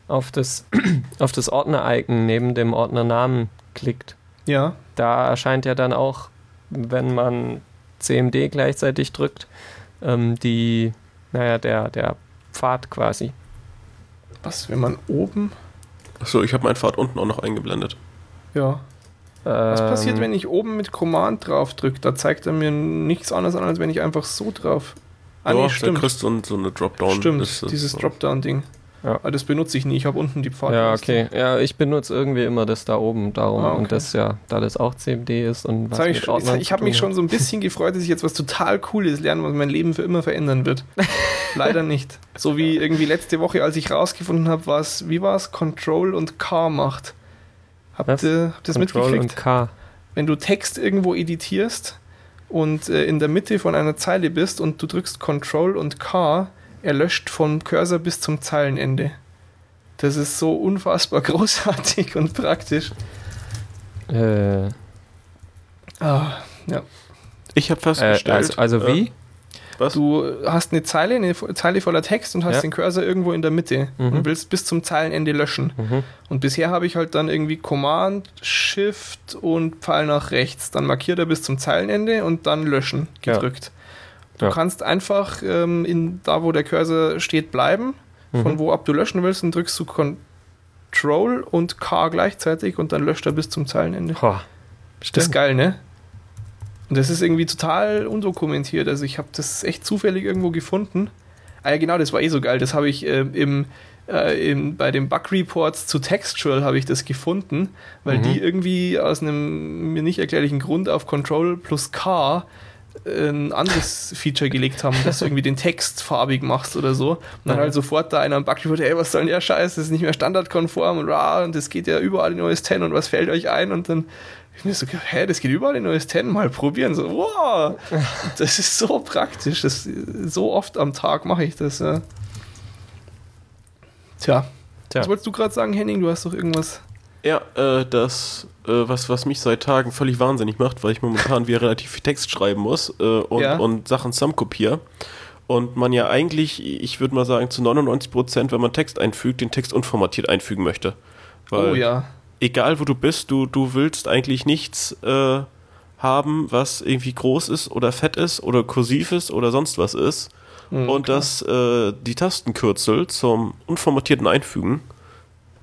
Speaker 3: auf das, [clears throat] auf das Ordner-Icon neben dem Ordnernamen klickt.
Speaker 1: Ja,
Speaker 3: Da erscheint ja dann auch, wenn man CMD gleichzeitig drückt, ähm, die, naja, der, der Pfad quasi.
Speaker 1: was, wenn man oben.
Speaker 2: Achso, ich habe meinen Pfad unten auch noch eingeblendet.
Speaker 1: Ja. Was
Speaker 3: Ähm,
Speaker 1: passiert, wenn ich oben mit Command drauf drücke? Da zeigt er mir nichts anderes an, als wenn ich einfach so drauf. Ah,
Speaker 2: ja,
Speaker 1: nee,
Speaker 2: da
Speaker 1: stimmt.
Speaker 2: kriegst du so, so eine Dropdown.
Speaker 1: Stimmt, dieses
Speaker 2: So.
Speaker 1: Dropdown-Ding.
Speaker 3: Ja.
Speaker 1: Aber das benutze ich nie. Ich habe unten die Pfad.
Speaker 3: Ja, okay. Ja, ich benutze irgendwie immer das da oben darum.
Speaker 1: Ah, okay.
Speaker 3: Und das ja, da das auch CMD ist und was
Speaker 1: hab ich schon- ich habe mich schon so ein bisschen gefreut, dass ich jetzt was total Cooles lerne, was mein Leben für immer verändern wird. [laughs] Leider nicht. So wie irgendwie letzte Woche, als ich rausgefunden habe, was, wie war es, Control und K macht. Habt ihr habt das
Speaker 3: Control
Speaker 1: mitgekriegt?
Speaker 3: und K.
Speaker 1: Wenn du Text irgendwo editierst und äh, in der Mitte von einer Zeile bist und du drückst Control und K, er löscht vom Cursor bis zum Zeilenende. Das ist so unfassbar [laughs] großartig und praktisch.
Speaker 3: Äh,
Speaker 1: Ah, ja.
Speaker 2: Ich habe
Speaker 3: äh,
Speaker 2: festgestellt.
Speaker 3: also, also wie?
Speaker 2: was?
Speaker 1: Du hast eine Zeile, eine Zeile voller Text und hast
Speaker 3: Ja.
Speaker 1: den Cursor irgendwo in der Mitte
Speaker 3: Mhm.
Speaker 1: und willst bis zum Zeilenende löschen.
Speaker 3: Mhm.
Speaker 1: Und bisher habe ich halt dann irgendwie Command, Shift und Pfeil nach rechts. Dann markiert er bis zum Zeilenende und dann löschen
Speaker 3: Ja.
Speaker 1: Du
Speaker 3: Ja.
Speaker 1: kannst einfach ähm, in, da, wo der Cursor steht, bleiben. Von
Speaker 3: Mhm.
Speaker 1: wo ab du löschen willst, und drückst du Control und K gleichzeitig und dann löscht er bis zum Zeilenende.
Speaker 3: Boah,
Speaker 1: Das ist geil, ne? Und das ist irgendwie total undokumentiert. Also ich habe das echt zufällig irgendwo gefunden. Ah ja, genau, das war eh so geil. Das habe ich äh, im, äh, im, bei den Bug Reports zu Textual habe ich das gefunden, weil
Speaker 3: Mhm.
Speaker 1: die irgendwie aus einem mir nicht erklärlichen Grund auf Control plus K ein anderes Feature gelegt haben, dass du irgendwie den Text farbig machst oder so. Und dann
Speaker 3: Mhm.
Speaker 1: halt sofort da einer am Bug Report, ey, was soll denn der Scheiß? Das ist nicht mehr standardkonform und, ah, und das geht ja überall in OS 10 und was fällt euch ein? Und dann ich mir so, hä, das geht überall in OS 10, mal probieren. So, wow, [laughs] das ist so praktisch. Das, so oft am Tag mache ich das. Ja. Tja,
Speaker 3: Tja.
Speaker 1: was wolltest du gerade sagen, Henning? Du hast doch irgendwas.
Speaker 2: Ja, äh, das, äh, was, was mich seit Tagen völlig wahnsinnig macht, weil ich momentan wieder relativ viel Text schreiben muss äh, und,
Speaker 1: Ja.
Speaker 2: und Sachen zusammenkopiere. Und man ja eigentlich, ich würde mal sagen, zu 99 Prozent, wenn man Text einfügt, den Text unformatiert einfügen möchte. Weil
Speaker 1: oh ja.
Speaker 2: egal wo du bist, du, du willst eigentlich nichts äh, haben, was irgendwie groß ist oder fett ist oder kursiv ist oder sonst was ist.
Speaker 1: Mhm,
Speaker 2: und
Speaker 1: klar.
Speaker 2: dass äh, die Tastenkürzel zum unformatierten Einfügen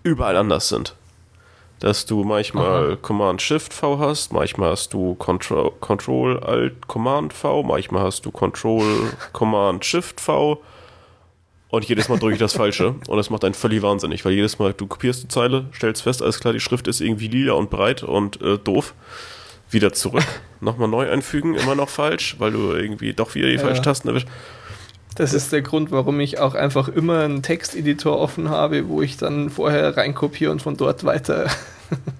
Speaker 2: überall anders sind. Dass du manchmal Command-Shift-V hast, manchmal hast du Control- Control-Alt-Command-V, manchmal hast du Control-Command-Shift-V und jedes Mal drücke ich das Falsche und das macht einen völlig wahnsinnig, weil jedes Mal, du kopierst die Zeile, stellst fest, alles klar, die Schrift ist irgendwie lila und breit und äh, doof. Wieder zurück, [laughs] nochmal neu einfügen, immer noch falsch, weil du irgendwie doch wieder die
Speaker 1: Ja.
Speaker 2: falschen Tasten erwischt.
Speaker 1: Das ist der Grund, warum ich auch einfach immer einen Texteditor offen habe, wo ich dann vorher reinkopiere und von dort weiter.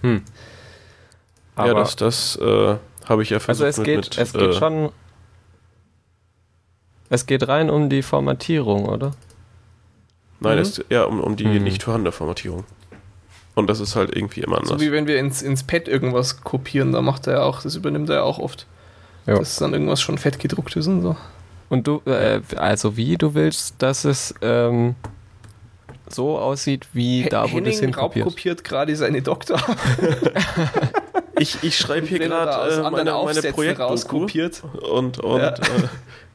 Speaker 1: [laughs]
Speaker 3: Aber,
Speaker 2: ja, das, das äh, habe ich ja versucht
Speaker 3: also es geht,
Speaker 2: mit,
Speaker 3: es geht
Speaker 2: äh,
Speaker 3: schon. Es geht rein um die Formatierung, oder?
Speaker 2: Nein,
Speaker 1: Mhm.
Speaker 2: es ja um, um die
Speaker 3: Mhm.
Speaker 2: nicht vorhandene Formatierung. Und das ist halt irgendwie immer anders.
Speaker 1: So wie wenn wir ins, ins Pad irgendwas kopieren, da macht er ja auch, das übernimmt er ja auch oft.
Speaker 3: Ja.
Speaker 1: Dass dann irgendwas schon fett gedruckt ist und so.
Speaker 3: Und du, äh, also wie du willst, dass es ähm, so aussieht, wie da, wo
Speaker 1: Henning
Speaker 3: hinkopierst.
Speaker 1: raubkopiert gerade seine Doktor. [laughs]
Speaker 2: ich, ich schreibe hier
Speaker 1: er
Speaker 2: gerade äh, meine, meine Projektdoku
Speaker 1: rauskopiert.
Speaker 2: und, und
Speaker 1: Ja.
Speaker 2: äh,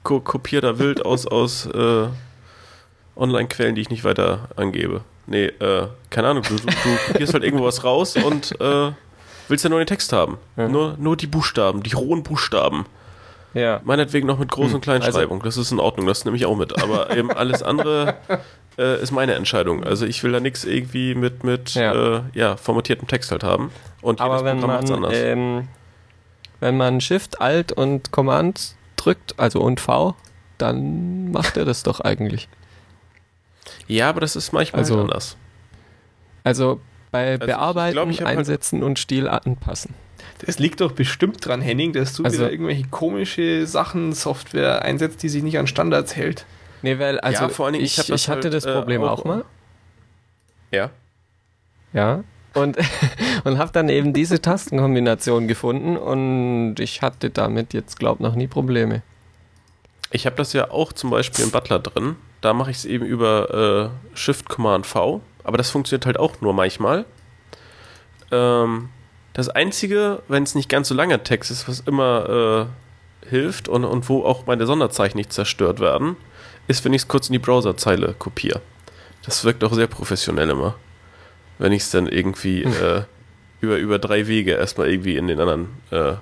Speaker 2: ko kopiere da wild aus, aus äh, Online-Quellen, die ich nicht weiter angebe. Nee, äh, keine Ahnung, du, du, du kopierst halt irgendwo was raus und äh, willst ja nur den Text haben.
Speaker 3: Ja.
Speaker 2: Nur, nur die Buchstaben, die rohen Buchstaben.
Speaker 3: Ja.
Speaker 2: Meinetwegen noch mit Groß- und
Speaker 3: Hm,
Speaker 2: Kleinschreibung, das ist in Ordnung, das nehme ich auch mit. Aber [laughs] eben alles andere äh, ist meine Entscheidung. Also ich will da nichts irgendwie mit, mit
Speaker 3: Ja.
Speaker 2: Äh, ja, formatiertem Text halt haben. Und
Speaker 3: Aber wenn man,
Speaker 2: anders.
Speaker 3: ähm, wenn man Shift, Alt und Command drückt, also und V, dann macht er das doch eigentlich.
Speaker 2: ja, aber das ist manchmal
Speaker 3: also-
Speaker 2: halt anders.
Speaker 3: Also bei
Speaker 2: ich
Speaker 3: Bearbeiten,
Speaker 2: glaub, ich halt-
Speaker 3: Einsetzen und Stil anpassen.
Speaker 1: Das liegt doch bestimmt dran, Henning, dass du
Speaker 3: Also-
Speaker 1: wieder irgendwelche komische Sachen, Software einsetzt, die sich nicht an Standards hält.
Speaker 3: Nee, weil, also
Speaker 2: Ja, vor allen Dingen,
Speaker 3: ich,
Speaker 2: ich
Speaker 3: ich, hatte
Speaker 2: halt,
Speaker 3: das
Speaker 2: äh,
Speaker 3: Problem
Speaker 2: auch-
Speaker 3: auch, mal.
Speaker 2: Ja.
Speaker 3: Ja. Und, [laughs] und habe dann eben diese Tastenkombination gefunden und ich hatte damit jetzt, glaub noch nie Probleme.
Speaker 2: Ich habe das ja auch zum Beispiel im Butler drin. Da mache ich es eben über äh, Shift Command V. Aber das funktioniert halt auch nur manchmal. Ähm, das Einzige, wenn es nicht ganz so langer Text ist, was immer äh, hilft und, und wo auch meine Sonderzeichen nicht zerstört werden, ist, wenn ich es kurz in die Browserzeile kopiere. Das wirkt auch sehr professionell immer. Wenn ich es dann irgendwie äh, über, über drei Wege erstmal irgendwie in den anderen äh,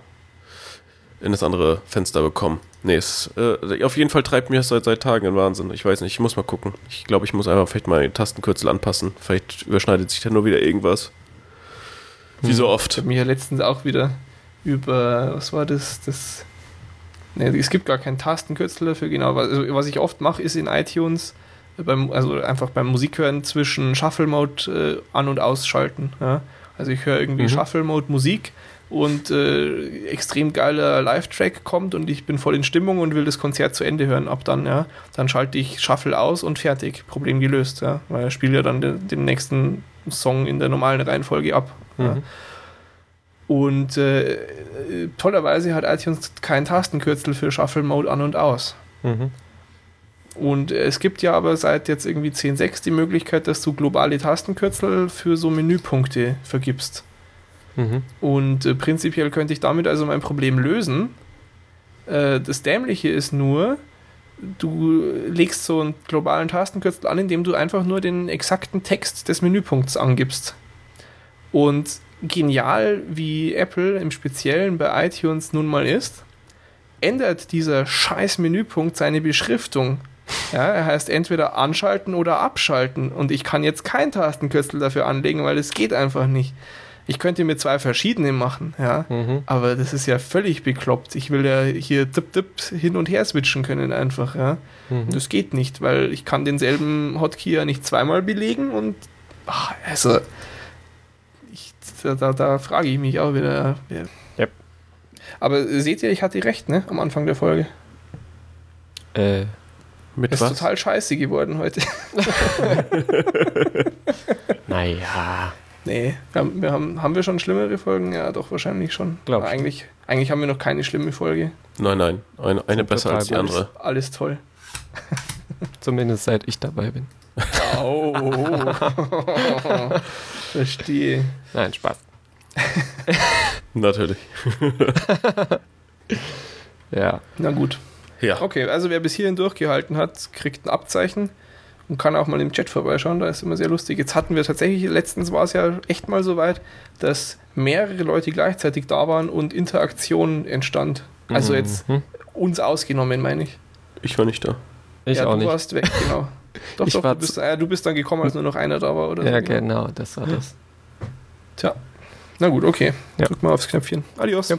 Speaker 2: in das andere Fenster bekommen. Nee, es, äh, auf jeden Fall treibt mir das seit, seit Tagen in Wahnsinn. Ich weiß nicht, ich muss mal gucken. Ich glaube, ich muss einfach vielleicht mal die Tastenkürzel anpassen. Vielleicht überschneidet sich da nur wieder irgendwas. Wie so
Speaker 1: Ich
Speaker 2: oft.
Speaker 1: habe mich ja letztens auch wieder über, was war das? Das. Ne, es gibt gar keinen Tastenkürzel dafür, genau. Was, also, was ich oft mache, ist in iTunes, äh, beim, also einfach beim Musikhören zwischen Shuffle-Mode äh, an- und ausschalten. Ja? Also ich höre irgendwie
Speaker 3: Mhm.
Speaker 1: Shuffle-Mode Musik und äh, extrem geiler Live-Track kommt und ich bin voll in Stimmung und will das Konzert zu Ende hören. Ab dann, ja, dann schalte ich Shuffle aus und fertig. Problem gelöst, ja. Weil er spielt ja dann den, den nächsten Song in der normalen Reihenfolge ab. Ja.
Speaker 3: Mhm.
Speaker 1: Und äh, tollerweise hat iTunes kein Tastenkürzel für Shuffle Mode an und aus.
Speaker 3: Mhm.
Speaker 1: Und es gibt ja aber seit jetzt irgendwie 10.6 die Möglichkeit, dass du globale Tastenkürzel für so Menüpunkte vergibst.
Speaker 3: Mhm.
Speaker 1: Und äh, prinzipiell könnte ich damit also mein Problem lösen. Äh, das Dämliche ist nur, du legst so einen globalen Tastenkürzel an, indem du einfach nur den exakten Text des Menüpunkts angibst. Und genial, wie Apple im Speziellen bei iTunes nun mal ist, ändert dieser scheiß Menüpunkt seine Beschriftung. Ja, er heißt entweder anschalten oder abschalten. Und ich kann jetzt kein Tastenkürzel dafür anlegen, weil es geht einfach nicht. Ich könnte mir zwei verschiedene machen, ja.
Speaker 3: Mhm.
Speaker 1: Aber das ist ja völlig bekloppt. Ich will ja hier tipp tipp hin und her switchen können einfach, ja.
Speaker 3: Mhm.
Speaker 1: Das geht nicht, weil ich kann denselben Hotkey ja nicht zweimal belegen und ach, also da, da, da frage ich mich auch wieder. Ja.
Speaker 3: Yep.
Speaker 1: Aber seht ihr, ich hatte recht, ne? Am Anfang der Folge.
Speaker 3: Äh,
Speaker 2: Mit
Speaker 1: Es ist
Speaker 2: was?
Speaker 1: total scheiße geworden heute. [laughs]
Speaker 3: naja.
Speaker 1: nee, wir haben, wir haben, haben wir schon schlimmere Folgen? Ja, doch, wahrscheinlich schon.
Speaker 3: Glaub
Speaker 1: Aber
Speaker 3: ich
Speaker 1: eigentlich, eigentlich haben wir noch keine schlimme Folge.
Speaker 2: Nein, nein. Eine, eine besser als die
Speaker 1: Alles,
Speaker 2: andere.
Speaker 1: alles toll.
Speaker 3: Zumindest seit ich dabei bin. [laughs]
Speaker 1: Oh. [laughs] Verstehe.
Speaker 3: Nein, Spaß. [laughs]
Speaker 2: Natürlich. [laughs]
Speaker 3: Ja.
Speaker 1: Na gut.
Speaker 2: Ja.
Speaker 1: Okay, also wer bis hierhin durchgehalten hat, kriegt ein Abzeichen und kann auch mal im Chat vorbeischauen. Da ist immer sehr lustig. Jetzt hatten wir tatsächlich, letztens war es ja echt mal so weit, dass mehrere Leute gleichzeitig da waren und Interaktion entstand. Also jetzt
Speaker 3: Mhm.
Speaker 1: uns ausgenommen, meine ich.
Speaker 2: Ich war nicht da.
Speaker 3: Ich
Speaker 1: ja,
Speaker 3: auch
Speaker 1: du
Speaker 3: nicht.
Speaker 1: warst weg, genau. [laughs] Doch,
Speaker 3: Ich
Speaker 1: doch,
Speaker 3: war
Speaker 1: du bist, äh, du bist dann gekommen, als nur noch einer da war, oder?
Speaker 3: Ja,
Speaker 1: so,
Speaker 3: genau, das war das.
Speaker 1: Tja. Na gut, okay.
Speaker 3: Ja.
Speaker 1: Drück mal aufs Knöpfchen. Adios.
Speaker 3: Ja.